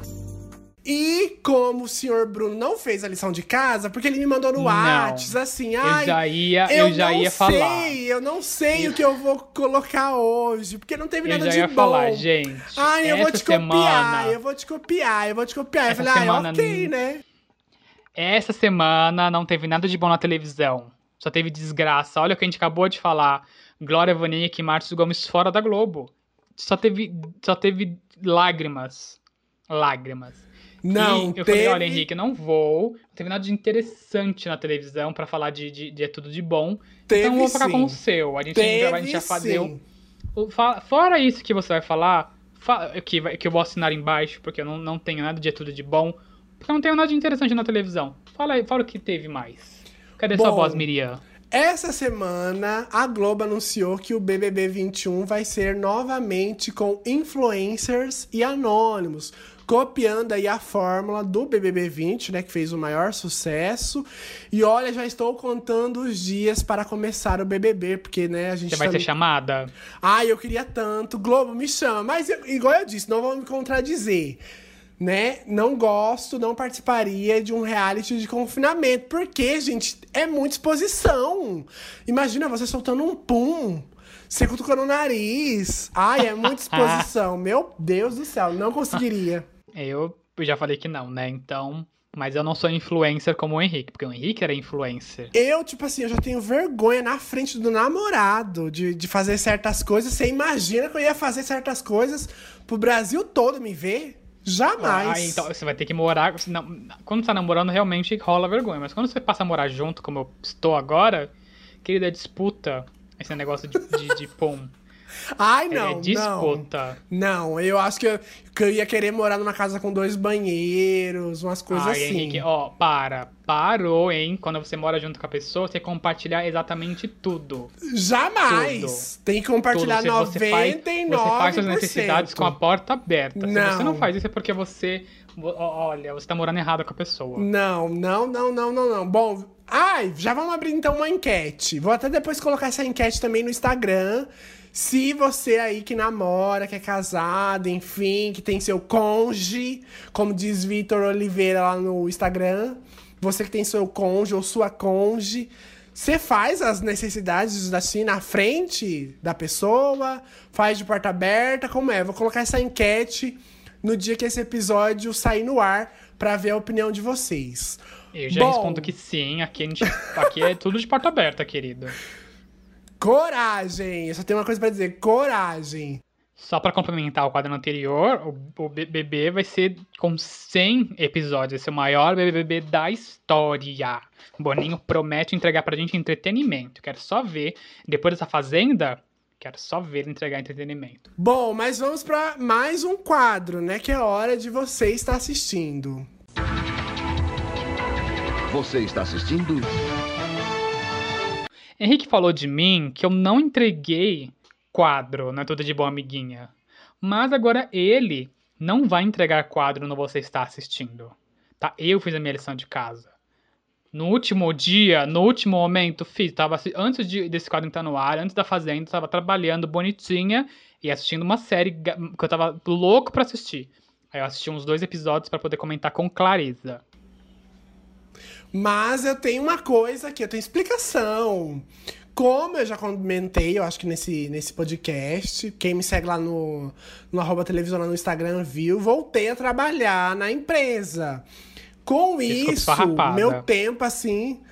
E como o senhor Bruno não fez a lição de casa, porque ele me mandou no. Whats, assim, Eu ai, já ia, eu, eu, já não ia sei, falar. eu não sei o que eu vou colocar hoje, porque não teve Eu nada já de ia bom. falar, gente. Ai, eu vou te copiar, semana, eu vou te copiar, eu vou te copiar. Eu Essa falei, semana ah, ok, n- né? Essa semana não teve nada de bom na televisão. Só teve desgraça. Olha o que a gente acabou de falar. Glória Vanik e Márcio Gomes fora da Globo. Só teve, só teve lágrimas. Lágrimas. Não, e eu teve... falei, olha, Henrique, não vou. Não teve nada de interessante na televisão pra falar de, de, de É Tudo de Bom. Teve então eu vou ficar sim. com o seu. A gente, Teve a gente já fazer Fora isso que você vai falar, fa- que, que eu vou assinar embaixo, porque eu não, não tenho nada de É Tudo de Bom. Porque não tenho nada de interessante na televisão. Fala aí, fala o que teve mais. Cadê sua Bom, voz, Miriam? Essa semana, a Globo anunciou que o BBB 21 vai ser novamente com influencers e anônimos, copiando aí a fórmula do BBB 20, né, que fez o maior sucesso. E olha, já estou contando os dias para começar o BBB, porque, né, a gente Você vai tá- ser chamada? Ai, eu queria tanto. Globo, me chama. Mas, eu- igual eu disse, não vou me contradizer. Né? Não gosto, não participaria de um reality de confinamento. Porque, gente, é muita exposição. Imagina você soltando um pum. Você cutucando o nariz. Ai, é muita [laughs] exposição. Meu Deus do céu, não conseguiria. Eu já falei que não, né? Então. Mas eu não sou influencer como o Henrique, porque o Henrique era influencer. Eu, tipo assim, eu já tenho vergonha na frente do namorado de, de fazer certas coisas. Você imagina que eu ia fazer certas coisas pro Brasil todo me ver? Jamais. Ah, então você vai ter que morar. Não, quando você tá namorando, realmente rola vergonha. Mas quando você passa a morar junto, como eu estou agora, querida, disputa esse negócio de, de, de pum. [laughs] Ai, não. É disputa. Não, não eu acho que eu, que eu ia querer morar numa casa com dois banheiros, umas coisas Ai, assim. Henrique, ó, para. Parou, hein? Quando você mora junto com a pessoa, você compartilhar exatamente tudo. Jamais! Tudo. Tem que compartilhar Tudo. Você, 99%. Você faz, você faz suas necessidades com a porta aberta. Se Não. você não faz isso é porque você. Olha, você tá morando errado com a pessoa. Não, não, não, não, não, não. Bom, ai, já vamos abrir então uma enquete. Vou até depois colocar essa enquete também no Instagram. Se você aí que namora, que é casado, enfim, que tem seu conge, como diz Vitor Oliveira lá no Instagram, você que tem seu conge ou sua conge, você faz as necessidades assim na frente da pessoa, faz de porta aberta, como é? Vou colocar essa enquete no dia que esse episódio sair no ar pra ver a opinião de vocês. Eu já Bom. respondo que sim. Aqui, a gente, aqui é tudo de porta aberta, querido. Coragem! Eu só tenho uma coisa pra dizer: coragem. Só pra complementar o quadro anterior, o, o BBB vai ser com 100 episódios. Vai ser o maior BBB da história. O Boninho promete entregar pra gente entretenimento. Quero só ver. Depois dessa Fazenda, quero só ver ele entregar entretenimento. Bom, mas vamos pra mais um quadro, né? Que é hora de você estar assistindo. Você está assistindo? Henrique falou de mim que eu não entreguei quadro na Tudo de Boa Amiguinha. Mas agora ele não vai entregar quadro no Você Está Assistindo. Tá? Eu fiz a minha lição de casa. No último dia, no último momento, fiz. Tava, antes de, desse quadro entrar no ar, antes da Fazenda, tava trabalhando bonitinha e assistindo uma série que eu tava louco pra assistir. Aí eu assisti uns dois episódios pra poder comentar com clareza. Mas eu tenho uma coisa aqui, eu tenho explicação. Como eu já comentei, eu acho que nesse, nesse podcast, quem me segue lá no, no arroba televisão lá no Instagram viu, voltei a trabalhar na empresa. Com Você isso, meu tempo assim,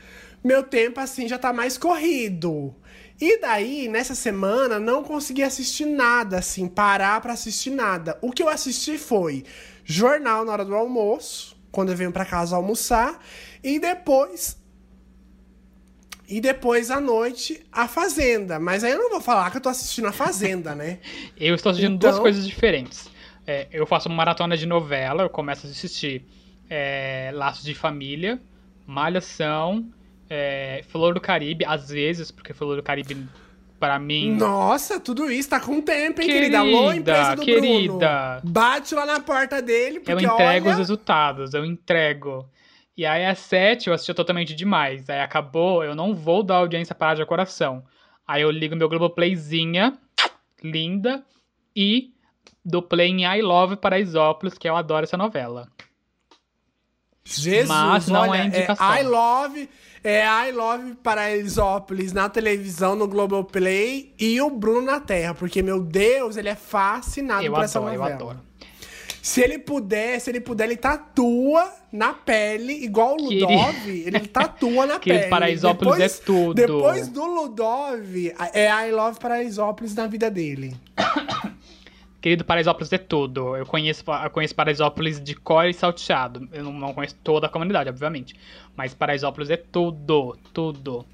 meu tempo assim já tá mais corrido. E daí, nessa semana, não consegui assistir nada, assim, parar pra assistir nada. O que eu assisti foi jornal na hora do almoço, quando eu venho pra casa almoçar, e depois e depois à noite a Fazenda. Mas aí eu não vou falar que eu tô assistindo a Fazenda, né? [laughs] Eu estou assistindo Então- duas coisas diferentes. É, eu faço uma maratona de novela, eu começo a assistir é, Laços de Família, Malhação, é, Flor do Caribe, às vezes, porque Flor do Caribe, pra mim. Nossa, tudo isso tá com tempo, hein, Querida, querida? Alô, empresa do querida. Bruno. Bate lá na porta dele, porque eu entrego olha... os resultados, eu entrego. E aí, às sete, eu assisti totalmente demais. Aí acabou, eu não vou dar audiência para de coração. Aí eu ligo meu Globoplayzinha, linda, e dou play em I Love Paraisópolis, que eu adoro essa novela. Jesus, Mas não olha, é indicação. I love, é I love Paraisópolis na televisão, no Globoplay e o Bruno na Terra, porque, meu Deus, ele é fascinado Eu por essa adoro, eu novela. adoro. Se ele puder, se ele puder, ele tatua na pele, igual o Ludov, ele [laughs] tatua na Querido, pele. Paraisópolis Depois- é tudo. Depois do Ludov, é I love Paraisópolis na vida dele. [coughs] Querido, Paraisópolis é tudo. Eu conheço, eu conheço Paraisópolis de cor e salteado. Eu não, não conheço toda a comunidade, obviamente. Mas Paraisópolis é tudo, tudo.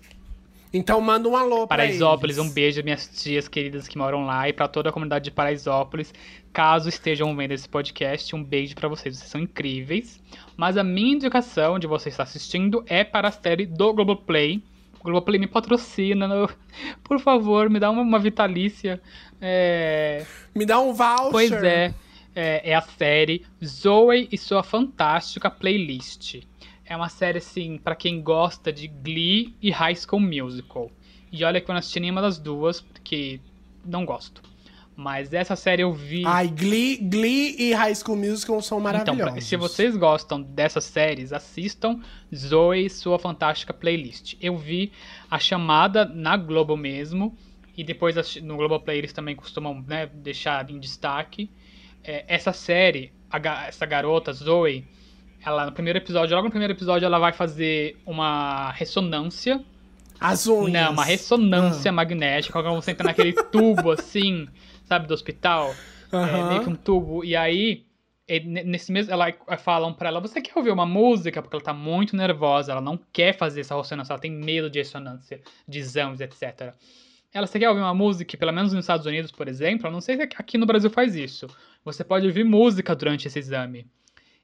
Então manda um alô pra Paraisópolis, eles. um beijo às minhas tias queridas que moram lá e pra toda a comunidade de Paraisópolis. Caso estejam vendo esse podcast, um beijo pra vocês, vocês são incríveis. Mas a minha indicação de você estar assistindo é para a série do Globoplay. O Globoplay me patrocina, no- por favor, me dá uma, uma vitalícia. É... Me dá um voucher. Pois é, é, é a série Zoe e sua fantástica playlist. É uma série, assim, pra quem gosta de Glee e High School Musical. E olha que eu não assisti nenhuma das duas, porque não gosto. Mas essa série eu vi. Ai, Glee, Glee e High School Musical são Então, maravilhosos. pra- se vocês gostam dessas séries, assistam Zoe, sua fantástica playlist. Eu vi a chamada na Globo mesmo, e depois no Globoplay eles também costumam né, deixar em destaque. É, essa série, a essa garota, Zoe, ela no primeiro episódio, logo no primeiro episódio, ela vai fazer uma ressonância As unhas. não, uma ressonância magnética, como você entra naquele tubo assim, [laughs] sabe, do hospital. É, Aham. meio que um tubo. E aí, é, ne- nesse mesmo, ela falam pra ela, você quer ouvir uma música? Porque ela tá muito nervosa, ela não quer fazer essa ressonância, ela tem medo de ressonância, de exames, etc. Ela, você quer ouvir uma música? que, Pelo menos nos Estados Unidos, por exemplo, eu não sei se aqui no Brasil faz isso. Você pode ouvir música durante esse exame.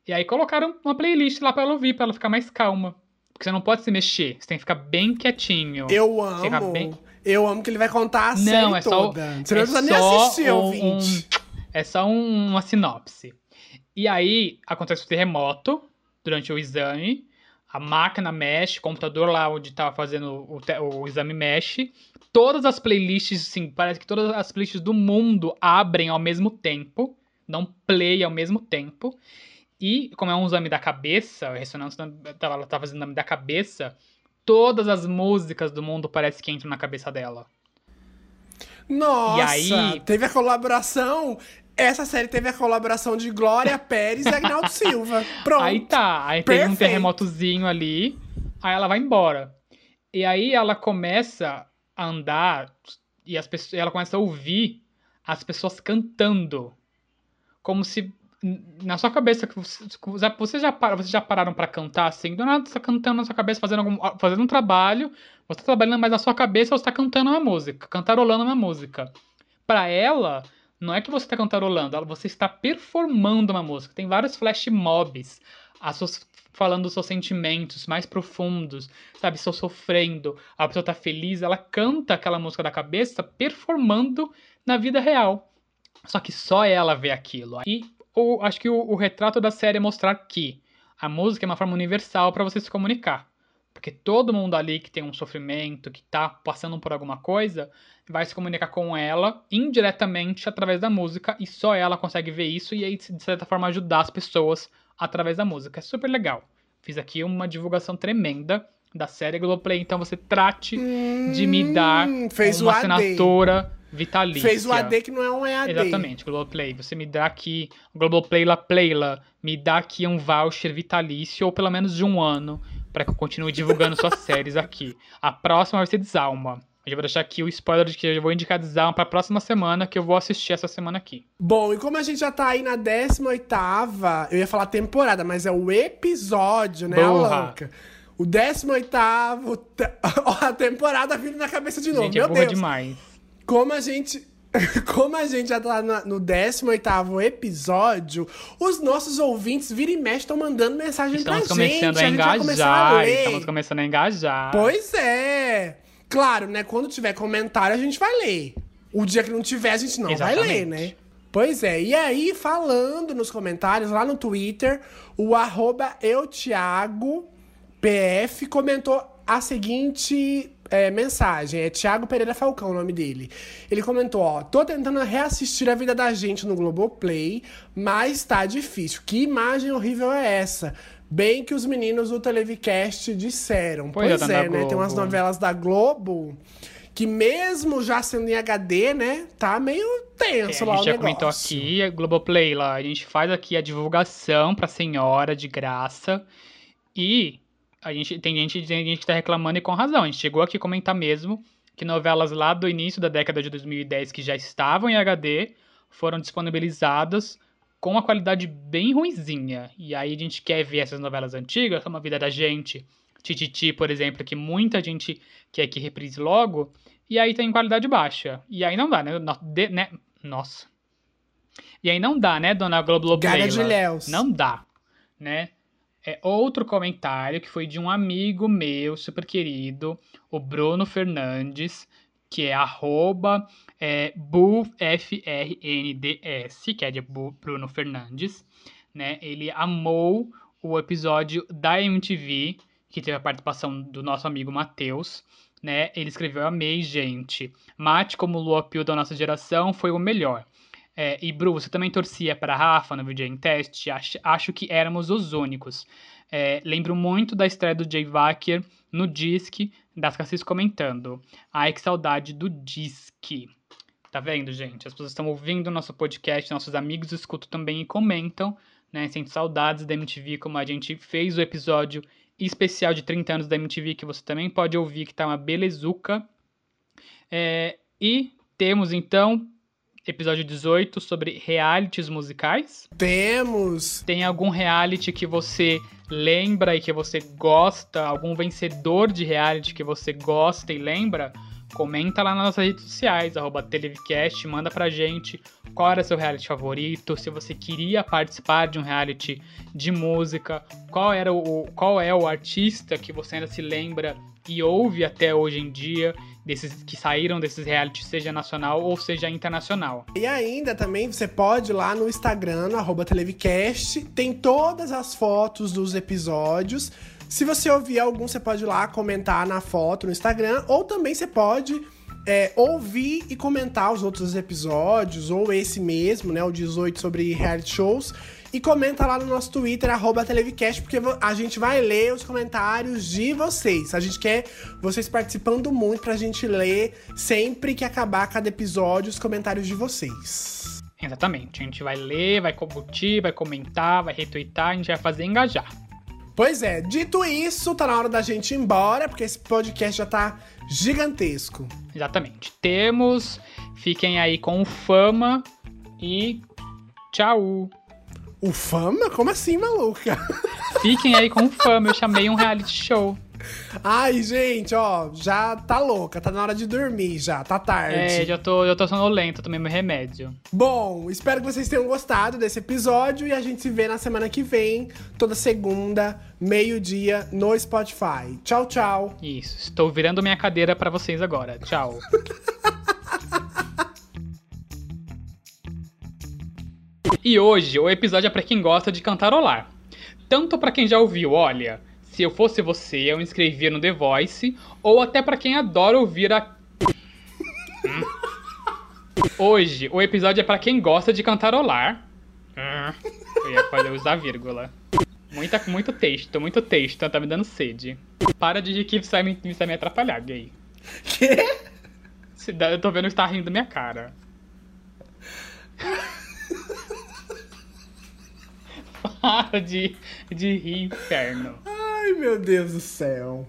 E aí colocaram uma playlist lá pra ela ouvir, pra ela ficar mais calma. Porque você não pode se mexer, você tem que ficar bem quietinho. Eu amo. bem- Eu amo que ele vai contar a Não, é só, toda. Você não é precisa nem assistir, um- ouvinte. um- é só um- uma sinopse. E aí acontece o terremoto durante o exame, a máquina mexe, o computador lá onde tava fazendo o, o exame mexe. Todas as playlists, sim, parece que todas as playlists do mundo abrem ao mesmo tempo, dão play ao mesmo tempo. E, como é um exame da cabeça, a ressonância ela tá fazendo exame da cabeça, todas as músicas do mundo parece que entram na cabeça dela. Nossa, E aí- teve a colaboração. Essa série teve a colaboração de Glória [laughs] Pérez e Agnaldo Silva. Pronto. Aí tá, aí tem um Perfeito. terremotozinho ali, aí ela vai embora. E aí ela começa a andar e as pessoas, ela começa a ouvir as pessoas cantando. Como se na sua cabeça que você- vocês já, para- vocês já pararam pra cantar assim, do nada você tá cantando na sua cabeça, fazendo algum, fazendo um trabalho, você tá trabalhando, mas na sua cabeça você tá cantando uma música, cantarolando uma música. Pra ela, não é que você está cantarolando, você está performando uma música. Tem vários flash mobs, as suas- falando dos seus sentimentos mais profundos, sabe? Estou sofrendo, a pessoa tá feliz, ela canta aquela música da cabeça performando na vida real. Só que só ela vê aquilo. E o, acho que o, o retrato da série é mostrar que a música é uma forma universal para você se comunicar. Porque todo mundo ali que tem um sofrimento, que tá passando por alguma coisa, vai se comunicar com ela indiretamente através da música e só ela consegue ver isso e aí, de certa forma, ajudar as pessoas através da música. É super legal. Fiz aqui uma divulgação tremenda da série Globoplay, então você trate de me dar Hum, fez uma assinatura vitalícia. Fez o AD que não é um EAD. Exatamente, Globoplay. Você me dá aqui, Globoplay La Playla, me dá aqui um voucher vitalício, ou pelo menos de um ano, para que eu continue divulgando suas [laughs] séries aqui. A próxima vai ser Desalma. Eu já vou deixar aqui o spoiler de que eu vou indicar Desalma pra próxima semana, que eu vou assistir essa semana aqui. Bom, e como a gente já tá aí na 18ª, eu ia falar temporada, mas é o episódio, né, a Burra. louca? O 18º, te- [laughs] Ó, a temporada vindo na cabeça de novo. Gente, é Meu burra Deus. demais. Como a gente. [laughs] Como a gente já tá no 18 episódio, os nossos ouvintes vira e mexe estão mandando mensagem Estamos pra gente. começando a a engajar. ler. Estamos começando a engajar. Pois é. Claro, né? Quando tiver comentário, a gente vai ler. O dia que não tiver, a gente não vai ler, Exatamente. né? Pois é. E aí, falando nos comentários, lá no Twitter, o arroba eutiagopf comentou a seguinte é, mensagem. É Thiago Pereira Falcão o nome dele. Ele comentou, ó, tô tentando reassistir a vida da gente no Globoplay, mas tá difícil. Que imagem horrível é essa? Bem que os meninos do Televicast disseram. Pois Pois, é, tá é, né? Tem umas novelas da Globo que mesmo já sendo em HD, né? Tá meio É, tenso a lá gente o já negócio. comentou aqui, a Globoplay lá, a gente faz aqui a divulgação pra senhora de graça e a gente tem gente, tem gente que tá reclamando e com razão. A gente chegou aqui a comentar mesmo que novelas lá do início da década de 2010 que já estavam em HD foram disponibilizadas com uma qualidade bem ruinzinha. E aí a gente quer ver essas novelas antigas, como a vida da gente, Tititi, por exemplo, que muita gente quer que reprise logo, e aí tem qualidade baixa. E aí não dá, né? No- de- né? Nossa. E aí não dá, né, dona Globo Gaga de Léus. Não dá, né? É outro comentário que foi de um amigo meu, super querido, o Bruno Fernandes, que é arroba é, BuFRNDS, que é de Bruno Fernandes, né? Ele amou o episódio da MTV, que teve a participação do nosso amigo Matheus, né? Ele escreveu: Amei, gente. Mate como Lua Pio da nossa geração foi o melhor. É, e Bru, você também torcia para Rafa no vídeo em teste? Acho, acho que éramos os únicos. É, lembro muito da estreia do Jay Wacker no Disque, das Cassis comentando. Ai, que saudade do Disque. Tá vendo, gente? As pessoas estão ouvindo o nosso podcast, nossos amigos escutam também e comentam, né? Sente saudades da MTV, como a gente fez o episódio especial de 30 anos da MTV, que você também pode ouvir, que tá uma belezuca. É, e temos, então, episódio 18 sobre realities musicais. Temos! Tem algum reality que você lembra e que você gosta? Algum vencedor de reality que você gosta e lembra? Comenta lá nas nossas redes sociais, arroba Televcast, manda pra gente qual era seu reality favorito, se você queria participar de um reality de música, qual era o qual é o artista que você ainda se lembra e ouve até hoje em dia desses que saíram desses realities, seja nacional ou seja internacional. E ainda também você pode ir lá no Instagram, no arroba Televcast, tem todas as fotos dos episódios. Se você ouvir algum, você pode ir lá comentar na foto no Instagram, ou também você pode é, ouvir e comentar os outros episódios, ou esse mesmo, né, o 18 sobre reality shows, e comenta lá no nosso Twitter, arroba Televcast, porque a gente vai ler os comentários de vocês. A gente quer vocês participando muito pra gente ler sempre que acabar cada episódio os comentários de vocês. Exatamente. A gente vai ler, vai curtir, vai comentar, vai retweetar, a gente vai fazer engajar. Pois é, dito isso, tá na hora da gente ir embora, porque esse podcast já tá gigantesco. Exatamente. Temos, fiquem aí com Fama e tchau! O Fama? Como assim, maluca? Fiquem aí com o Fama, eu chamei um reality show. Ai, gente, ó, já tá louca, tá na hora de dormir já, tá tarde. É, já tô, já tô sonolenta, tomei meu remédio. Bom, espero que vocês tenham gostado desse episódio e a gente se vê na semana que vem, toda segunda, meio-dia, no Spotify. Tchau, tchau. Isso, estou virando minha cadeira para vocês agora. Tchau. [laughs] E hoje o episódio é para quem gosta de cantarolar. Tanto para quem já ouviu, olha, se eu fosse você, eu me inscrevia no The Voice, ou até para quem adora ouvir a Hum. Hoje o episódio é para quem gosta de cantarolar. Hum. Eu ia fazer usar vírgula. Muita, muito texto, muito texto, tá me dando sede. Para de que você vai me, você vai me atrapalhar, gay. Quê? Eu tô vendo que tá rindo da minha cara. [laughs] Para de, de rir, inferno. Ai, meu Deus do céu.